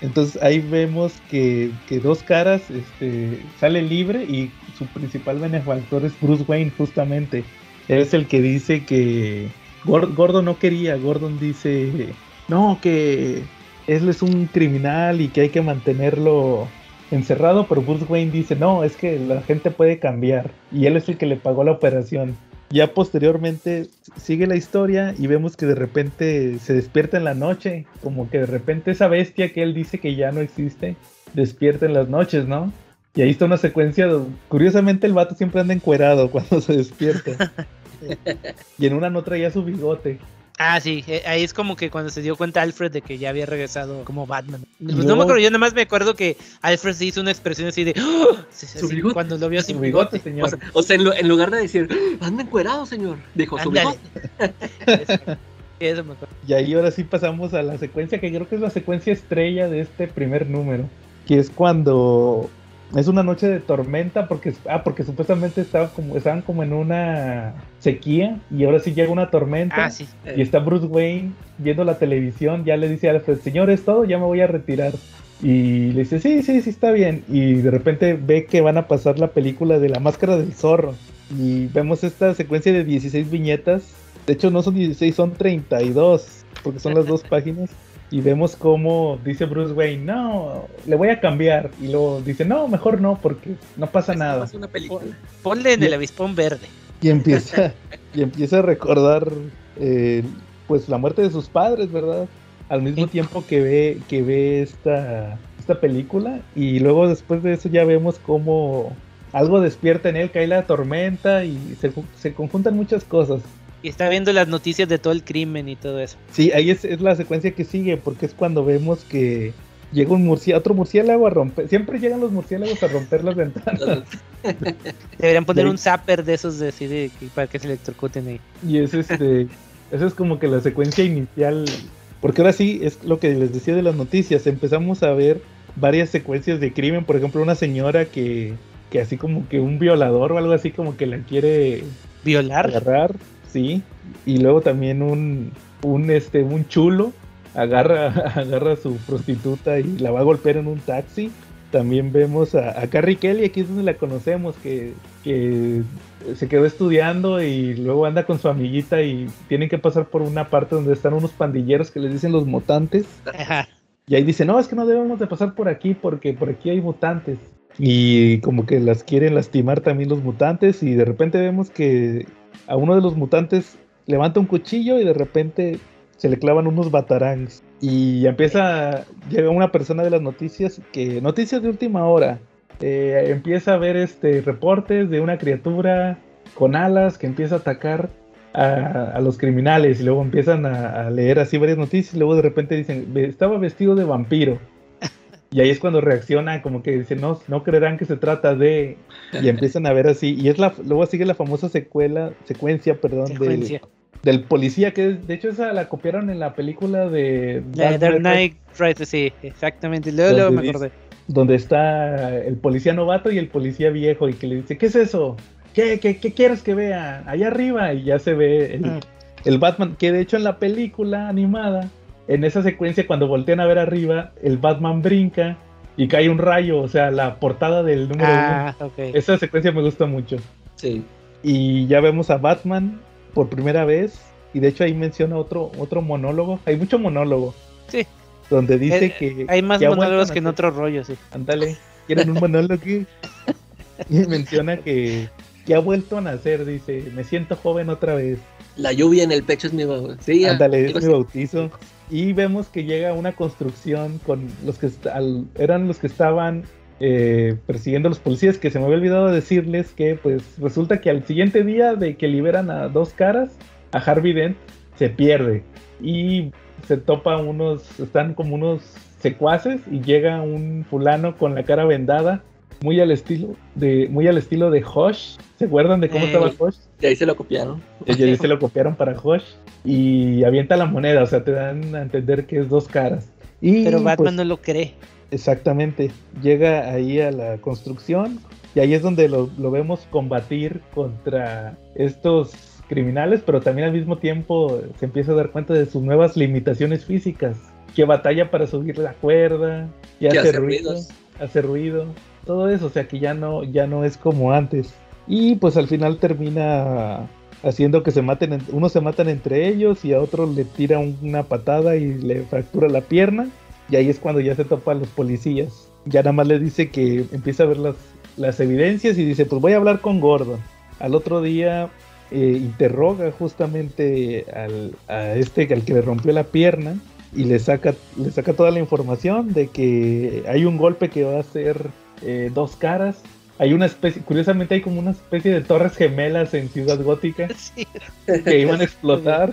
Speaker 3: Entonces ahí vemos que, que dos caras este, sale libre y su principal benefactor es Bruce Wayne justamente. Él es el que dice que Gor- Gordon no quería, Gordon dice no, que él es un criminal y que hay que mantenerlo encerrado, pero Bruce Wayne dice no, es que la gente puede cambiar y él es el que le pagó la operación. Ya posteriormente sigue la historia y vemos que de repente se despierta en la noche, como que de repente esa bestia que él dice que ya no existe, despierta en las noches, ¿no? Y ahí está una secuencia, curiosamente el vato siempre anda encuerado cuando se despierta. y en una no traía su bigote.
Speaker 5: Ah, sí, eh, ahí es como que cuando se dio cuenta Alfred de que ya había regresado como Batman. Pues no me acuerdo, yo nada más me acuerdo que Alfred se hizo una expresión así de ¡Oh! Así, cuando lo vio sin
Speaker 3: Su bigote,
Speaker 5: bigote.
Speaker 3: señor.
Speaker 4: o sea, o sea, en, lu- en lugar de decir anda encuerado señor dijo su bigote.
Speaker 5: Eso me acuerdo.
Speaker 3: Y ahí ahora sí pasamos a la secuencia que creo que es la secuencia estrella de este primer número, que es cuando es una noche de tormenta porque ah porque supuestamente estaban como estaban como en una sequía y ahora sí llega una tormenta
Speaker 5: Ah, sí.
Speaker 3: y está Bruce Wayne viendo la televisión, ya le dice a Alfred, señor, es todo, ya me voy a retirar. Y le dice, sí, sí, sí, está bien. Y de repente ve que van a pasar la película de la máscara del zorro. Y vemos esta secuencia de 16 viñetas. De hecho, no son 16, son 32, porque son las dos páginas. Y vemos cómo dice Bruce Wayne, no, le voy a cambiar. Y luego dice, no, mejor no, porque no pasa
Speaker 4: Es
Speaker 3: nada.
Speaker 4: una película
Speaker 5: Ponle en
Speaker 3: Y-
Speaker 5: el avispón verde.
Speaker 3: Y empieza, y empieza a recordar eh, pues la muerte de sus padres, ¿verdad? Al mismo tiempo que ve, que ve esta, esta película. Y luego después de eso ya vemos cómo algo despierta en él, cae la tormenta y se, se conjuntan muchas cosas.
Speaker 5: Y está viendo las noticias de todo el crimen y todo eso.
Speaker 3: Sí, ahí es, es la secuencia que sigue, porque es cuando vemos que llega un murciélago, otro murciélago a romper. Siempre llegan los murciélagos a romper las ventanas.
Speaker 5: Deberían poner un zapper de esos de, así de- para que se electrocuten ahí.
Speaker 3: Y es este, esa es como que la secuencia inicial, porque ahora sí es lo que les decía de las noticias, empezamos a ver varias secuencias de crimen, por ejemplo una señora que, que así como que un violador o algo así como que la quiere
Speaker 5: Violar.
Speaker 3: agarrar, sí, y luego también un, un este, un chulo agarra, agarra a su prostituta y la va a golpear en un taxi. También vemos a, a Carrie Kelly, aquí es donde la conocemos, que, que se quedó estudiando y luego anda con su amiguita y tienen que pasar por una parte donde están unos pandilleros que les dicen los mutantes. Y ahí dice, no, es que no debemos de pasar por aquí porque por aquí hay mutantes. Y como que las quieren lastimar también los mutantes y de repente vemos que a uno de los mutantes levanta un cuchillo y de repente se le clavan unos batarangs. Y empieza, llega una persona de las noticias, que noticias de última hora, eh, empieza a ver este reportes de una criatura con alas que empieza a atacar a, los criminales y luego empiezan a, a leer así varias noticias y luego de repente dicen, "Ve- estaba vestido de vampiro. Y ahí es cuando reacciona, como que dicen, no, no creerán que se trata de... Y empiezan a ver así. Y es la, luego sigue la famosa secuela, secuencia, perdón, del-
Speaker 5: Secuencia.
Speaker 3: del policía, que de hecho esa la copiaron en la película de Dark
Speaker 5: Dark
Speaker 3: Knight,
Speaker 5: Rises, sí, exactamente. Luego, luego me
Speaker 3: dice-
Speaker 5: acordé.
Speaker 3: donde está el policía novato y el policía viejo y que le dice, ¿qué es eso? ¿Qué, qué, qué quieres que vea? Allá arriba y ya se ve el,
Speaker 5: Mm.
Speaker 3: el Batman, que de hecho en la película animada, en esa secuencia cuando voltean a ver arriba, el Batman brinca y cae un rayo, o sea, la portada del número
Speaker 5: Ah, ok.
Speaker 3: uno. Esa secuencia me gusta mucho.
Speaker 4: Sí.
Speaker 3: Y ya vemos a Batman por primera vez. Y de hecho ahí menciona otro, otro monólogo. Hay mucho monólogo.
Speaker 5: Sí.
Speaker 3: Donde dice
Speaker 5: Eh,
Speaker 3: que.
Speaker 5: Hay más
Speaker 3: que
Speaker 5: monólogos que en otro rollo, sí.
Speaker 3: Ándale. ¿Quieren un monólogo? y menciona que, que ha vuelto a nacer. Dice: Me siento joven otra vez.
Speaker 4: La lluvia en el pecho es mi baúl. Sí,
Speaker 3: Ándale, es mi bautizo. Y vemos que llega una construcción con los que al- eran los que estaban eh, persiguiendo a los policías, que se me había olvidado decirles que pues resulta que al siguiente día de que liberan a dos caras, a Harvey Dent se pierde. Y se topa unos, están como unos secuaces y llega un fulano con la cara vendada, muy al estilo de, muy al estilo de Hosh. ¿Se acuerdan de cómo
Speaker 5: Eh,
Speaker 3: estaba Hosh?
Speaker 4: Y ahí se lo copiaron.
Speaker 3: Y ahí se lo copiaron para Hosh y avienta la moneda, o sea, te dan a entender que es dos caras. Y
Speaker 5: Pero Batman
Speaker 3: pues,
Speaker 5: no lo cree.
Speaker 3: exactamente, llega ahí a la construcción y ahí es donde lo, lo vemos combatir contra estos criminales, pero también al mismo tiempo se empieza a dar cuenta de sus nuevas limitaciones físicas, que batalla para subir la cuerda, y
Speaker 4: Que
Speaker 3: hace,
Speaker 4: hace
Speaker 3: ruido,
Speaker 4: ruidos.
Speaker 3: hace ruido, todo eso, o sea que ya no, ya no es como antes. Y pues al final termina haciendo que se maten, en- unos se matan entre ellos y a otro le tira un- una patada y le fractura la pierna. Y ahí es cuando ya se topan los policías. Ya nada más le dice que empieza a ver las, las evidencias y dice, pues voy a hablar con Gordon. Al otro día eh, interroga justamente al, a este al que le rompió la pierna y le saca, le saca toda la información de que hay un golpe que va a ser eh, dos caras. Hay una especie, curiosamente hay como una especie de torres gemelas en Ciudad Gótica
Speaker 5: Sí.
Speaker 3: que iban a explotar.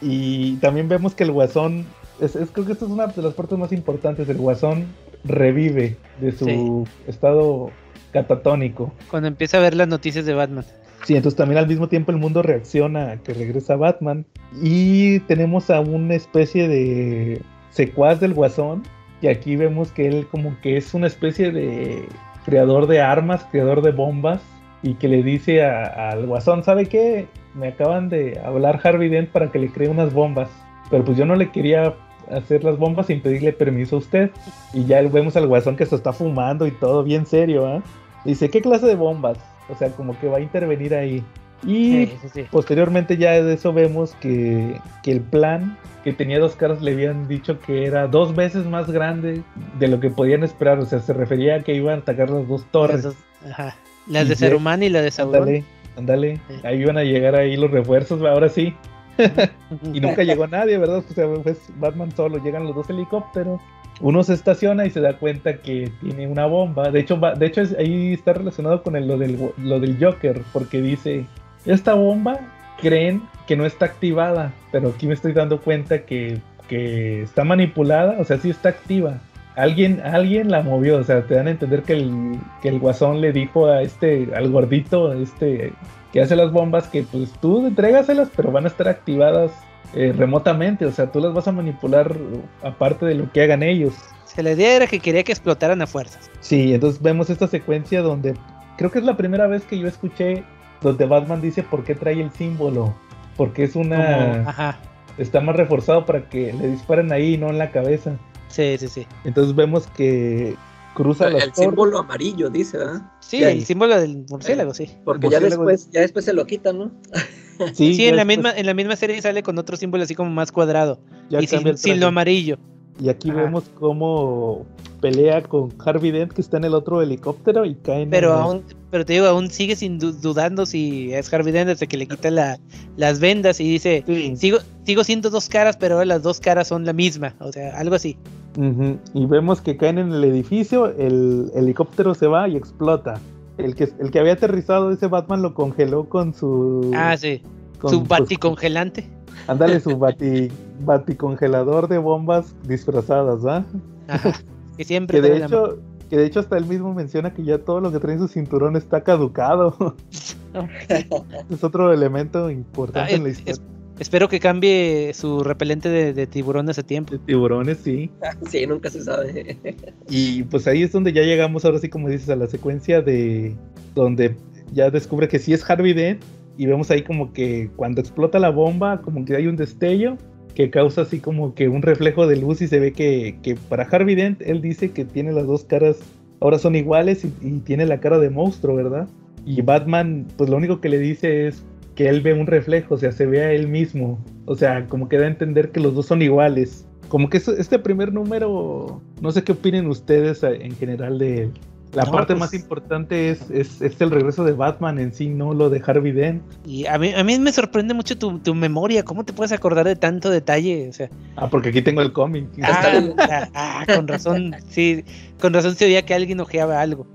Speaker 3: y también vemos que el guasón, es, es- creo que esto es una de las partes más importantes, el guasón revive de su estado catatónico.
Speaker 5: Cuando empieza a ver las noticias de Batman.
Speaker 3: Sí, entonces también al mismo tiempo el mundo reacciona a que regresa Batman. Y tenemos a una especie de secuaz del guasón. Y aquí vemos que él como que es una especie de creador de armas, creador de bombas. Y que le dice al guasón, ¿sabe qué? Me acaban de hablar Harvey Dent para que le cree unas bombas. Pero pues yo no le quería hacer las bombas sin pedirle permiso a usted. Y ya vemos al guasón que se está fumando y todo bien serio, ¿ah? Dice, ¿qué clase de bombas? O sea, como que va a intervenir ahí. Y
Speaker 5: Sí, sí, sí.
Speaker 3: posteriormente ya de eso vemos que, que el plan que tenía dos caras le habían dicho que era dos veces más grande de lo que podían esperar. O sea, se refería a que iban a atacar las dos
Speaker 5: Las,
Speaker 3: torres.
Speaker 5: dos- ajá. Las de Saruman y la de Sauron.
Speaker 3: Ándale, ándale.
Speaker 5: Sí.
Speaker 3: Ahí iban a llegar ahí los refuerzos, ahora sí. Y nunca llegó nadie, ¿verdad? O sea, pues Batman solo, llegan los dos helicópteros. Uno se estaciona y se da cuenta que tiene una bomba. De hecho, va- de hecho es- ahí está relacionado con el- lo, del, lo del Joker, porque dice, esta bomba creen que no está activada, pero aquí me estoy dando cuenta que, que está manipulada, o sea, sí está activa. Alguien, alguien la movió, o sea, te dan a entender que el, que el guasón le dijo a este, al gordito, este, que hace las bombas, que pues tú entrégaselas, pero van a estar activadas eh, remotamente, o sea, tú las vas a manipular aparte de lo que hagan ellos.
Speaker 5: Se la idea era que quería que explotaran a fuerzas.
Speaker 3: Sí, entonces vemos esta secuencia donde creo que es la primera vez que yo escuché donde Batman dice por qué trae el símbolo, porque es una
Speaker 5: ajá.
Speaker 3: está más reforzado para que le disparen ahí y no en la cabeza.
Speaker 5: Sí, sí, sí.
Speaker 3: Entonces vemos que cruza
Speaker 4: el
Speaker 3: las torres.
Speaker 4: símbolo amarillo, dice, ¿verdad?
Speaker 5: Sí, el símbolo del murciélago, sí.
Speaker 4: Porque ya después, ya después se lo quitan, ¿no?
Speaker 3: Sí,
Speaker 5: Sí, en la
Speaker 3: después-
Speaker 5: misma, en la misma serie sale con otro símbolo así como más cuadrado.
Speaker 3: ya
Speaker 5: y sin,
Speaker 3: el
Speaker 5: sin lo amarillo.
Speaker 3: Y aquí
Speaker 5: Ajá.
Speaker 3: vemos cómo pelea con Harvey Dent que está en el otro helicóptero y cae en
Speaker 5: Pero
Speaker 3: el-
Speaker 5: aún, pero te digo, aún sigue sin du- dudando si es Harvey Dent hasta que le quita la, las vendas y dice,
Speaker 3: Sí.
Speaker 5: sigo, sigo siendo dos caras, pero ahora las dos caras son la misma. O sea, algo así.
Speaker 3: Y vemos que caen en el edificio, el helicóptero se va y explota. El que, el que había aterrizado ese Batman lo congeló con su...
Speaker 5: Ah, sí.
Speaker 3: con,
Speaker 5: Su
Speaker 3: pues,
Speaker 5: baticongelante.
Speaker 3: ándale, su bati, baticongelador de bombas disfrazadas, ¿va?
Speaker 5: Ajá. Que siempre
Speaker 3: Que de
Speaker 5: la-
Speaker 3: hecho, que de hecho hasta él mismo menciona que ya todo lo que trae en su cinturón está caducado. Es otro elemento importante
Speaker 5: Ah,
Speaker 3: en la
Speaker 5: es-
Speaker 3: historia.
Speaker 5: Espero que cambie su repelente de, de tiburones a tiempo.
Speaker 3: De tiburones, sí.
Speaker 4: Sí, nunca se sabe.
Speaker 3: Y pues ahí es donde ya llegamos, ahora sí, como dices, a la secuencia de donde ya descubre que sí es Harvey Dent. Y vemos ahí como que cuando explota la bomba, como que hay un destello que causa así como que un reflejo de luz y se ve que, que para Harvey Dent él dice que tiene las dos caras, ahora son iguales y, tiene la cara de monstruo, ¿verdad? Y Batman, pues lo único que le dice es que él ve un reflejo, o sea, se ve a él mismo. O sea, como que da a entender que los dos son iguales. Como que este primer número, no sé qué opinen ustedes en general de él. La
Speaker 5: No,
Speaker 3: parte
Speaker 5: pues-
Speaker 3: más importante es, es, es el regreso de Batman en sí, no lo de Harvey Dent.
Speaker 5: Y a mí, a mí me sorprende mucho tu, tu memoria. ¿Cómo te puedes acordar de tanto detalle? O sea,
Speaker 3: Ah, porque aquí tengo el cómic.
Speaker 5: ah, ah, ah, con razón. Sí, con razón se oía que alguien ojeaba algo.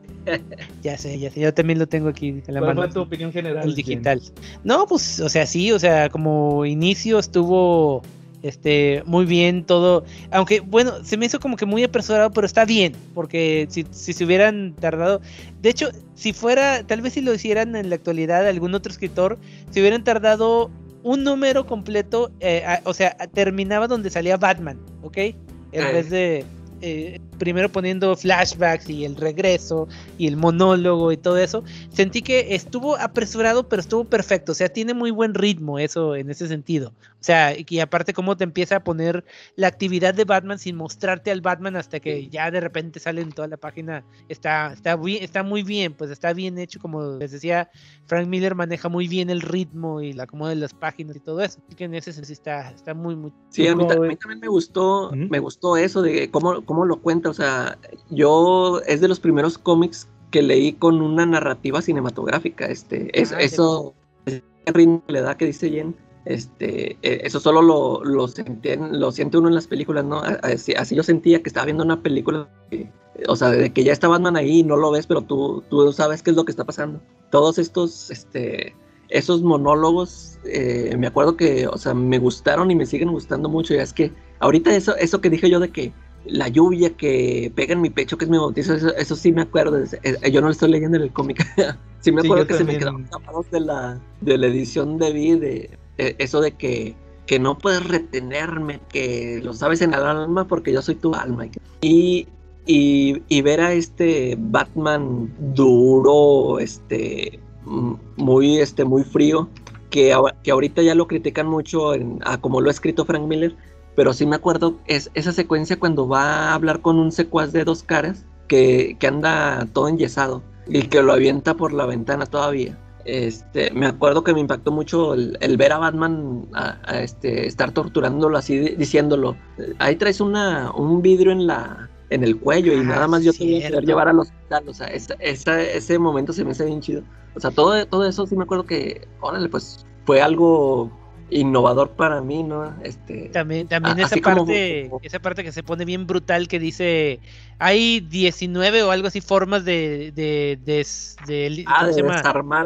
Speaker 5: Ya sé, ya sé. Yo también lo tengo aquí en la
Speaker 3: ¿Cuál
Speaker 5: mano.
Speaker 3: fue tu opinión general?
Speaker 5: El digital. No, pues, o sea, sí, o sea, como inicio estuvo este muy bien todo. Aunque, bueno, se me hizo como que muy apresurado, pero está bien, porque si, si se hubieran tardado. De hecho, si fuera, tal vez si lo hicieran en la actualidad, algún otro escritor, se hubieran tardado un número completo, eh, a- o sea, terminaba donde salía Batman, ¿ok? En
Speaker 4: Ah.
Speaker 5: vez de. Eh, primero poniendo flashbacks y el regreso y el monólogo y todo eso sentí que estuvo apresurado, pero estuvo perfecto. O sea, tiene muy buen ritmo eso en ese sentido. O sea, y aparte cómo te empieza a poner la actividad de Batman sin mostrarte al Batman hasta que ya de repente sale en toda la página. Está, está, bien, está muy bien, pues está bien hecho. Como les decía, Frank Miller maneja muy bien el ritmo y la acomodo de las páginas y todo eso. Así que en ese sentido está, está muy, muy...
Speaker 4: Sí, a mí,
Speaker 3: ¿Cómo
Speaker 4: ta- a mí también me gustó,
Speaker 3: Ujú.
Speaker 4: me gustó eso de cómo, cómo lo cuenta. O sea, yo es de los primeros cómics que leí con una narrativa cinematográfica. Este, es,
Speaker 5: Ah,
Speaker 4: eso, ese ritmo que le da que dice Jen. Este, eh, eso solo lo, lo, sentí en- lo siente uno en las películas, ¿no? Así, así yo sentía que estaba viendo una película, que- o sea, de que ya está Batman ahí y no lo ves, pero tú, tú sabes qué es lo que está pasando. Todos estos, este, esos monólogos, eh, me acuerdo que, o sea, me gustaron y me siguen gustando mucho. Y es que ahorita eso, eso que dije yo de que la lluvia que pega en mi pecho, que es mi bautizo, eso, eso sí me acuerdo. es- yo no lo estoy leyendo en el cómic. sí me acuerdo que se me quedaron tapados de la, de la edición de Vi, de, eso de que, que no puedes retenerme, que lo sabes en el alma porque yo soy tu alma. Y, y, y ver a este Batman duro, este muy, este, muy frío, que, que ahorita ya lo critican mucho en, a como lo ha escrito Frank Miller, pero sí me acuerdo es esa secuencia cuando va a hablar con un secuaz de dos caras que, que anda todo enyesado y que lo avienta por la ventana todavía. Este, me acuerdo que me impactó mucho el, el ver a Batman a, a este, estar torturándolo así, di- diciéndolo, ahí traes una, un vidrio en la en el cuello y
Speaker 5: Ah,
Speaker 4: nada más yo te voy a poder llevar al hospital, o sea, esa- esa- ese momento se me hace bien chido. O sea, todo, todo eso sí me acuerdo que, órale, pues fue algo innovador para mí, ¿no? Este,
Speaker 5: También, también esa
Speaker 4: como-
Speaker 5: parte, esa parte que se pone bien brutal que dice hay 19 o algo así formas de, de, de, de-
Speaker 4: ah,
Speaker 5: ¿cómo
Speaker 4: de
Speaker 5: llama?
Speaker 4: desarmar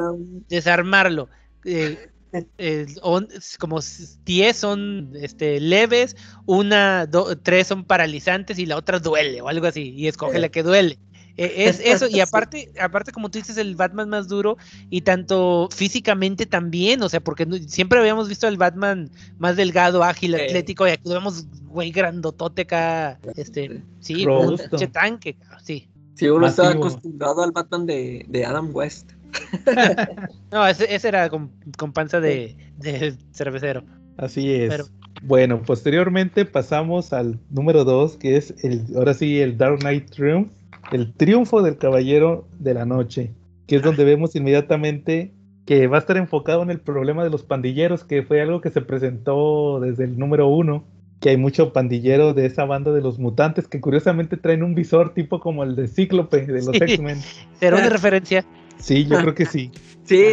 Speaker 5: desarmarlo. Eh, eh, on- como 10 son este, leves, una, do- tres son paralizantes y la otra duele o algo así, y escoge
Speaker 4: Eh.
Speaker 5: la que duele. Eh, es eso, y
Speaker 4: Sí.
Speaker 5: aparte, aparte, como tú dices, el Batman más duro, y tanto físicamente también, o sea, porque no- siempre habíamos visto al Batman más delgado, ágil,
Speaker 4: Sí.
Speaker 5: atlético, y aquí lo vemos, güey, grandotote acá, este, sí,
Speaker 3: Robusto.
Speaker 5: un pinche tanque, sí.
Speaker 4: Si uno estaba
Speaker 3: Masivo.
Speaker 4: acostumbrado al Batman de, de Adam West.
Speaker 5: No, ese, ese era con, con panza de, de cervecero.
Speaker 3: Así es.
Speaker 5: Pero-
Speaker 3: Bueno, posteriormente pasamos al número 2, que es el, ahora sí, el Dark Knight Triumph. El triunfo del Caballero de la Noche, que es donde vemos inmediatamente que va a estar enfocado en el problema de los pandilleros, que fue algo que se presentó desde el número uno, que hay mucho pandillero de esa banda de los mutantes que curiosamente traen un visor tipo como el de Cíclope de los
Speaker 5: Sí.
Speaker 3: X-Men.
Speaker 5: Será una referencia.
Speaker 3: Sí, yo creo que sí.
Speaker 4: Sí,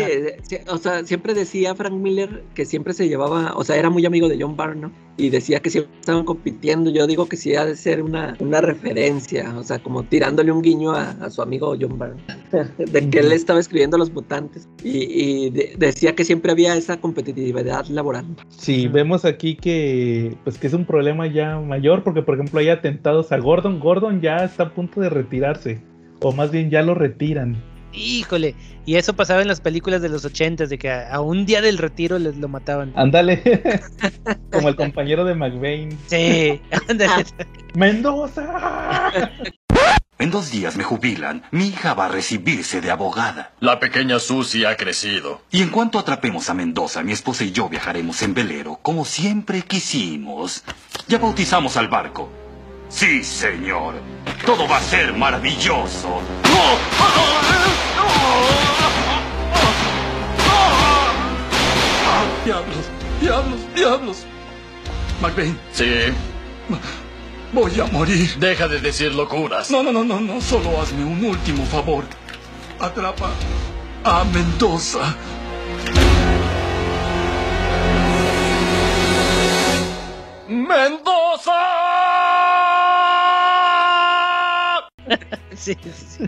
Speaker 4: sí, o sea, siempre decía Frank Miller que siempre se llevaba, o sea, era muy amigo de John Byrne, ¿no? Y decía que siempre estaban compitiendo. Yo digo que sí ha de ser una, una referencia, o sea, como tirándole un guiño a, a su amigo John Byrne, de que él estaba escribiendo Los Mutantes y, y de- decía que siempre había esa competitividad laboral.
Speaker 3: Sí, vemos aquí que pues que es un problema ya mayor porque por ejemplo hay atentados a Gordon. Gordon ya está a punto de retirarse o más bien ya lo retiran.
Speaker 5: Híjole, y eso pasaba en las películas de los ochentas, de que a, a un día del retiro les lo mataban.
Speaker 3: Ándale, como el compañero de McVeigh.
Speaker 5: Sí, ándale.
Speaker 3: Mendoza.
Speaker 7: En dos días me jubilan. Mi hija va a recibirse de abogada.
Speaker 8: La pequeña Susie ha crecido.
Speaker 7: Y en cuanto atrapemos a Mendoza, mi esposa y yo viajaremos en velero, como siempre quisimos. Ya bautizamos al barco. Sí, señor. Todo va a ser maravilloso.
Speaker 8: Diablos, diablos, diablos. McBain,
Speaker 7: Sí.
Speaker 8: voy a morir. Deja de decir locuras.
Speaker 7: No, no, no, no, no. Solo hazme un último favor.
Speaker 8: Atrapa a Mendoza. ¡Mendoza!
Speaker 5: Sí, sí.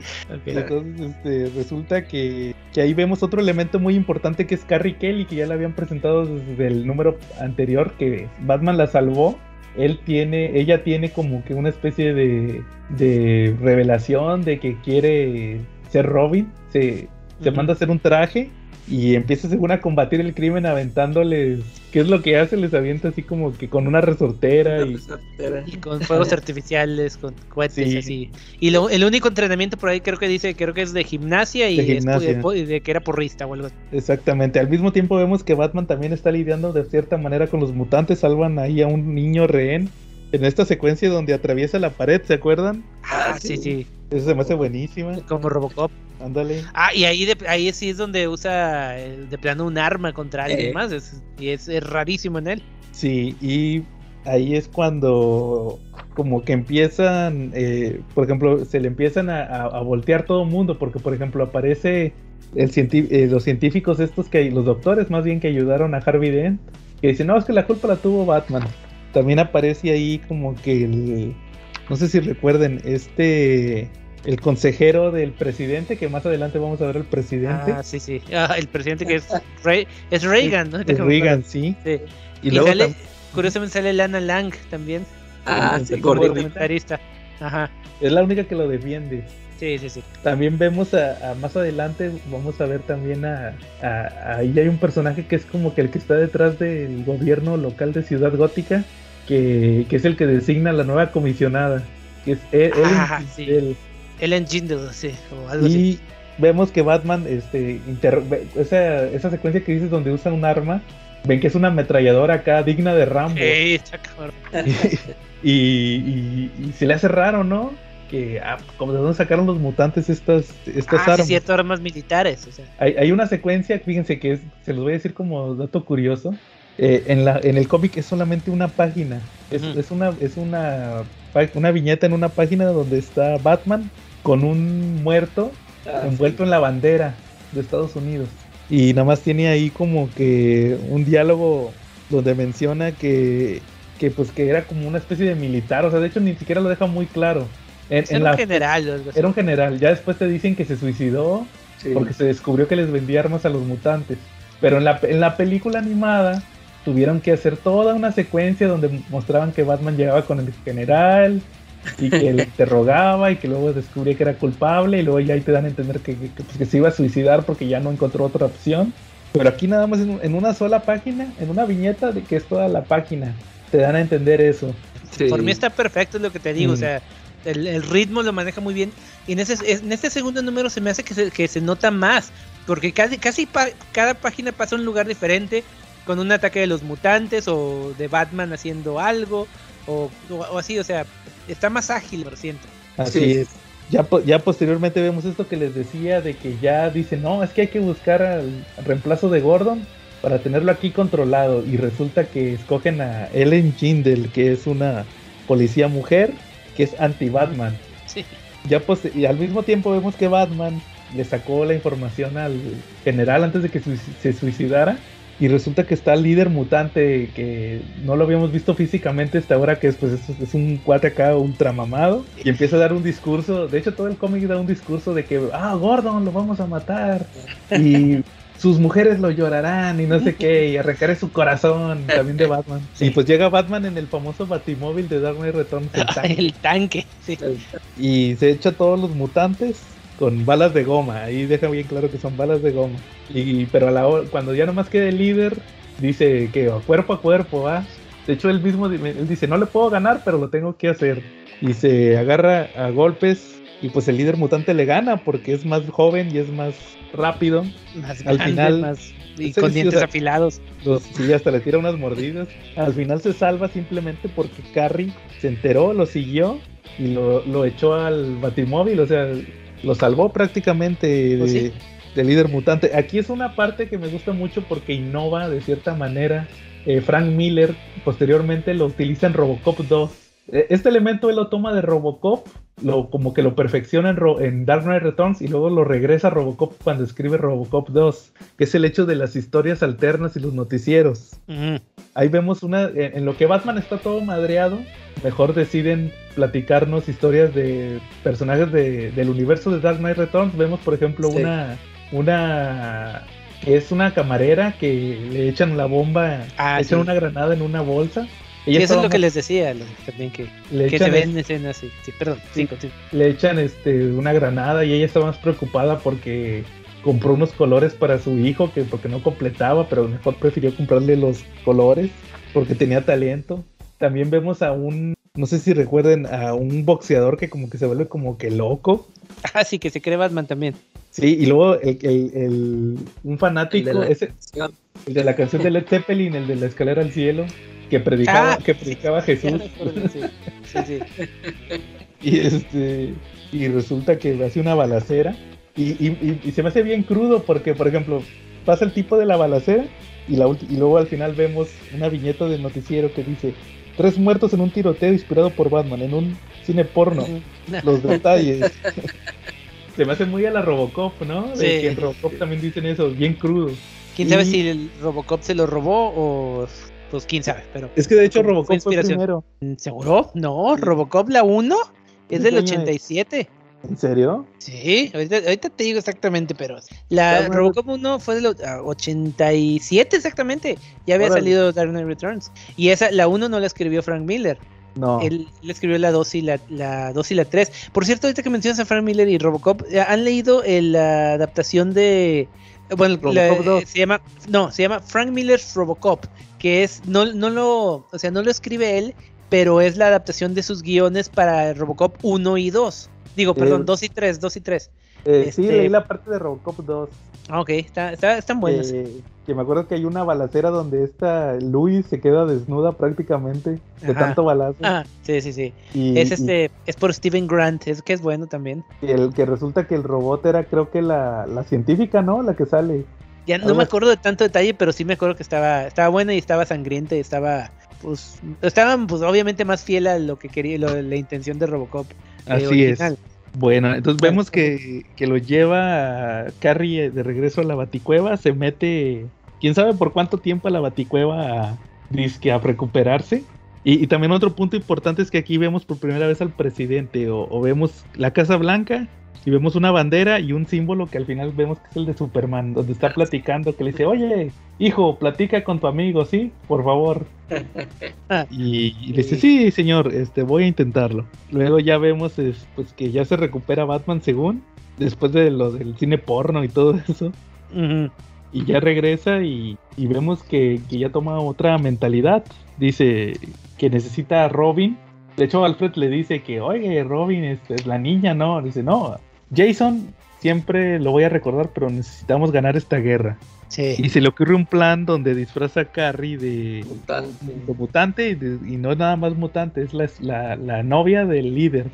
Speaker 3: Entonces este, resulta que, que ahí vemos otro elemento muy importante que es Carrie Kelly, que ya la habían presentado desde el número anterior, que Batman la salvó. Él tiene, ella tiene como que una especie de, de revelación de que quiere ser Robin. Se, manda a hacer un traje y empieza según a combatir el crimen aventándoles. ¿Qué es lo que hace? Les avienta así como que con una resortera y
Speaker 5: Y con fuegos artificiales, con cohetes
Speaker 3: Sí.
Speaker 5: así. Y lo- el único entrenamiento por ahí creo que dice, creo que es de gimnasia y
Speaker 3: De
Speaker 5: es de, que era porrista o algo así.
Speaker 3: Exactamente. Al mismo tiempo vemos que Batman también está lidiando de cierta manera con los mutantes. Salvan ahí a un niño rehén. En esta secuencia donde atraviesa la pared, ¿se acuerdan?
Speaker 5: Ah,
Speaker 4: Ah,
Speaker 5: sí,
Speaker 4: sí.
Speaker 3: Eso se me hace buenísima.
Speaker 5: Como Robocop.
Speaker 3: Ándale.
Speaker 5: Ah, y ahí, de, ahí sí es donde usa eh, de plano un arma contra alguien
Speaker 4: Eh.
Speaker 5: más. es- y es, es rarísimo en él.
Speaker 3: Sí, y ahí es cuando como que empiezan, eh, por ejemplo, se le empiezan a, a- a voltear todo el mundo, porque por ejemplo aparece el eh, los científicos estos que los doctores más bien que ayudaron a Harvey Dent, que dicen, no, es que la culpa la tuvo Batman. También aparece ahí como que el, no sé si recuerden, este, el consejero del presidente, que más adelante vamos a ver al presidente.
Speaker 5: Ah, sí, sí. Ah, el presidente que es, Re- es Reagan, ¿no?
Speaker 3: Es Reagan, sí.
Speaker 5: Sí.
Speaker 3: Y,
Speaker 5: Y,
Speaker 3: luego
Speaker 5: sale, curiosamente sale Lana Lang también.
Speaker 4: Ah, sí,
Speaker 3: como.
Speaker 5: Comentarista. Ajá.
Speaker 3: es la única que lo defiende.
Speaker 5: Sí, sí, sí.
Speaker 3: También vemos a, a más adelante, vamos a ver también a, a- Ahí hay un personaje que es como que el que está detrás del gobierno local de Ciudad Gótica, que, que es el que designa la nueva comisionada, que es él. él-
Speaker 5: Ah, sí.
Speaker 3: él.
Speaker 5: Ellen sí, o algo así.
Speaker 3: Y vemos que Batman, este, esa, esa secuencia que dices donde usa un arma, ven que es una ametralladora acá digna de Rambo.
Speaker 5: Sí, cabrón.
Speaker 3: y, y- y se le hace raro, ¿no? Que, ah, como de dónde sacaron los mutantes estas, estas
Speaker 5: Ah, sí,
Speaker 3: armas.
Speaker 5: cierto, armas militares. O sea.
Speaker 3: Hay, hay una secuencia, fíjense que es, se los voy a decir como dato curioso. eh, en, la, en el cómic es solamente una página. Es, es una, es una, una viñeta en una página donde está Batman con un muerto
Speaker 4: Ah,
Speaker 3: envuelto en la bandera de Estados Unidos. Y nada más tiene ahí como que un diálogo donde menciona que, que pues que era como una especie de militar. O sea, de hecho ni siquiera lo deja muy claro. En, en
Speaker 5: un
Speaker 3: la-
Speaker 5: general
Speaker 3: era un general. Ya después te dicen que se suicidó
Speaker 4: sí.
Speaker 3: porque se descubrió que les vendía armas a los mutantes. Pero en la, en la película animada tuvieron que hacer toda una secuencia donde mostraban que Batman llegaba con el general y que le interrogaba y que luego descubría que era culpable y luego ya ahí te dan a entender que, que- que, pues, que se iba a suicidar porque ya no encontró otra opción. Pero aquí nada más en, en una sola página, en una viñeta de que es toda la página, te dan a entender eso.
Speaker 4: Sí.
Speaker 5: Por mí está perfecto, es lo que te digo.
Speaker 3: Mm.
Speaker 5: O sea, el, el ritmo lo maneja muy bien. Y en, ese, en este segundo número se me hace que se, que se nota más. Porque casi, casi pa- cada página pasa a un lugar diferente. Con un ataque de los mutantes o de Batman haciendo algo. O, o- o así, o sea, está más ágil, lo siento.
Speaker 3: Así
Speaker 4: Sí.
Speaker 3: es. ya, ya posteriormente vemos esto que les decía de que ya dicen, no, es que hay que buscar al reemplazo de Gordon para tenerlo aquí controlado. Y resulta que escogen a Ellen Jindel, que es una policía mujer, que es anti-Batman.
Speaker 5: Sí.
Speaker 3: Ya y al mismo tiempo vemos que Batman le sacó la información al general antes de que se suicidara. Y resulta que está el líder mutante que no lo habíamos visto físicamente hasta ahora, que es, pues, es, un cuate acá ultramamado. Y empieza a dar un discurso. De hecho, todo el cómic da un discurso de que, ah, Gordon, lo vamos a matar. Y sus mujeres lo llorarán y no sé qué, y arrancaré su corazón también de Batman. Y pues llega Batman en el famoso batimóvil de Dark Knight Returns.
Speaker 5: El tanque, el tanque sí.
Speaker 3: Y se echa a todos los mutantes con balas de goma. Ahí deja bien claro que son balas de goma. Y, pero a la cuando ya nomás queda el líder, dice que cuerpo a cuerpo, va. De hecho, él mismo él dice, no le puedo ganar, pero lo tengo que hacer. Y se agarra a golpes y pues el líder mutante le gana porque es más joven y es más rápido.
Speaker 5: Más Al final, más y con dientes afilados.
Speaker 3: sí, hasta le tira unas mordidas. Al final se salva simplemente porque Carrie se enteró, lo siguió y lo, lo echó al batimóvil. O sea, lo salvó prácticamente pues de, líder mutante. Aquí es una parte que me gusta mucho porque innova de cierta manera. Eh, Frank Miller posteriormente lo utiliza en Robocop 2. E, este elemento él lo toma de Robocop, lo, como que lo perfecciona en, Dark Knight Returns y luego lo regresa a Robocop cuando escribe Robocop 2, que es el hecho de las historias alternas y los noticieros. Ahí vemos una, en, lo que Batman está todo madreado, mejor deciden platicarnos historias de personajes del universo de Dark Knight Returns. Vemos, por ejemplo, una, una que es una camarera que le echan la bomba, ah, echan una granada en una bolsa.
Speaker 5: Y eso es lo que les decía también que, que se ven escenas así. Sí, perdón,
Speaker 3: Le echan este una granada y ella está más preocupada porque compró unos colores para su hijo que porque no completaba, pero mejor prefirió comprarle los colores porque tenía talento. También vemos a un, no sé si recuerden, a un boxeador que como que se vuelve como que loco.
Speaker 5: Ah, sí, que se cree Batman también.
Speaker 3: Sí, y luego el, el, un fanático, el de, la, ese, el de la canción de Led Zeppelin, el de la escalera al cielo, que predicaba, ah. que predicaba Jesús. Sí, sí, y este y resulta que hace una balacera y, y, y, se me hace bien crudo porque, por ejemplo, pasa el tipo de la balacera y, la y luego al final vemos una viñeta del noticiero que dice Tres muertos en un tiroteo inspirado por Batman, en un cine porno. Los detalles. Se me hace muy a la Robocop, ¿no? De que en Robocop también dicen eso, bien crudo.
Speaker 5: ¿Quién sabe si el Robocop se lo robó o pues quién sabe, pero...
Speaker 3: Es que de hecho Robocop fue primero.
Speaker 5: ¿Seguro? No, Robocop la 1 es del 87.
Speaker 3: ¿En serio?
Speaker 5: Sí, ahorita, te digo exactamente, pero la Robocop 1 fue del 87 exactamente. Ya había salido Dark Knight Returns. Y esa, la 1 no la escribió Frank Miller.
Speaker 3: No.
Speaker 5: Él, escribió la 2 y la, la 2 y la 3. Por cierto, ahorita que mencionas a Frank Miller y Robocop, ¿han leído la adaptación de bueno, se llama no, se llama Frank Miller's Robocop, que es no no lo, o sea, no lo escribe él, pero es la adaptación de sus guiones para Robocop 1 y 2. Digo, perdón, 2 y 3, 2 y 3.
Speaker 3: Eh, Sí, leí este la parte de Robocop 2.
Speaker 5: Ah, ok, está, está, están buenas.
Speaker 3: Eh, que me acuerdo que hay una balacera donde esta Luis se queda desnuda prácticamente de tanto balazo.
Speaker 5: Ah, sí, sí, sí. es este, es por Steven Grant, es que es bueno también.
Speaker 3: El que resulta que el robot era creo que la, la científica, ¿no? La que sale.
Speaker 5: Ya no me acuerdo de tanto detalle, pero sí me acuerdo que estaba, estaba buena y estaba sangrienta y estaba, pues, estaban pues obviamente más fiel a lo que quería, la intención de Robocop.
Speaker 3: Eh, Así es. Bueno, entonces vemos que, que, lo lleva a Carrie de regreso a la baticueva, se mete, quién sabe por cuánto tiempo a la baticueva a, a recuperarse. Y, también otro punto importante es que aquí vemos por primera vez al presidente o, o vemos la Casa Blanca y vemos una bandera y un símbolo que al final vemos que es el de Superman, donde está platicando, que le dice, oye, hijo, platica con tu amigo, ¿sí? Por favor. y, le dice, sí, señor, este, voy a intentarlo. Luego ya vemos pues que ya se recupera Batman según, después de lo del cine porno y todo eso. Y ya regresa y, vemos que, que, ya toma otra mentalidad. Dice que necesita a Robin. De hecho, Alfred le dice que, oye, Robin es, es la niña, ¿no? Dice, no, Jason siempre lo voy a recordar, pero necesitamos ganar esta guerra. Y se le ocurre un plan donde disfraza a Carrie de mutante, y, no nada más mutante, es la, la, novia del líder.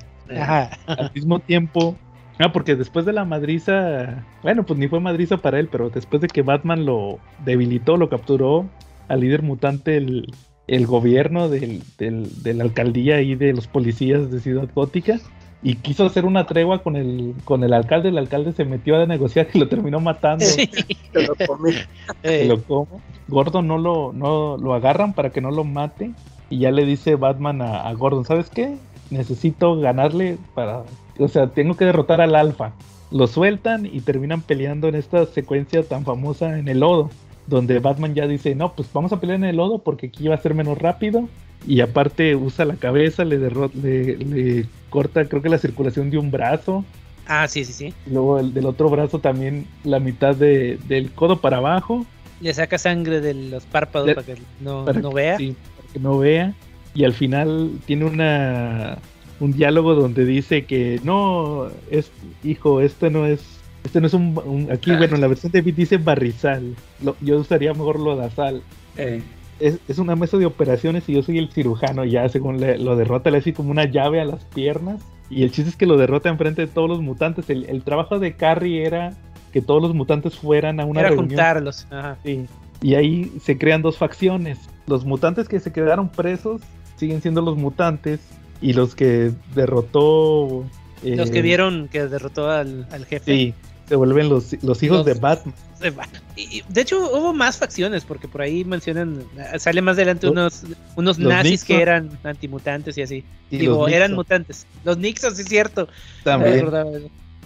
Speaker 3: Al mismo tiempo, ah, porque después de la madriza, bueno, pues ni fue madriza para él, pero después de que Batman lo debilitó, lo capturó al líder mutante, el, el gobierno del, del, de la alcaldía y de los policías de Ciudad Gótica y quiso hacer una tregua con el con el alcalde, el alcalde se metió a negociar y lo terminó matando.
Speaker 4: Se lo come.
Speaker 3: Se lo come. Gordon no lo, no lo agarran para que no lo mate y ya le dice Batman a, a Gordon, ¿sabes qué? Necesito ganarle para, o sea, tengo que derrotar al Alfa. Lo sueltan y terminan peleando en esta secuencia tan famosa en el lodo, donde Batman ya dice, no, pues vamos a pelear en el lodo porque aquí va a ser menos rápido. Y aparte usa la cabeza, le, le, le corta creo que la circulación de un brazo.
Speaker 5: Ah, sí, sí, sí.
Speaker 3: Luego el del otro brazo también la mitad de- del codo para abajo.
Speaker 5: Le saca sangre de los párpados
Speaker 3: Le-
Speaker 5: para que no,
Speaker 3: para
Speaker 5: no vea.
Speaker 3: sí, para que no vea. Y al final tiene una un diálogo donde dice que no, es hijo, este no es este no es un, un- aquí bueno en la versión de Beat dice barrizal. Lo- yo usaría mejor lo de sal.
Speaker 4: Eh,
Speaker 3: Es, es una mesa de operaciones y yo soy el cirujano ya según le- lo derrota le hace como una llave a las piernas y el chiste es que lo derrota enfrente de todos los mutantes. El, el trabajo de Carrie era que todos los mutantes fueran a una
Speaker 5: Era
Speaker 3: reunión
Speaker 5: juntarlos. Ajá.
Speaker 3: Sí. Y ahí se crean dos facciones. Los mutantes que se quedaron presos siguen siendo los mutantes. Y los que derrotó. eh,
Speaker 5: Los que vieron que derrotó al, al jefe.
Speaker 3: Sí, se vuelven los, los hijos
Speaker 5: Los-
Speaker 3: de Batman.
Speaker 5: Y- de hecho, hubo más facciones, porque por ahí mencionan, sale más adelante unos, unos
Speaker 3: los
Speaker 5: nazis
Speaker 3: Nixon.
Speaker 5: que eran antimutantes y así.
Speaker 3: Y
Speaker 5: Digo, eran
Speaker 3: Nixon
Speaker 5: mutantes. Los Nixon, sí es cierto.
Speaker 3: También.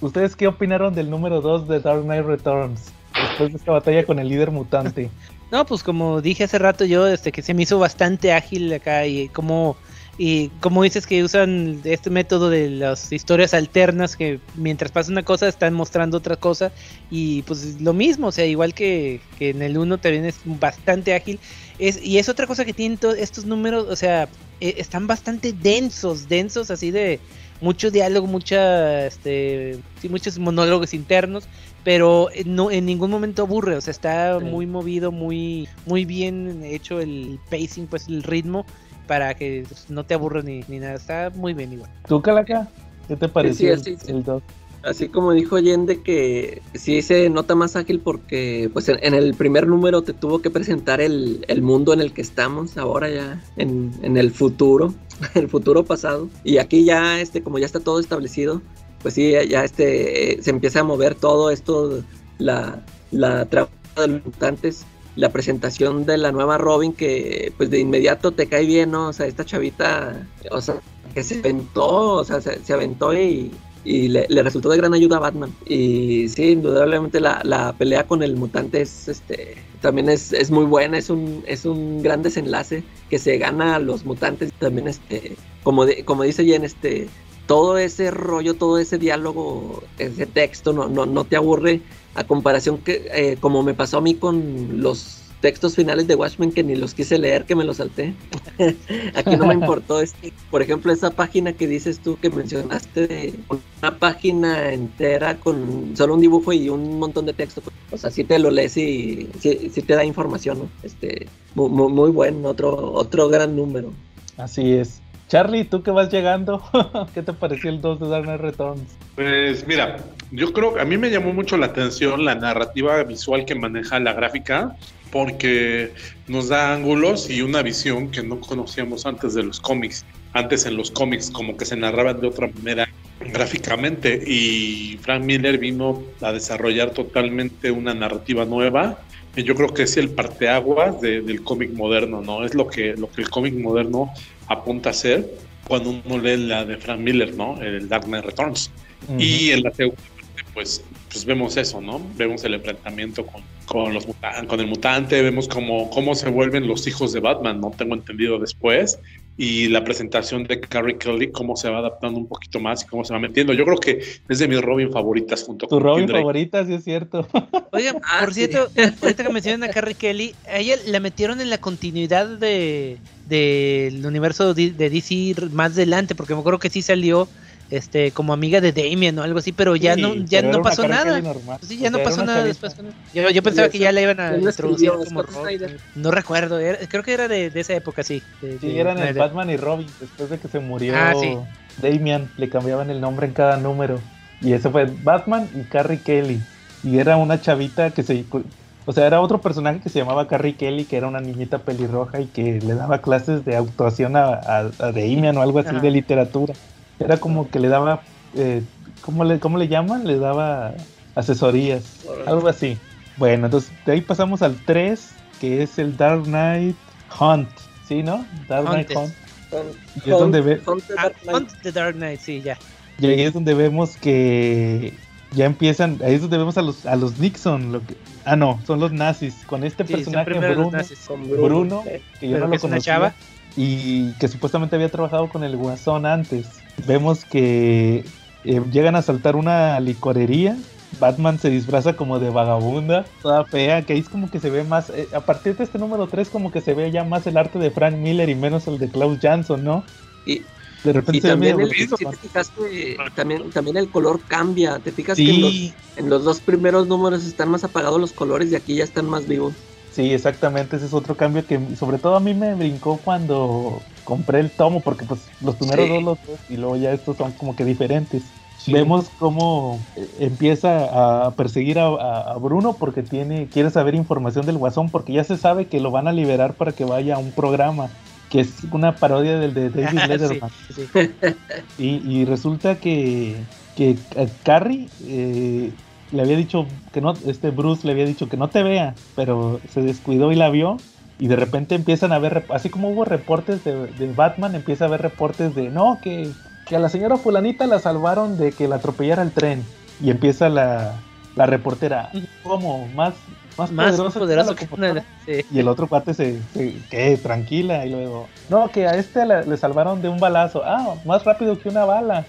Speaker 3: ¿Ustedes qué opinaron del número 2 de Dark Knight Returns? Después de esta batalla con el líder mutante.
Speaker 5: No, pues como dije hace rato yo, este que se me hizo bastante ágil acá y como y como dices que usan este método de las historias alternas que mientras pasa una cosa están mostrando otra cosa y pues lo mismo, o sea, igual que, que en el 1 también es bastante ágil es, y es otra cosa que tienen todos estos números, o sea, eh, están bastante densos, densos así de mucho diálogo, mucha este sí, muchos monólogos internos pero eh, no en ningún momento aburre, o sea, está
Speaker 4: Sí.
Speaker 5: muy movido, muy muy bien hecho el pacing, pues el ritmo para que no te aburra ni, ni nada, está muy bien igual.
Speaker 3: ¿Tú, Calaca? ¿Qué te pareció
Speaker 4: sí, sí.
Speaker 3: el 2?
Speaker 4: Así como dijo Allende que sí se nota más ágil porque pues en, en el primer número te tuvo que presentar el, el mundo en el que estamos ahora ya en, en el futuro, el futuro pasado. Y aquí ya este como ya está todo establecido, pues sí, ya, ya, este eh, se empieza a mover todo esto, la, la trama de los mutantes, la presentación de la nueva Robin que pues de inmediato te cae bien, ¿no? O sea, esta chavita, o sea, que se aventó, o sea, se, aventó y, y le, le resultó de gran ayuda a Batman. Y sí, indudablemente la, la pelea con el mutante es este también es, es muy buena, es un, es un gran desenlace que se gana a los mutantes. También este, como de- como dice Jen, este, todo ese rollo, todo ese diálogo, ese texto no, no, no te aburre a comparación que eh, como me pasó a mí con los textos finales de Watchmen que ni los quise leer, que me los salté. Aquí no me importó. Este, por ejemplo, esa página que dices tú que mencionaste, una página entera con solo un dibujo y un montón de texto. O sea, sí te lo lees y sí, sí te da información. Este, muy, muy, muy buen, otro, otro gran número.
Speaker 3: Así es. Charlie, tú que vas llegando, ¿qué te pareció el 2 de Dark Knight Returns?
Speaker 2: Pues mira, yo creo a mí me llamó mucho la atención la narrativa visual que maneja la gráfica, porque nos da ángulos y una visión que no conocíamos antes de los cómics. Antes en los cómics como que se narraban de otra manera gráficamente y Frank Miller vino a desarrollar totalmente una narrativa nueva. Yo creo que es el parteaguas de- del cómic moderno, ¿no? Es lo que, lo que el cómic moderno apunta a ser cuando uno lee la de Frank Miller, ¿no? El Dark Knight Returns. Y en la segunda parte, pues, pues vemos eso, ¿no? Vemos el enfrentamiento con, con, los con el mutante, vemos cómo, cómo se vuelven los hijos de Batman, ¿no? Tengo entendido después. Y la presentación de Carrie Kelly, cómo se va adaptando un poquito más y cómo se va metiendo. Yo creo que es de mis Robin favoritas junto
Speaker 3: Tu
Speaker 2: con
Speaker 3: Robin
Speaker 2: Tim Drake.
Speaker 3: favorita, sí es cierto.
Speaker 5: Oigan,
Speaker 4: Ah,
Speaker 5: por
Speaker 4: sí.
Speaker 5: cierto, ahorita que mencionan a Carrie Kelly, a ella la metieron en la continuidad de del universo de DC más adelante, porque me acuerdo que sí salió este, como amiga de Damien o algo así, pero ya
Speaker 3: Sí,
Speaker 5: no, ya no pasó nada. Sí, ya no
Speaker 3: sea,
Speaker 5: pasó nada después. Yo, yo pensaba que ya la iban a
Speaker 4: ¿Quién lo
Speaker 5: introducir como
Speaker 4: ¿Scott
Speaker 5: Robin. No recuerdo, era- creo que era de, de esa época, sí. de-
Speaker 3: Sí,
Speaker 5: de
Speaker 3: eran el. Batman y Robin. Después de que se murió
Speaker 5: Ah, sí.
Speaker 3: Damian, le cambiaban el nombre en cada número. Y eso fue Batman y Carrie Kelly. Y era una chavita que se. O sea, era otro personaje que se llamaba Carrie Kelly, que era una niñita pelirroja y que le daba clases de actuación a, a, a Damian o algo así
Speaker 5: Ajá.
Speaker 3: de literatura. Era como que le daba. Eh, ¿cómo, le, ¿Cómo le llaman? Le daba asesorías. Algo así. Bueno, entonces de ahí pasamos al 3, que es el Dark Knight Hunt. ¿Sí, no? Dark Knight. Hunt. Y es donde ve-
Speaker 4: Hunt the
Speaker 5: Ah,
Speaker 4: Dark Knight.
Speaker 5: Hunt the Dark Knight, sí, ya.
Speaker 3: Y ahí es donde vemos que ya empiezan, ahí es donde vemos a los, a los Nixon. Lo que, ah, no, son los nazis. Con este
Speaker 5: Sí,
Speaker 3: personaje Bruno,
Speaker 5: nazis.
Speaker 4: Con
Speaker 3: Bruno, que yo no
Speaker 5: que
Speaker 3: lo conocía,
Speaker 5: chava.
Speaker 3: y que supuestamente había trabajado con el Guasón antes. Vemos que eh, llegan a saltar una licorería. Batman se disfraza como de vagabunda, toda fea, que ahí es como que se ve más, eh, a partir de este número 3 como que se ve ya más el arte de Frank Miller y menos el de Klaus Jansson, ¿no?
Speaker 4: Y,
Speaker 3: De repente
Speaker 4: y también, el, si te fijaste, también, también el color cambia. Te fijas que en los, en los dos primeros números están más apagados los colores y aquí ya están más vivos.
Speaker 3: Sí, exactamente, ese es otro cambio que sobre todo a mí me brincó cuando compré el tomo, porque pues los primeros
Speaker 4: Sí.
Speaker 3: dos los y luego ya estos son como que diferentes. Vemos cómo eh, empieza a perseguir a, a- a Bruno porque tiene quiere saber información del Guasón porque ya se sabe que lo van a liberar para que vaya a un programa que es una parodia del de David Letterman.
Speaker 5: sí.
Speaker 3: Y, y resulta que, que Carrie eh, le había dicho que no, este Bruce le había dicho que no te vea, pero se descuidó y la vio. Y de repente empiezan a ver, rep- así como hubo reportes de, de Batman, empieza a haber reportes de no, que, que a la señora Fulanita la salvaron de que la atropellara el tren. Y empieza la, la reportera, ¿cómo? Más, más,
Speaker 5: Más poderoso que
Speaker 3: computadora?"
Speaker 5: una. Sí.
Speaker 3: Y el otro cuate se, se ¿qué? Tranquila. Y luego, no, que a este le, le salvaron de un balazo. Ah, más rápido que una bala.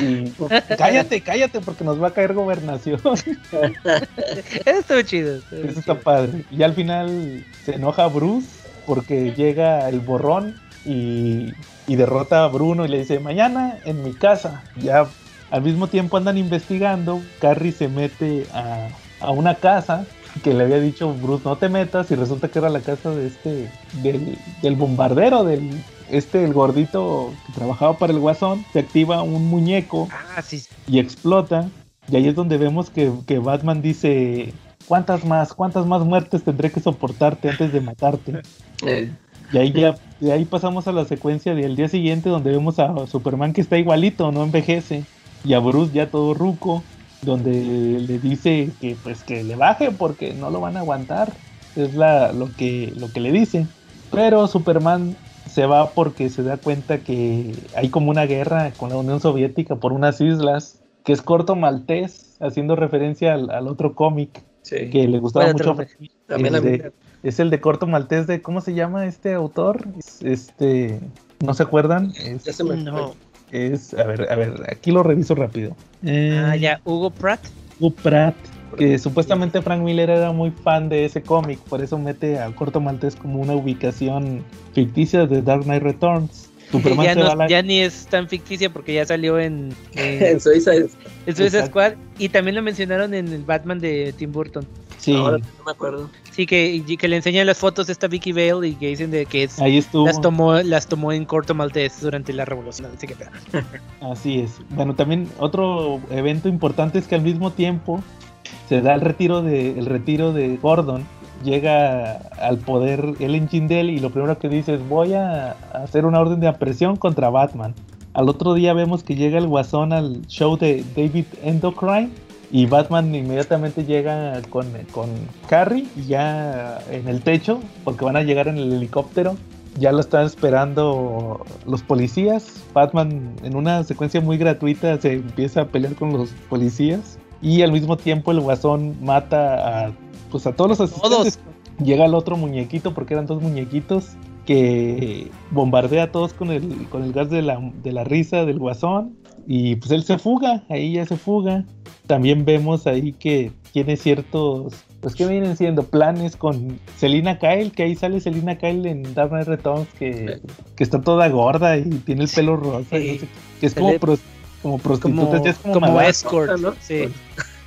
Speaker 3: Y cállate, cállate, porque nos va a caer gobernación.
Speaker 5: Estuvo chido. estuvo
Speaker 3: Eso
Speaker 5: chido.
Speaker 3: está padre. Y al final se enoja Bruce porque llega el borrón y, y derrota a Bruno y le dice, mañana en mi casa. Ya al mismo tiempo andan investigando. Carrie se mete a, a una casa que le había dicho Bruce no te metas y resulta que era la casa de este del, del bombardero del este el gordito que trabajaba para el guasón se activa un muñeco
Speaker 5: Ah, sí.
Speaker 3: y explota. Y ahí es donde vemos que, que Batman dice, ¿cuántas más? ¿Cuántas más muertes tendré que soportarte antes de matarte?
Speaker 4: Eh,
Speaker 3: Y ahí ya, de ahí pasamos a la secuencia del día siguiente donde vemos a Superman que está igualito, no envejece. Y a Bruce ya todo ruco, donde le dice que pues que le baje porque no lo van a aguantar. Es la, lo, que, lo que le dice. Pero Superman se va porque se da cuenta que hay como una guerra con la Unión Soviética por unas islas, que es corto maltés, haciendo referencia al, al otro cómic
Speaker 4: sí.
Speaker 3: que le gustaba
Speaker 5: Bueno,
Speaker 3: mucho.
Speaker 4: También
Speaker 3: el de- es el de corto maltés de, ¿cómo se llama este autor? Es- Este, ¿no se acuerdan? Es,
Speaker 4: Ya se me
Speaker 5: No.
Speaker 3: Es- a ver, a ver, aquí lo reviso rápido. Eh,
Speaker 5: Ah, ya. Hugo Pratt.
Speaker 3: Hugo Pratt, que supuestamente Frank Miller era muy fan de ese cómic, por eso mete a Corto Maltés como una ubicación ficticia de Dark Knight Returns. Superman
Speaker 5: ya, no-
Speaker 3: la-
Speaker 5: ya ni es tan ficticia porque ya salió en, en,
Speaker 4: En Suiza
Speaker 5: en Suicide
Speaker 3: Exacto.
Speaker 5: Squad y también lo mencionaron en el Batman de Tim Burton.
Speaker 3: Sí,
Speaker 4: Ahora no me acuerdo.
Speaker 5: Sí, que, que le enseñan las fotos a esta Vicky Vale y que dicen de que es,
Speaker 3: ahí estuvo.
Speaker 5: las tomó las tomó en Corto Maltés durante la revolución. Así que,
Speaker 3: Así es. Bueno, también otro evento importante es que al mismo tiempo se da el retiro de el retiro de Gordon. Llega al poder Ellen Jindel y lo primero que dice es voy a hacer una orden de apresión contra Batman. Al otro día vemos que llega el guasón al show de David Endocrine y Batman inmediatamente llega con, con Carrie y ya en el techo porque van a llegar en el helicóptero ya lo están esperando los policías. Batman en una secuencia muy gratuita se empieza a pelear con los policías y al mismo tiempo el guasón mata a pues a todos los asistentes. Llega el otro muñequito porque eran dos muñequitos que bombardea a todos con el con el gas de la, de la risa del guasón y pues él se fuga, ahí ya se fuga. También vemos ahí que tiene ciertos pues que vienen siendo planes con Selina Kyle, que ahí sale Selina Kyle en Dark Knight Returns, que, que está toda gorda y tiene el pelo rosa, y no sé, que es como pros- como prostitutas,
Speaker 5: como,
Speaker 3: ya es como,
Speaker 5: como
Speaker 3: madrota,
Speaker 5: escort,
Speaker 4: ¿no?
Speaker 5: sí.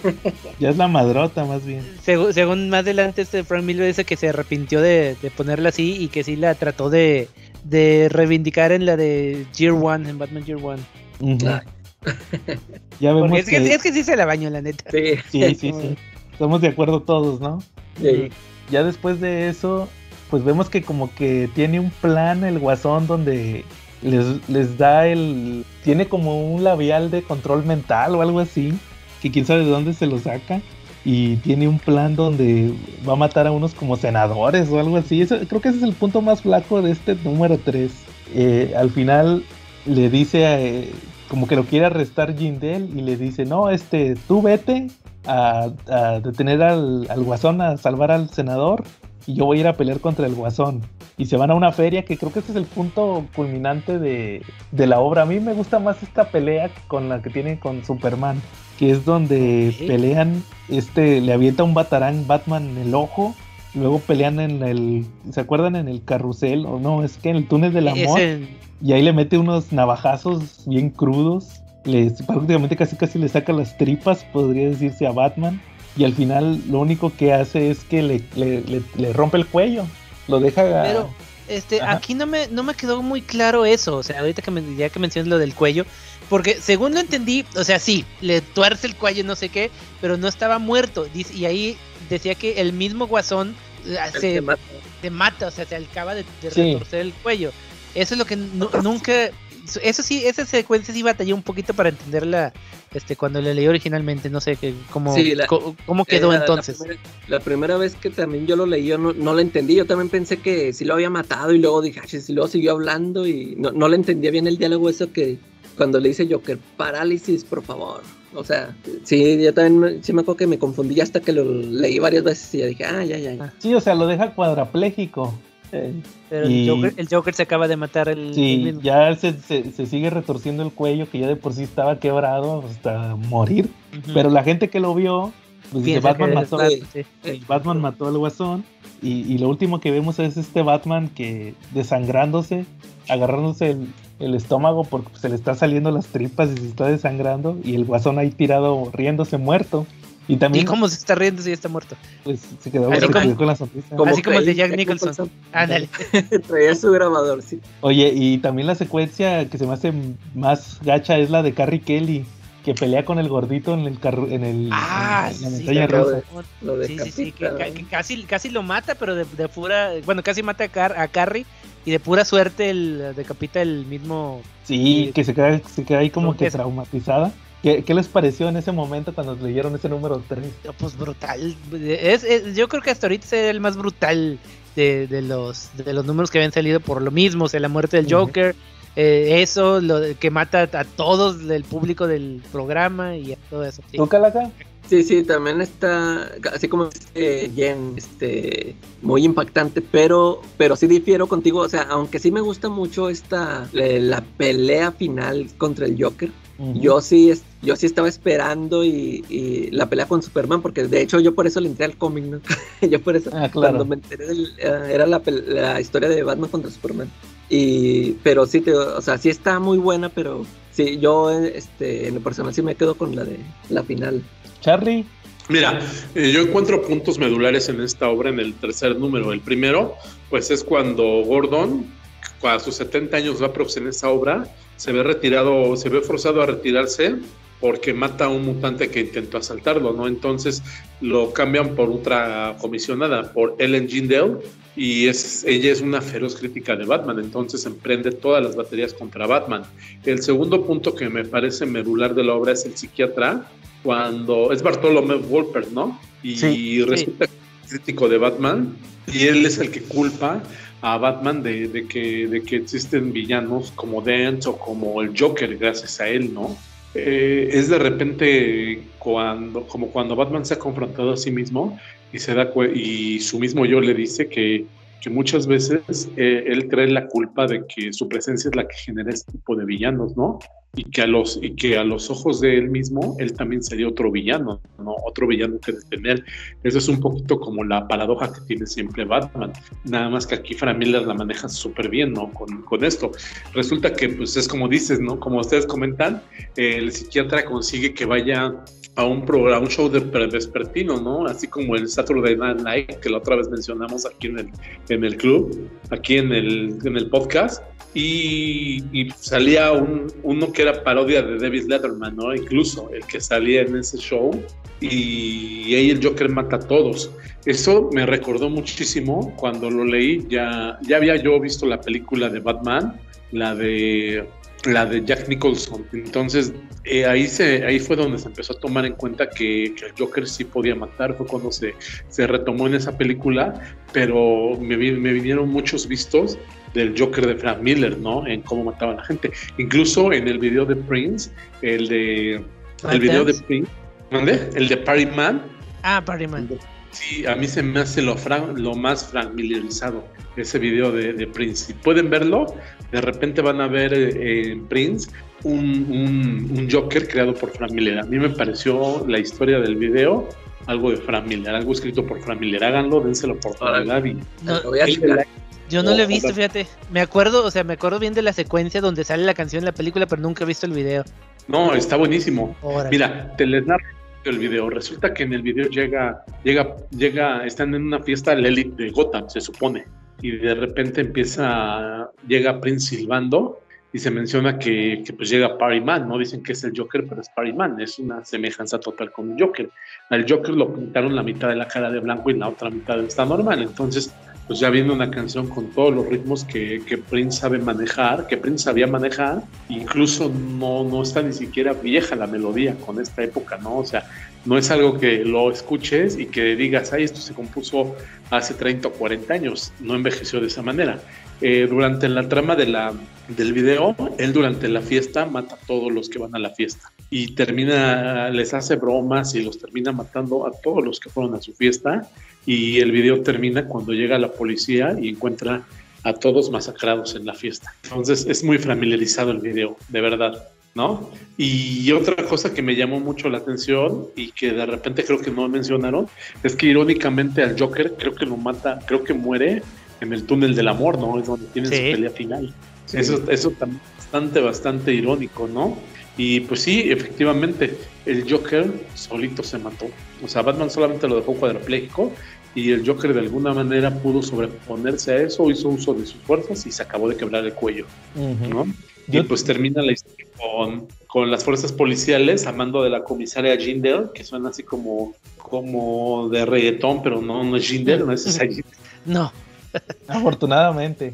Speaker 3: ya es la madrota más bien.
Speaker 5: Según, según más adelante, este Frank Miller dice que se arrepintió de, de ponerla así y que sí la trató de, de reivindicar en la de Year One, en Batman Year One.
Speaker 3: Ya vemos
Speaker 5: es que,
Speaker 3: que,
Speaker 5: es que sí se la bañó, la neta.
Speaker 4: Sí,
Speaker 3: sí, sí, sí. Estamos de acuerdo todos, ¿no?
Speaker 4: sí.
Speaker 3: Ya después de eso, pues vemos que como que tiene un plan el guasón donde les, les da el... Tiene como un labial de control mental o algo así, que quién sabe de dónde se lo saca. Y tiene un plan donde va a matar a unos como senadores o algo así. Eso, creo que ese es el punto más flaco de este número 3. al final le dice, eh, como que lo quiere arrestar Jindel y le dice, no, este, tú vete a, a detener al, al guasón, a salvar al senador y yo voy a ir a pelear contra el guasón. Y se van a una feria que creo que este es el punto culminante de, de la obra. A mí me gusta más esta pelea con la que tiene con Superman, que es donde pelean, este, le avienta un batarán Batman en el ojo, luego pelean en el, ¿se acuerdan? En el carrusel, o no, es que en el túnel del amor. Y ahí le mete unos navajazos bien crudos. Le, prácticamente casi casi le saca las tripas, podría decirse, a Batman. Y al final lo único que hace es que le, le- le- le rompe el cuello. Lo deja...
Speaker 5: Pero, este,
Speaker 3: Ajá.
Speaker 5: aquí no me, no me quedó muy claro eso. O sea, ahorita que me, ya que mencionas lo del cuello. Porque según lo entendí, o sea, sí, le tuerce el cuello, no sé qué, pero no estaba muerto. Dice, y ahí decía que el mismo guasón eh, se,
Speaker 4: mata.
Speaker 5: te mata, o sea, se acaba de, de
Speaker 3: Sí.
Speaker 5: retorcer el cuello. Eso es lo que nu- nunca. Eso sí, esa secuencia sí batallé un poquito para entenderla este, cuando la leí originalmente. No sé que, cómo,
Speaker 4: Sí, la-
Speaker 5: cómo quedó
Speaker 4: Eh, la-
Speaker 5: entonces.
Speaker 4: La primera, la primera vez que también yo lo leí, yo no, no lo entendí. Yo también pensé que sí lo había matado y luego dije, "Ah, chis", y luego siguió hablando y no, no le entendía bien el diálogo eso que cuando le dice Joker, parálisis, por favor. O sea, sí, yo también me- sí me acuerdo que me confundí hasta que lo leí varias veces y ya dije, ah, ya, ya. ya".
Speaker 3: Sí, o sea, lo deja cuadrapléjico. Eh,
Speaker 5: Pero
Speaker 3: y-
Speaker 5: el, Joker, el Joker se acaba de matar el,
Speaker 3: sí, ya se, se- se sigue retorciendo el cuello que ya de por sí estaba quebrado hasta morir. Pero la gente que lo vio, pues dice, Batman
Speaker 5: que
Speaker 3: mató,
Speaker 5: sí.
Speaker 3: Batman mató al guasón. Y, y lo último que vemos es este Batman que desangrándose, agarrándose el, el estómago porque se le está saliendo las tripas y se está desangrando. Y el guasón ahí tirado riéndose muerto. Y
Speaker 5: ¿Y
Speaker 3: también
Speaker 5: cómo se está riendo si ya está muerto?
Speaker 3: pues, se quedó,
Speaker 5: Así
Speaker 3: se
Speaker 5: como-
Speaker 3: quedó con la sonrisa.
Speaker 4: Como
Speaker 5: Así como el de Jack Nicholson. Ándale.
Speaker 4: Traía su grabador, sí.
Speaker 3: Oye, y también la secuencia que se me hace más gacha es la de Carrie Kelly, que pelea con el gordito en el carro, en el
Speaker 5: Ah,
Speaker 3: en la
Speaker 5: sí,
Speaker 3: montaña
Speaker 4: claro.
Speaker 3: rusa.
Speaker 4: Lo de
Speaker 5: Sí, sí, sí, que,
Speaker 4: Capita,
Speaker 5: ca- que casi, casi lo mata, pero de, de pura, bueno, casi mata a, Car- a Carrie y de pura suerte el decapita el mismo.
Speaker 3: Sí, que se queda, se queda ahí como
Speaker 5: que es-
Speaker 3: traumatizada. ¿Qué, qué les pareció en ese momento cuando leyeron ese número 3?
Speaker 5: Pues brutal. Es, es- yo creo que hasta ahorita es el más brutal de, de los de los números que habían salido por lo mismo, o sea, la muerte del. Joker, eh, eso, lo de- que mata a todos del público del programa y a todo eso. sí.
Speaker 3: ¿Tú, Calaca?
Speaker 4: Sí, sí, también está, así como dice Jen, este, muy impactante, pero, pero sí difiero contigo, o sea, aunque sí me gusta mucho esta, eh, la pelea final contra el Joker, yo sí, es- yo sí estaba esperando y, y la pelea con Superman, porque de hecho yo por eso le entré al cómic, ¿no? yo por eso,
Speaker 3: Ah, claro.
Speaker 4: cuando me enteré, del- eh, era la, la historia de Batman contra Superman. Y, pero sí, te, o sea, sí está muy buena, pero sí, yo, este, en lo personal sí me quedo con la de la final.
Speaker 3: Charlie,
Speaker 2: Mira, eh, yo encuentro puntos medulares en esta obra en el tercer número. El primero, pues es cuando Gordon, a sus 70 años va a en esa obra, se ve retirado, se ve forzado a retirarse porque mata a un mutante que intentó asaltarlo, ¿no? Entonces lo cambian por otra comisionada, por Ellen Jindal, y es, ella es una feroz crítica de Batman, entonces emprende todas las baterías contra Batman. El segundo punto que me parece medular de la obra es el psiquiatra, cuando es Bartolomé Wolper, ¿no? Y
Speaker 3: Sí,
Speaker 2: resulta crítico de Batman y él es el que culpa a Batman de, de que, de que existen villanos como Dent o como el Joker gracias a él, ¿no? Eh, es de repente cuando, como cuando Batman se ha confrontado a sí mismo y se da y su mismo yo le dice que, que muchas veces eh, él cree la culpa de que su presencia es la que genera este tipo de villanos, ¿no? y que a los y que a los ojos de él mismo él también sería otro villano no otro villano que detener eso es un poquito como la paradoja que tiene siempre Batman. Nada más que aquí Frank Miller la maneja súper bien no con, con, esto. Resulta que pues es como dices no como ustedes comentan el psiquiatra consigue que vaya a un programa, un show de vespertino, ¿no? Así como el Saturday Night Live, que la otra vez mencionamos aquí en el, en el club, aquí en el, en el podcast. Y, salía un, uno que era parodia de David Letterman, ¿no? Incluso el que salía en ese show. Y ahí el Joker mata a todos. Eso me recordó muchísimo cuando lo leí. Ya, ya había yo visto la película de Batman, la de la de Jack Nicholson. Entonces, eh, ahí, se, ahí fue donde se empezó a tomar en cuenta que, el Joker sí podía matar, fue cuando se, se retomó en esa película, pero me, me, vinieron muchos vistos del Joker de Frank Miller, ¿no? En cómo mataba a la gente. Incluso en el video de Prince, el de... El video de Prince, ¿dónde? El de Party Man.
Speaker 5: Ah, Party Man.
Speaker 2: Sí, a mí se me hace lo, lo más Frank Millerizado ese video de, Prince. Si pueden verlo, de repente van a ver eh, en Prince un, Joker creado por Frank Miller. A mí me pareció la historia del video algo de Frank Miller, algo escrito por Frank Miller. Háganlo, dense la oportunidad y...
Speaker 5: yo no lo he visto, fíjate. Me acuerdo, o sea, me acuerdo bien de la secuencia donde sale la canción en la película, pero nunca he visto el video.
Speaker 2: No, está buenísimo. Mira, te les narro el video. Resulta que en el video llega, llega, llega, están en una fiesta la élite de Gotham, se supone y de repente empieza, llega Prince silbando y se menciona que, que pues llega Parry Man, no dicen que es el Joker, pero es Parry Man, es una semejanza total con el Joker. Al Joker lo pintaron la mitad de la cara de blanco y la otra mitad está normal, entonces pues ya viene una canción con todos los ritmos que, que, Prince sabe manejar, que Prince sabía manejar, incluso no, no está ni siquiera vieja la melodía con esta época, ¿no? O sea, no es algo que lo escuches y que digas, ay, esto se compuso hace 30 o 40 años, no envejeció de esa manera. Eh, durante la trama del video, él durante la fiesta mata a todos los que van a la fiesta y termina, les hace bromas y los termina matando a todos los que fueron a su fiesta y el video termina cuando llega la policía y encuentra a todos masacrados en la fiesta. Entonces es muy familiarizado el video, de verdad. ¿No? Y otra cosa que me llamó mucho la atención y que de repente creo que no mencionaron es que irónicamente al Joker creo que lo mata, creo que muere en el túnel del amor, ¿no? Es donde tiene su pelea final. Eso, eso también bastante, bastante irónico, ¿no? Y pues sí, efectivamente, el Joker solito se mató. O sea, Batman solamente lo dejó cuadrapléjico y el Joker de alguna manera pudo sobreponerse a eso, hizo uso de sus fuerzas y se acabó de quebrar el cuello, ¿no? Y pues termina la historia con, con, las fuerzas policiales amando de la comisaria Jindel, que suena así como, como de reggaetón, pero no, no es Jindel, no es esa
Speaker 5: No.
Speaker 3: Afortunadamente.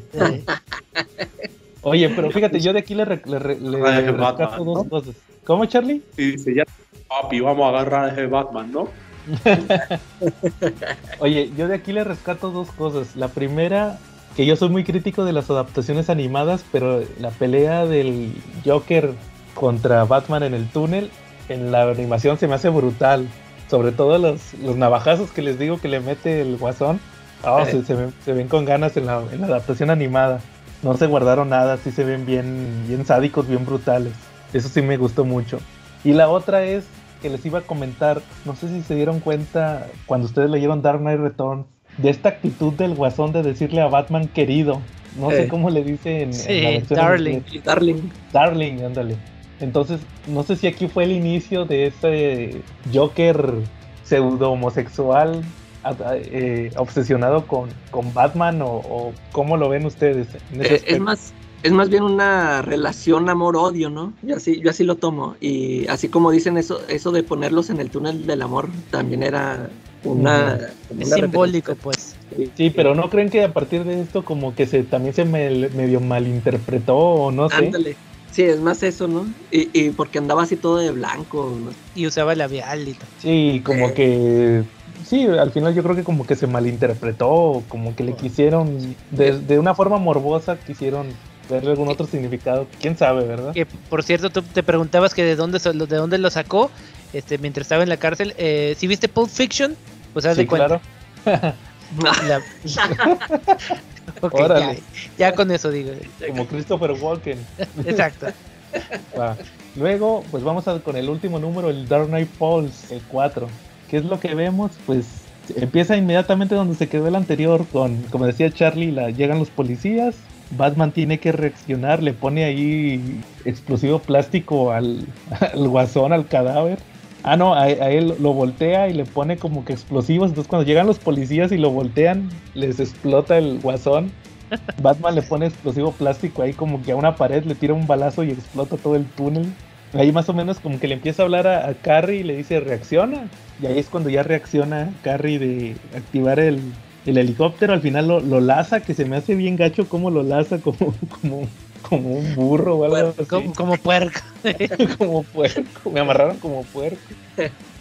Speaker 3: Oye, pero fíjate, yo de aquí le, le, le, rescato dos cosas. ¿Cómo, Charlie?
Speaker 2: Sí, dice, ya, papi, vamos a agarrar a ese Batman, ¿no?
Speaker 3: Oye, yo de aquí le rescato dos cosas. La primera que yo soy muy crítico de las adaptaciones animadas, pero la pelea del Joker contra Batman en el túnel, en la animación se me hace brutal. Sobre todo los, los navajazos que les digo que le mete el guasón. Oh, se, ven, con ganas en la, adaptación animada. No se guardaron nada, sí se ven bien, bien sádicos, bien brutales. Eso sí me gustó mucho. Y la otra es que les iba a comentar, no sé si se dieron cuenta cuando ustedes leyeron Dark Knight Returns, de esta actitud del guasón de decirle a Batman querido. No sé cómo le dice en,
Speaker 5: sí, Darling.
Speaker 4: Darling.
Speaker 3: Darling, ándale. Entonces, no sé si aquí fue el inicio de ese Joker pseudo homosexual eh, obsesionado con, con Batman o, cómo lo ven ustedes.
Speaker 4: Eh, es más es más bien una relación amor-odio, ¿no? Yo así, yo así lo tomo. Y así como dicen eso, eso de ponerlos en el túnel del amor, también era una...
Speaker 5: es simbólico, pues.
Speaker 3: Sí, pero ¿no creen que a partir de esto como que se también se me, medio malinterpretó o no sé?
Speaker 4: Ándale. Sí, es más eso, ¿no? Y, y porque andaba así todo de blanco.
Speaker 5: Y usaba labial y
Speaker 3: todo. Sí, como que... Sí, al final yo creo que como que se malinterpretó, como que le quisieron, de, de una forma morbosa, quisieron verle algún otro significado, quién sabe, ¿verdad?
Speaker 5: Que por cierto, tú te preguntabas que de dónde de dónde lo sacó, este, mientras estaba en la cárcel. Eh, si viste Pulp Fiction, pues haz de cuenta. Claro. ya, con eso digo.
Speaker 3: Como Christopher Walken.
Speaker 5: Exacto.
Speaker 3: Luego, pues vamos con el último número, el Dark Knight Falls, el 4. ¿Qué es lo que vemos? Pues empieza inmediatamente donde se quedó el anterior, con, como decía Charlie, la, llegan los policías, Batman tiene que reaccionar, le pone ahí explosivo plástico al, guasón, al cadáver. Ah, no, a, él lo voltea y le pone como que explosivos. Entonces, cuando llegan los policías y lo voltean, les explota el guasón. Batman le pone explosivo plástico ahí, como que a una pared le tira un balazo y explota todo el túnel. Ahí más o menos como que le empieza a hablar a, Carrie y le dice reacciona. Y ahí es cuando ya reacciona Carrie de activar el, helicóptero. Al final lo, lo, laza, que se me hace bien gacho como lo laza, como, como, como un burro o algo así.
Speaker 5: Como, como puerco.
Speaker 3: como puerco. Me amarraron como puerco.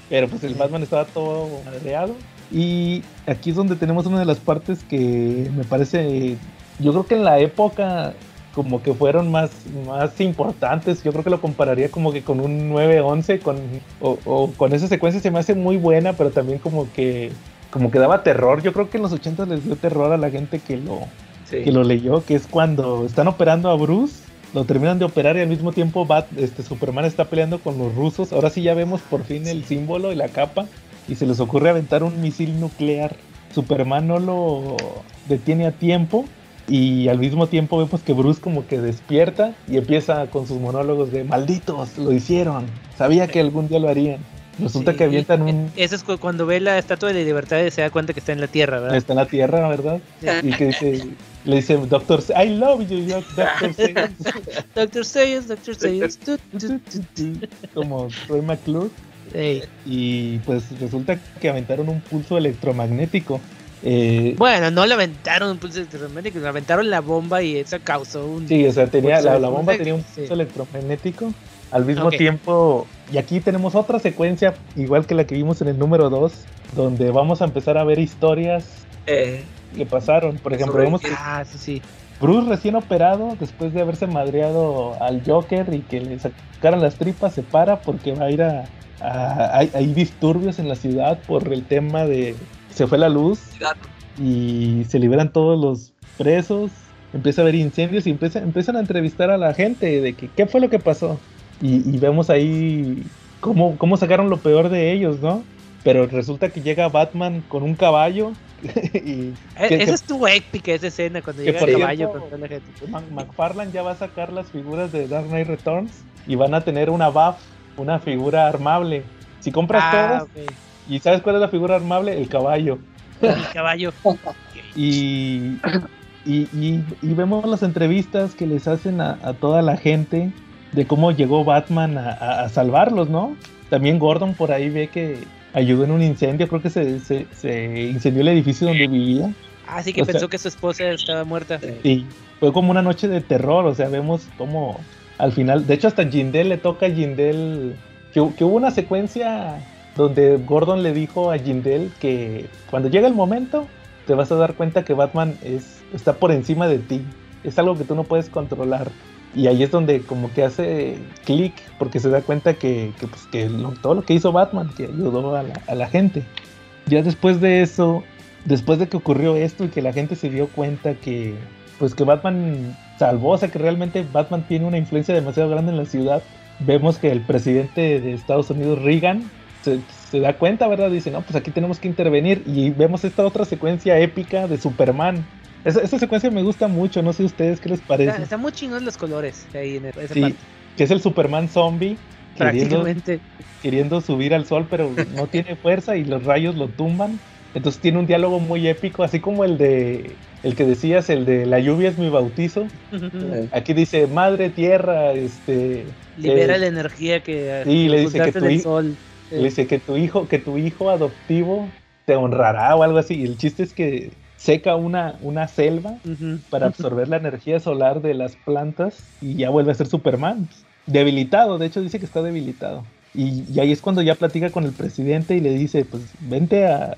Speaker 3: Pero pues el Batman estaba todo madreado. Y aquí es donde tenemos una de las partes que me parece. Yo creo que en la época como que fueron más, más importantes. Yo creo que lo compararía como que con un 9-11, con, o, con esa secuencia se me hace muy buena, pero también como que, como que daba terror. Yo creo que en los 80 les dio terror a la gente que lo, que lo leyó, que es cuando están operando a Bruce, lo terminan de operar y al mismo tiempo Bat, este, Superman está peleando con los rusos. Ahora sí ya vemos por fin el símbolo y la capa y se les ocurre aventar un misil nuclear. Superman no lo detiene a tiempo y al mismo tiempo vemos que Bruce como que despierta y empieza con sus monólogos de malditos, lo hicieron, sabía que algún día lo harían. Resulta que avientan un...
Speaker 5: Eso es cuando ve la estatua de la libertad y se da cuenta que está en la Tierra, ¿verdad?
Speaker 3: Está en la Tierra, ¿verdad? Y que dice, le dice, Doctor, I love you, Doctor Sayers.
Speaker 5: Doctor Sayers, Doctor Sayers.
Speaker 3: Como Roy McClure. Y pues resulta que aventaron un pulso electromagnético
Speaker 5: eh, bueno, no le aventaron un pulso electromagnético, le aventaron la bomba y eso causó un.
Speaker 3: Sí, o sea, tenía, la, bomba tenía un pulso electromagnético. Al mismo tiempo, y aquí tenemos otra secuencia, igual que la que vimos en el número 2, donde vamos a empezar a ver historias eh, que pasaron. Por ejemplo, vemos
Speaker 5: ah, sí, sí.
Speaker 3: Bruce recién operado, después de haberse madreado al Joker y que le sacaran las tripas, se para porque va a ir a. hay disturbios en la ciudad por el tema de se fue la luz y se liberan todos los presos, empieza a haber incendios y empieza, empiezan a entrevistar a la gente de que qué fue lo que pasó. Y, vemos ahí cómo, cómo sacaron lo peor de ellos, ¿no? Pero resulta que llega Batman con un caballo. y
Speaker 5: e, esa es tu épica esa escena cuando llega el caballo con la gente.
Speaker 3: McFarlane ya va a sacar las figuras de Dark Knight Returns y van a tener una buff, una figura armable. Si compras ah, todas, ¿Y sabes cuál es la figura armable? El caballo.
Speaker 5: El caballo.
Speaker 3: y, y, vemos las entrevistas que les hacen a, toda la gente de cómo llegó Batman a, salvarlos, ¿no? También Gordon por ahí ve que ayudó en un incendio, creo que se, se, incendió el edificio donde vivía.
Speaker 5: Ah, sí que pensó que su esposa estaba muerta.
Speaker 3: Sí, fue como una noche de terror, o sea, vemos cómo al final, de hecho hasta Jindel le toca a Jindel, que, que hubo una secuencia donde Gordon le dijo a Jindel que cuando llega el momento te vas a dar cuenta que Batman es, está por encima de ti. Es algo que tú no puedes controlar. Y ahí es donde como que hace clic porque se da cuenta que, pues, todo lo que hizo Batman, que ayudó a la, a la gente. Ya después de eso, después de que ocurrió esto y que la gente se dio cuenta que pues que Batman salvó, o sea que realmente Batman tiene una influencia demasiado grande en la ciudad. Vemos que el presidente de Estados Unidos, Reagan, se, da cuenta, ¿verdad? Dice, no, pues aquí tenemos que intervenir y vemos esta otra secuencia épica de Superman. Esa, secuencia me gusta mucho, no sé ustedes qué les parece.
Speaker 5: Está, muy chingón los colores ahí en esa
Speaker 3: sí, que es el Superman zombie. Prácticamente. Queriendo, subir al sol, pero no tiene fuerza y los rayos lo tumban. Entonces tiene un diálogo muy épico, así como el de el que decías, el de la lluvia es mi bautizo. Aquí dice madre tierra, este
Speaker 5: libera eh, la energía que
Speaker 3: sí, le dice que tu, sol. Le dice que tu hijo, que tu hijo adoptivo te honrará o algo así. Y el chiste es que seca una, una selva para absorber la energía solar de las plantas y ya vuelve a ser Superman. Debilitado, de hecho dice que está debilitado. Y, ahí es cuando ya platica con el presidente y le dice, pues vente a,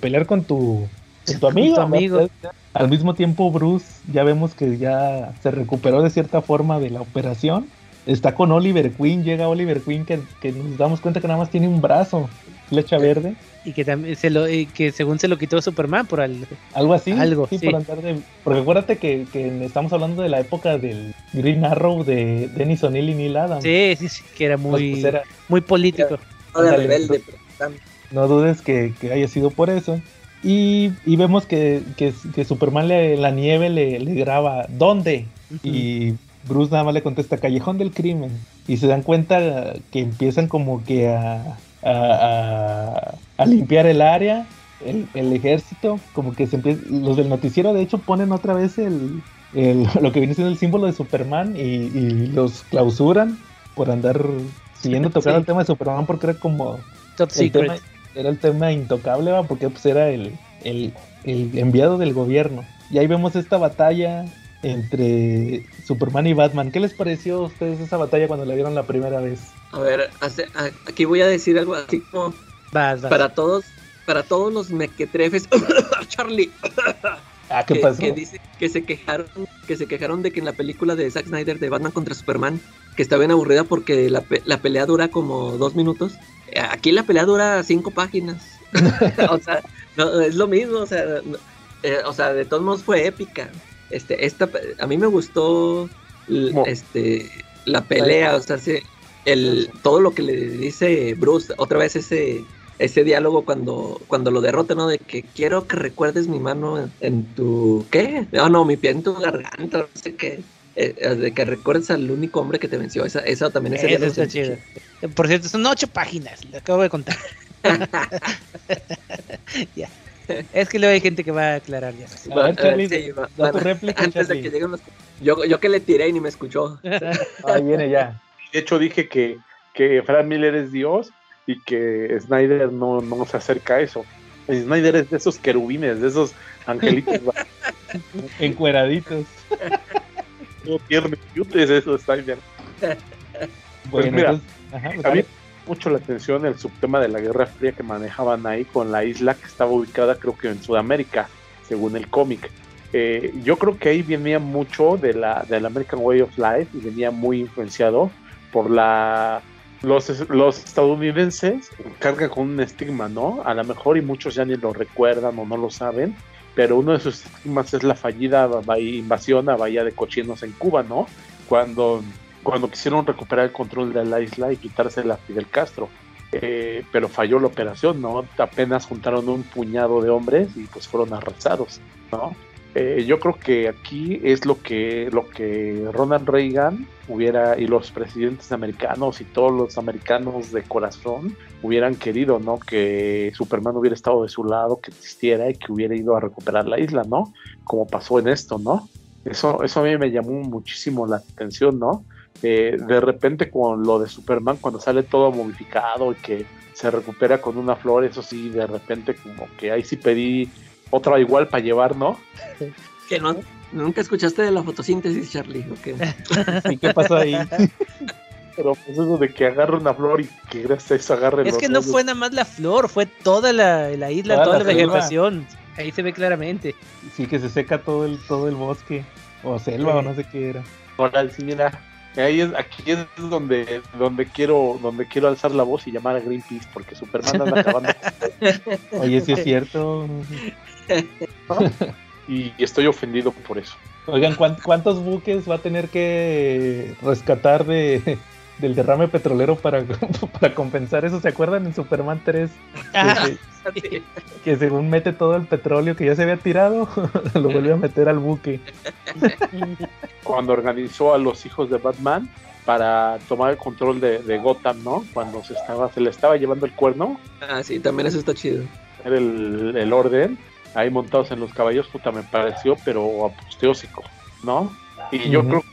Speaker 3: pelear con tu, con tu amigo.
Speaker 5: amigo.
Speaker 3: Al mismo tiempo Bruce ya vemos que ya se recuperó de cierta forma de la operación está con Oliver Queen, llega Oliver Queen que, nos damos cuenta que nada más tiene un brazo. Flecha verde.
Speaker 5: Y que también se lo, y que según se lo quitó Superman por algo.
Speaker 3: Algo así.
Speaker 5: Algo,
Speaker 3: sí,
Speaker 5: sí.
Speaker 3: por andar de. Porque acuérdate que, que estamos hablando de la época del Green Arrow de Dennis O'Neill y Neil Adams.
Speaker 5: Sí, sí, sí, que era
Speaker 3: Pues,
Speaker 5: muy,
Speaker 3: pues, era-
Speaker 5: muy político.
Speaker 4: No rebelde, pero
Speaker 3: dudes que, que haya sido por eso. Y, y vemos que, que, que Superman le, en la nieve le, le graba ¿Dónde? Y Bruce nada más le contesta Callejón del Crimen. Y se dan cuenta que empiezan como que a, a, a- a limpiar el área, el, el ejército, como que se empieza, los del noticiero de hecho ponen otra vez el, el- lo que viene siendo el símbolo de Superman y, y los clausuran por andar siguiendo tocando
Speaker 5: Sí.
Speaker 3: el tema de Superman porque era como
Speaker 5: Top
Speaker 3: el
Speaker 5: Secret.
Speaker 3: tema, era el tema intocable, ¿va? porque pues era el, el, el enviado del gobierno. Y ahí vemos esta batalla entre Superman y Batman. ¿Qué les pareció a ustedes esa batalla cuando la vieron la primera vez?
Speaker 4: A ver, hace- a- aquí voy a decir algo así como
Speaker 5: Vas, vas.
Speaker 4: para todos, para todos los mequetrefes, Charlie,
Speaker 3: Ah, ¿qué
Speaker 4: que,
Speaker 3: pasó?
Speaker 4: que dice que se quejaron, que se quejaron de que en la película de Zack Snyder de Batman contra Superman, que está bien aburrida porque la, pe- la pelea dura como dos minutos. Eh, Aquí la pelea dura cinco páginas. o sea, no, es lo mismo, o sea, no- eh, o sea, de todos modos fue épica. Este, esta, a mí me gustó este, la pelea, o sea, se- el, todo lo que le dice Bruce, otra vez ese, ese diálogo cuando, cuando lo derrota, ¿no? De que quiero que recuerdes mi mano en, en tu, ¿qué? No, no, mi pie en tu garganta, no sé qué. Eh, eh, de que recuerdes al único hombre que te venció. Esa, esa también ese
Speaker 5: Eso está chido. Por cierto, son ocho páginas, lo acabo de contar. ya. Es que luego hay gente que va a aclarar ya.
Speaker 3: A ver, Charlie,
Speaker 4: Sí, va-
Speaker 3: da tu
Speaker 4: va-
Speaker 3: réplica,
Speaker 4: Antes de que lleguen los... Yo, yo que le tiré y ni me escuchó.
Speaker 3: Ahí viene ya.
Speaker 2: De hecho, dije que, que Frank Miller es Dios y que Snyder no, no se acerca a eso. Snyder es de esos querubines, de esos angelitos
Speaker 3: Encueraditos.
Speaker 2: no tiernos, cutes, eso Snyder. Pues mira,
Speaker 3: entonces, ajá, pues,
Speaker 2: A mí
Speaker 3: dale.
Speaker 2: Mucho la atención el subtema de la Guerra Fría que manejaban ahí con la isla que estaba ubicada creo que en Sudamérica, según el cómic. Eh, yo creo que ahí venía mucho de la del American Way of Life y venía muy influenciado por la los, los estadounidenses cargan con un estigma, ¿no? A lo mejor y muchos ya ni lo recuerdan o no lo saben, pero uno de sus estigmas es la fallida invasión a Bahía de Cochinos en Cuba, ¿no? Cuando cuando quisieron recuperar el control de la isla y quitársela a Fidel Castro. Eh, pero falló la operación, ¿no? Apenas juntaron un puñado de hombres y pues fueron arrasados, ¿no? Eh, yo creo que aquí es lo que, lo que Ronald Reagan hubiera, y los presidentes americanos y todos los americanos de corazón hubieran querido, ¿no? Que Superman hubiera estado de su lado, que existiera y que hubiera ido a recuperar la isla, ¿no? Como pasó en esto, ¿no? Eso, eso a mí me llamó muchísimo la atención, ¿no? Eh, de repente con lo de Superman, cuando sale todo modificado y que se recupera con una flor, eso sí, de repente como que ahí sí pedí otra igual para llevar, ¿no?
Speaker 4: Que no, nunca escuchaste de la fotosíntesis, Charlie.
Speaker 3: ¿Y qué pasó ahí?
Speaker 2: Pero pues eso de que agarre una flor y que gracias a eso agarre
Speaker 5: Es que no
Speaker 2: rollos.
Speaker 5: fue nada más la flor, fue toda la, la isla,
Speaker 3: Toda
Speaker 5: toda,
Speaker 3: la
Speaker 5: la,
Speaker 3: selva.
Speaker 5: vegetación. Ahí se ve claramente.
Speaker 3: Sí, que se seca todo el, todo el bosque. O selva, o no sé qué era.
Speaker 2: Ahora sí, mira, ahí es, aquí es donde, donde quiero, donde quiero alzar la voz y llamar a Greenpeace, porque Superman anda acabando
Speaker 3: Oye, sí es cierto.
Speaker 2: y estoy ofendido por eso.
Speaker 3: Oigan, ¿cuán- ¿cuántos buques va a tener que rescatar de, del derrame petrolero para, para compensar eso? ¿Se acuerdan en Superman 3?
Speaker 5: Ah,
Speaker 3: Que, que según mete todo el petróleo que ya se había tirado, lo vuelve a meter al buque.
Speaker 2: Cuando organizó a los hijos de Batman para tomar el control de, de Gotham, ¿no? Cuando se estaba, se le estaba llevando el cuerno,
Speaker 4: Ah, sí, también eso está chido.
Speaker 2: era el, el orden, ahí montados en los caballos, puta, me pareció, pero aposteósico, ¿no? Y yo
Speaker 3: Ujú.
Speaker 2: creo que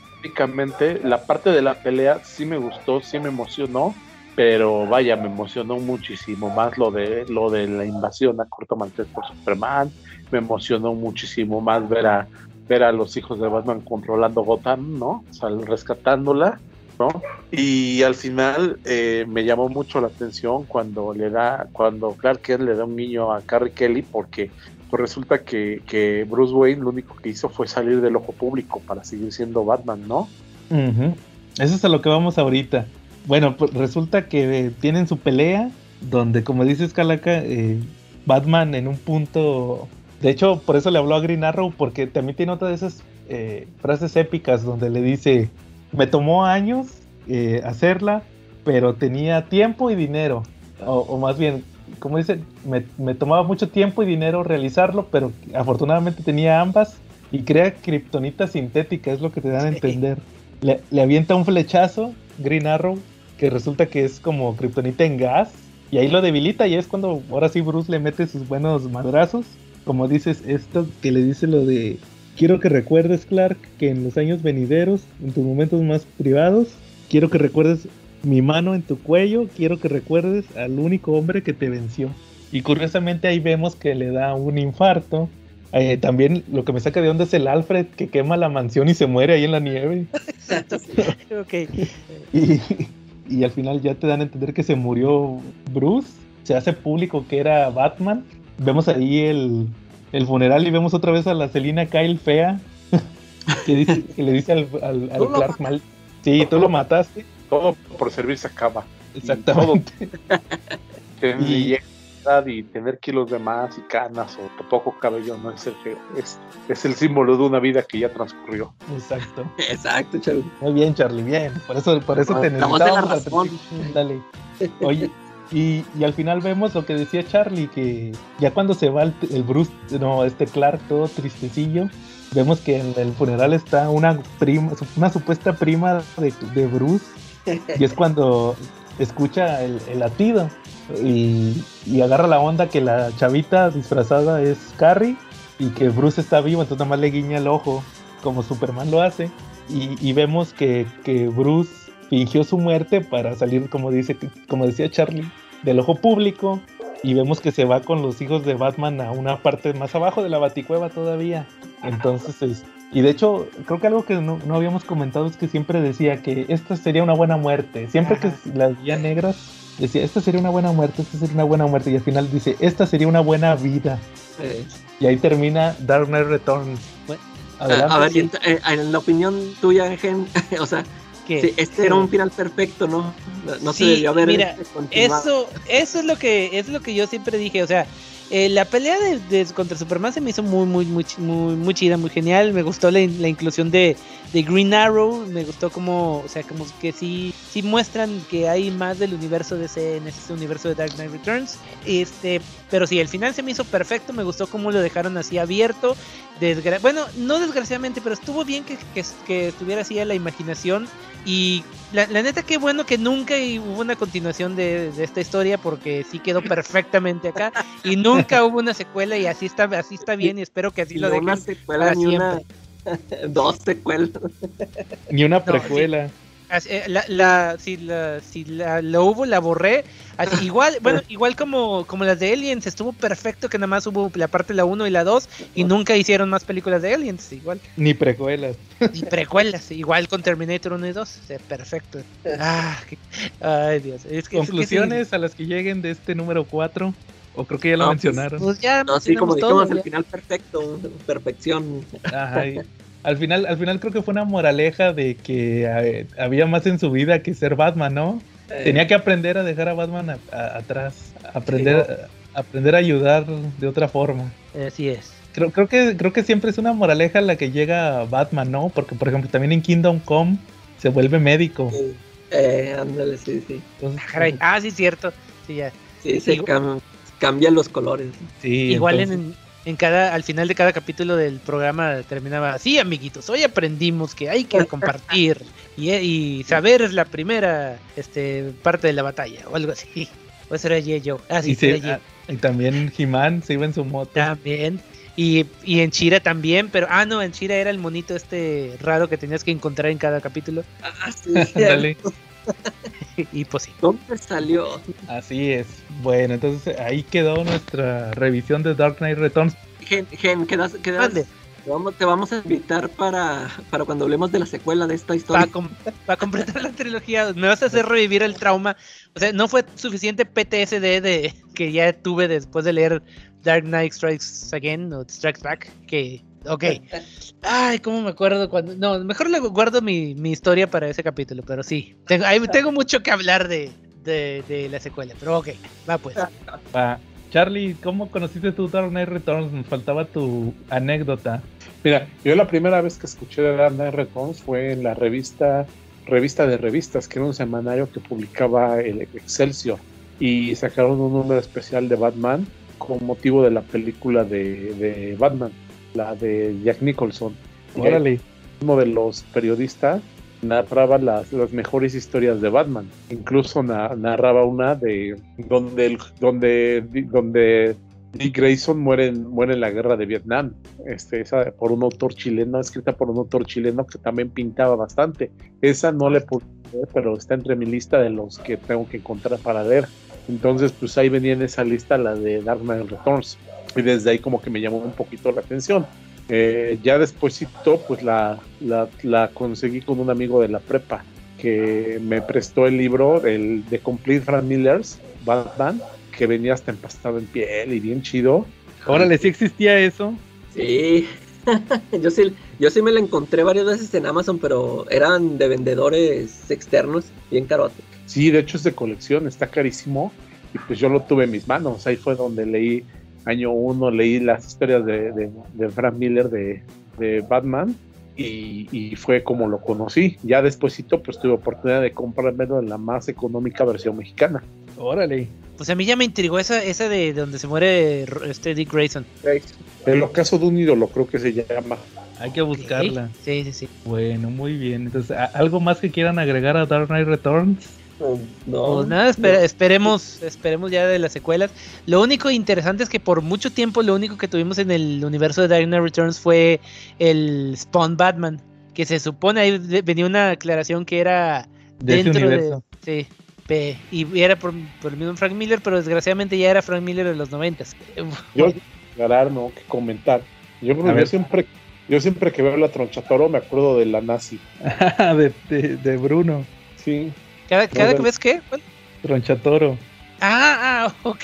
Speaker 2: la parte de la pelea sí me gustó, sí me emocionó, pero vaya, me emocionó muchísimo más lo de lo de la invasión a Corto Maltés por Superman, me emocionó muchísimo más ver a ver a los hijos de Batman controlando Gotham, ¿no? O sea, rescatándola, Y al final eh, me llamó mucho la atención cuando le da, cuando Clark Kent le da un niño a Carrie Kelly, porque pues resulta que, Bruce Wayne lo único que hizo fue salir del ojo público para seguir siendo Batman, ¿no?
Speaker 3: Eso es a lo que vamos ahorita. Bueno, pues resulta que eh, tienen su pelea donde como dices Calaca, eh, Batman en un punto, de hecho por eso le habló a Green Arrow, porque también tiene otra de esas frases épicas donde le dice, me tomó años eh, hacerla, pero tenía tiempo y dinero, o, más bien, como dice, me, me, tomaba mucho tiempo y dinero realizarlo, pero afortunadamente tenía ambas y crea kriptonita sintética, es lo que te dan a entender. Le, le avienta un flechazo, Green Arrow, que resulta que es como kriptonita en gas y ahí lo debilita y es cuando ahora sí Bruce le mete sus buenos madrazos. Como dices, esto que le dice lo de quiero que recuerdes Clark que en los años venideros, en tus momentos más privados, quiero que recuerdes mi mano en tu cuello, quiero que recuerdes al único hombre que te venció. Y curiosamente ahí vemos que le da un infarto. Eh, también lo que me saca de onda es el Alfred que quema la mansión y se muere ahí en la nieve.
Speaker 5: Exacto. ok.
Speaker 3: y, y al final ya te dan a entender que se murió Bruce, se hace público que era Batman. Vemos ahí el, el funeral y vemos otra vez a la Selina Kyle fea, que, dice, que le dice al, al, Clark mal. Sí, tú lo mataste.
Speaker 2: Todo por servirse a cama.
Speaker 3: Exactamente.
Speaker 2: y, y tener kilos de más y canas o poco cabello no es el es, es el símbolo de una vida que ya transcurrió.
Speaker 3: Exacto.
Speaker 4: Exacto, Charlie.
Speaker 3: Muy bien, Charlie, bien. Por eso, por eso te necesitamos. Dale. Oye, y, y, al final vemos lo que decía Charlie, que ya cuando se va el, Bruce, no, este Clark todo tristecillo, vemos que en el funeral está una prima, una supuesta prima de, de Bruce, y es cuando escucha el, latido y, agarra la onda que la chavita disfrazada es Carrie y que Bruce está vivo, entonces nada más le guiña el ojo como Superman lo hace y, vemos que, Bruce fingió su muerte para salir, como, dice, como decía Charlie, del ojo público y vemos que se va con los hijos de Batman a una parte más abajo de la baticueva todavía. Entonces, y de hecho, creo que algo que no, habíamos comentado es que siempre decía que esta sería una buena muerte. Siempre que las guía negras decía, esta sería una buena muerte, esta sería una buena muerte, y al final dice, esta sería una buena vida. Y ahí termina Dark Knight Returns.
Speaker 4: a ver, eh, en, la opinión tuya, Gen, o sea, que este era un final perfecto, ¿no? No se debió haber
Speaker 5: mira, eso, eso es lo que es lo que yo siempre dije, o sea, eh, la pelea de, contra Superman se me hizo muy, muy, muy, muy, muy chida, muy genial. Me gustó la, inclusión de, Green Arrow. Me gustó como, o sea, como que sí, sí muestran que hay más del universo de ese, en ese universo de Dark Knight Returns. Este, pero sí, el final se me hizo perfecto. Me gustó cómo lo dejaron así abierto. bueno, no desgraciadamente, pero estuvo bien que, que estuviera así a la imaginación y la, neta, qué bueno que nunca hubo una continuación de, esta historia porque sí quedó perfectamente acá y nunca hubo una secuela y así está, así está bien y espero que así lo dejen.
Speaker 4: Una secuela ni una, dos secuelas.
Speaker 3: Ni una precuela.
Speaker 5: Eh, la, la, si la, si la, lo hubo, la borré. igual, bueno, igual como, como las de Aliens, estuvo perfecto que nada más hubo la parte la 1 y la 2 y nunca hicieron más películas de Aliens, igual.
Speaker 3: Ni precuelas.
Speaker 5: Ni precuelas, igual con Terminator 1 y 2, perfecto. Ah, ay, Dios.
Speaker 3: Conclusiones a las que lleguen de este número 4. O creo que ya lo pues, mencionaron.
Speaker 4: Pues, ya no, sí, como dijimos, el final perfecto, perfección.
Speaker 3: Ajá, al final, al final creo que fue una moraleja de que eh, había más en su vida que ser Batman, ¿no? Tenía que aprender a dejar a Batman atrás, aprender, aprender a ayudar de otra forma.
Speaker 5: Así es.
Speaker 3: Creo, creo que creo que siempre es una moraleja la que llega a Batman, ¿no? Porque por ejemplo también en Kingdom Come se vuelve médico.
Speaker 4: Eh, ándale, sí, sí.
Speaker 5: ah, ah sí, cierto. Sí, ya.
Speaker 4: Sí, se cambian los colores.
Speaker 5: Sí, Igual en, en cada, al final de cada capítulo del programa terminaba así, amiguitos, hoy aprendimos que hay que compartir y, saber es la primera este, parte de la batalla o algo así. O eso era Ye
Speaker 3: Ah, sí, y, ah, y también He-Man se iba en su moto.
Speaker 5: También. Y, y en Chira también, pero ah no, en Chira era el monito este raro que tenías que encontrar en cada capítulo.
Speaker 4: Ah, sí, Dale.
Speaker 5: y pues sí.
Speaker 4: ¿Dónde salió?
Speaker 3: Así es. Bueno, entonces ahí quedó nuestra revisión de Dark Knight Returns.
Speaker 4: Gen, Gen quedas, quedas, te vamos, te vamos a invitar para, para cuando hablemos de la secuela de esta historia.
Speaker 5: Para, completar la trilogía, me vas a hacer revivir el trauma. O sea, no fue suficiente PTSD de, que ya tuve después de leer Dark Knight Strikes Again o Strikes Back, que Ok. Ay, ¿cómo me acuerdo cuando.? No, mejor le guardo mi, historia para ese capítulo, pero sí. Tengo, tengo mucho que hablar de, de, de la secuela. Pero ok, va pues.
Speaker 3: Va. Charlie, ¿cómo conociste tu Dark Knight Returns? Nos faltaba tu anécdota.
Speaker 2: Mira, yo la primera vez que escuché de Dark Knight Returns fue en la revista Revista de Revistas, que era un semanario que publicaba el Excelsior. Y sacaron un número especial de Batman con motivo de la película de, de Batman, la de Jack Nicholson.
Speaker 3: Órale.
Speaker 2: Uno de los periodistas narraba las, las mejores historias de Batman. Incluso na- narraba una de donde, el- donde, donde Dick Grayson muere en, muere en la guerra de Vietnam. Este, esa por un autor chileno, escrita por un autor chileno que también pintaba bastante. Esa no le pude ver, pero está entre mi lista de los que tengo que encontrar para leer. Entonces, pues ahí venía en esa lista la de Dark Knight Returns. Y desde ahí como que me llamó un poquito la atención. Eh, ya despuésito, pues la, la, la conseguí con un amigo de la prepa que me prestó el libro, el de Complete Frank Miller's Batman, que venía hasta empastado en piel y bien chido.
Speaker 3: Órale, sí existía eso.
Speaker 4: Sí. yo sí, yo sí me la encontré varias veces en Amazon, pero eran de vendedores externos, bien carote.
Speaker 2: Sí, de hecho es de colección, está carísimo. Y pues yo lo tuve en mis manos. Ahí fue donde leí, año uno, leí las historias de, de, de Frank Miller de, de Batman. Y, y fue como lo conocí. Ya despuésito pues tuve oportunidad de comprármelo en la más económica versión mexicana.
Speaker 3: Órale.
Speaker 5: Pues a mí ya me intrigó esa, esa de donde se muere este Dick Grayson.
Speaker 2: El ocaso de un ídolo creo que se llama.
Speaker 3: Hay que buscarla.
Speaker 5: Sí, sí, sí.
Speaker 3: Bueno, muy bien. Entonces, ¿a- ¿algo más que quieran agregar a Dark Knight Returns?
Speaker 4: No,
Speaker 5: Pues nada, espera- esperemos, esperemos ya de las secuelas. Lo único interesante es que por mucho tiempo lo único que tuvimos en el universo de Dark Knight Returns fue el Spawn Batman, que se supone ahí venía una aclaración que era
Speaker 3: De ese
Speaker 5: dentro
Speaker 3: universo.
Speaker 5: de sí, y era por, por el mismo Frank Miller, pero desgraciadamente ya era Frank Miller de los noventas.
Speaker 2: Yo aclarar, no que comentar. Yo creo
Speaker 3: A
Speaker 2: que
Speaker 3: ver.
Speaker 2: yo siempre, yo siempre que veo la tronchatoro me acuerdo de la nazi.
Speaker 3: de, de, de Bruno,
Speaker 2: Sí.
Speaker 5: Cada, cada ves qué?
Speaker 3: Tronchatoro.
Speaker 5: Ah, ah, ok.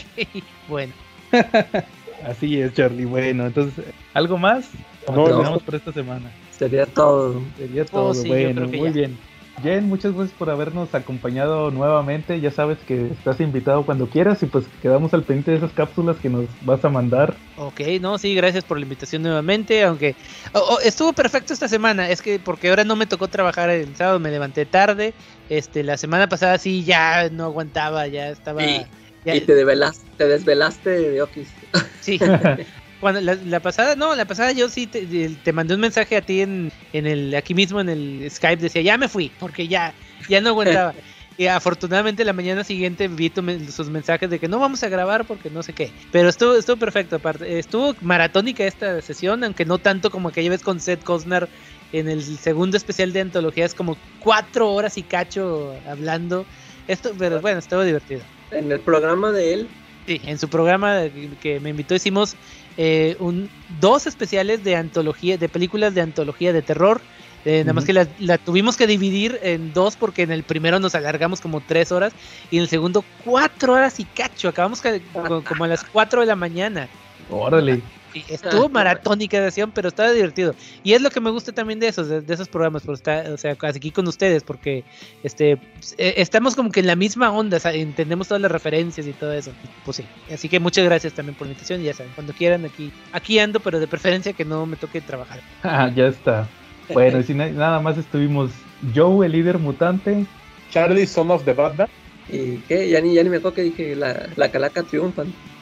Speaker 5: Bueno,
Speaker 3: Así es, Charlie. Bueno, entonces, ¿algo más? ¿O
Speaker 2: No, no.
Speaker 3: por esta semana?
Speaker 4: sería todo.
Speaker 3: Sería todo.
Speaker 5: sí, yo
Speaker 3: bueno, muy
Speaker 5: ya.
Speaker 3: bien. Jen, muchas gracias por habernos acompañado nuevamente. Ya sabes que estás invitado cuando quieras y pues quedamos al pendiente de esas cápsulas que nos vas a mandar.
Speaker 5: Ok, no, sí, gracias por la invitación nuevamente, aunque oh, oh, estuvo perfecto esta semana, es que porque ahora no me tocó trabajar el sábado, me levanté tarde, este, la semana pasada sí ya no aguantaba, ya estaba,
Speaker 4: Y-
Speaker 5: ya-
Speaker 4: Y te desvelaste, te desvelaste de Okis.
Speaker 5: sí, cuando la, la pasada, no, la pasada yo sí te, te mandé un mensaje a ti en, en el, aquí mismo en el Skype, decía, ya me fui, porque ya, ya no aguantaba. Y afortunadamente la mañana siguiente vi tu sus mensajes de que no vamos a grabar porque no sé qué. Pero estuvo, estuvo perfecto, aparte. Estuvo maratónica esta sesión, aunque no tanto como aquella vez con Seth Cosnar en el segundo especial de antologías, como cuatro horas y cacho hablando. Esto, pero bueno, estuvo divertido.
Speaker 4: En el programa de él,
Speaker 5: Sí, en su programa que me invitó hicimos eh, un, dos especiales de antología, de películas de antología de terror. Eh, nada más que la, la tuvimos que dividir en dos porque en el primero nos alargamos como tres horas y en el segundo cuatro horas y cacho. Acabamos ca- co- como a las cuatro de la mañana.
Speaker 3: Órale.
Speaker 5: Estuvo maratónica de acción, pero estaba divertido. Y es lo que me gusta también de esos, de, de esos programas, pues está, o sea, aquí con ustedes, porque este eh, estamos como que en la misma onda, o sea, entendemos todas las referencias y todo eso. Pues sí. Así que muchas gracias también por la invitación, ya saben, cuando quieran aquí, aquí ando, pero de preferencia que no me toque trabajar.
Speaker 3: Ah, ya está. Bueno, y nada más estuvimos Joe, el líder mutante.
Speaker 2: Charlie, Son of the Batman.
Speaker 4: y que ya ni, ya ni me acuerdo que dije, la, la calaca triunfan.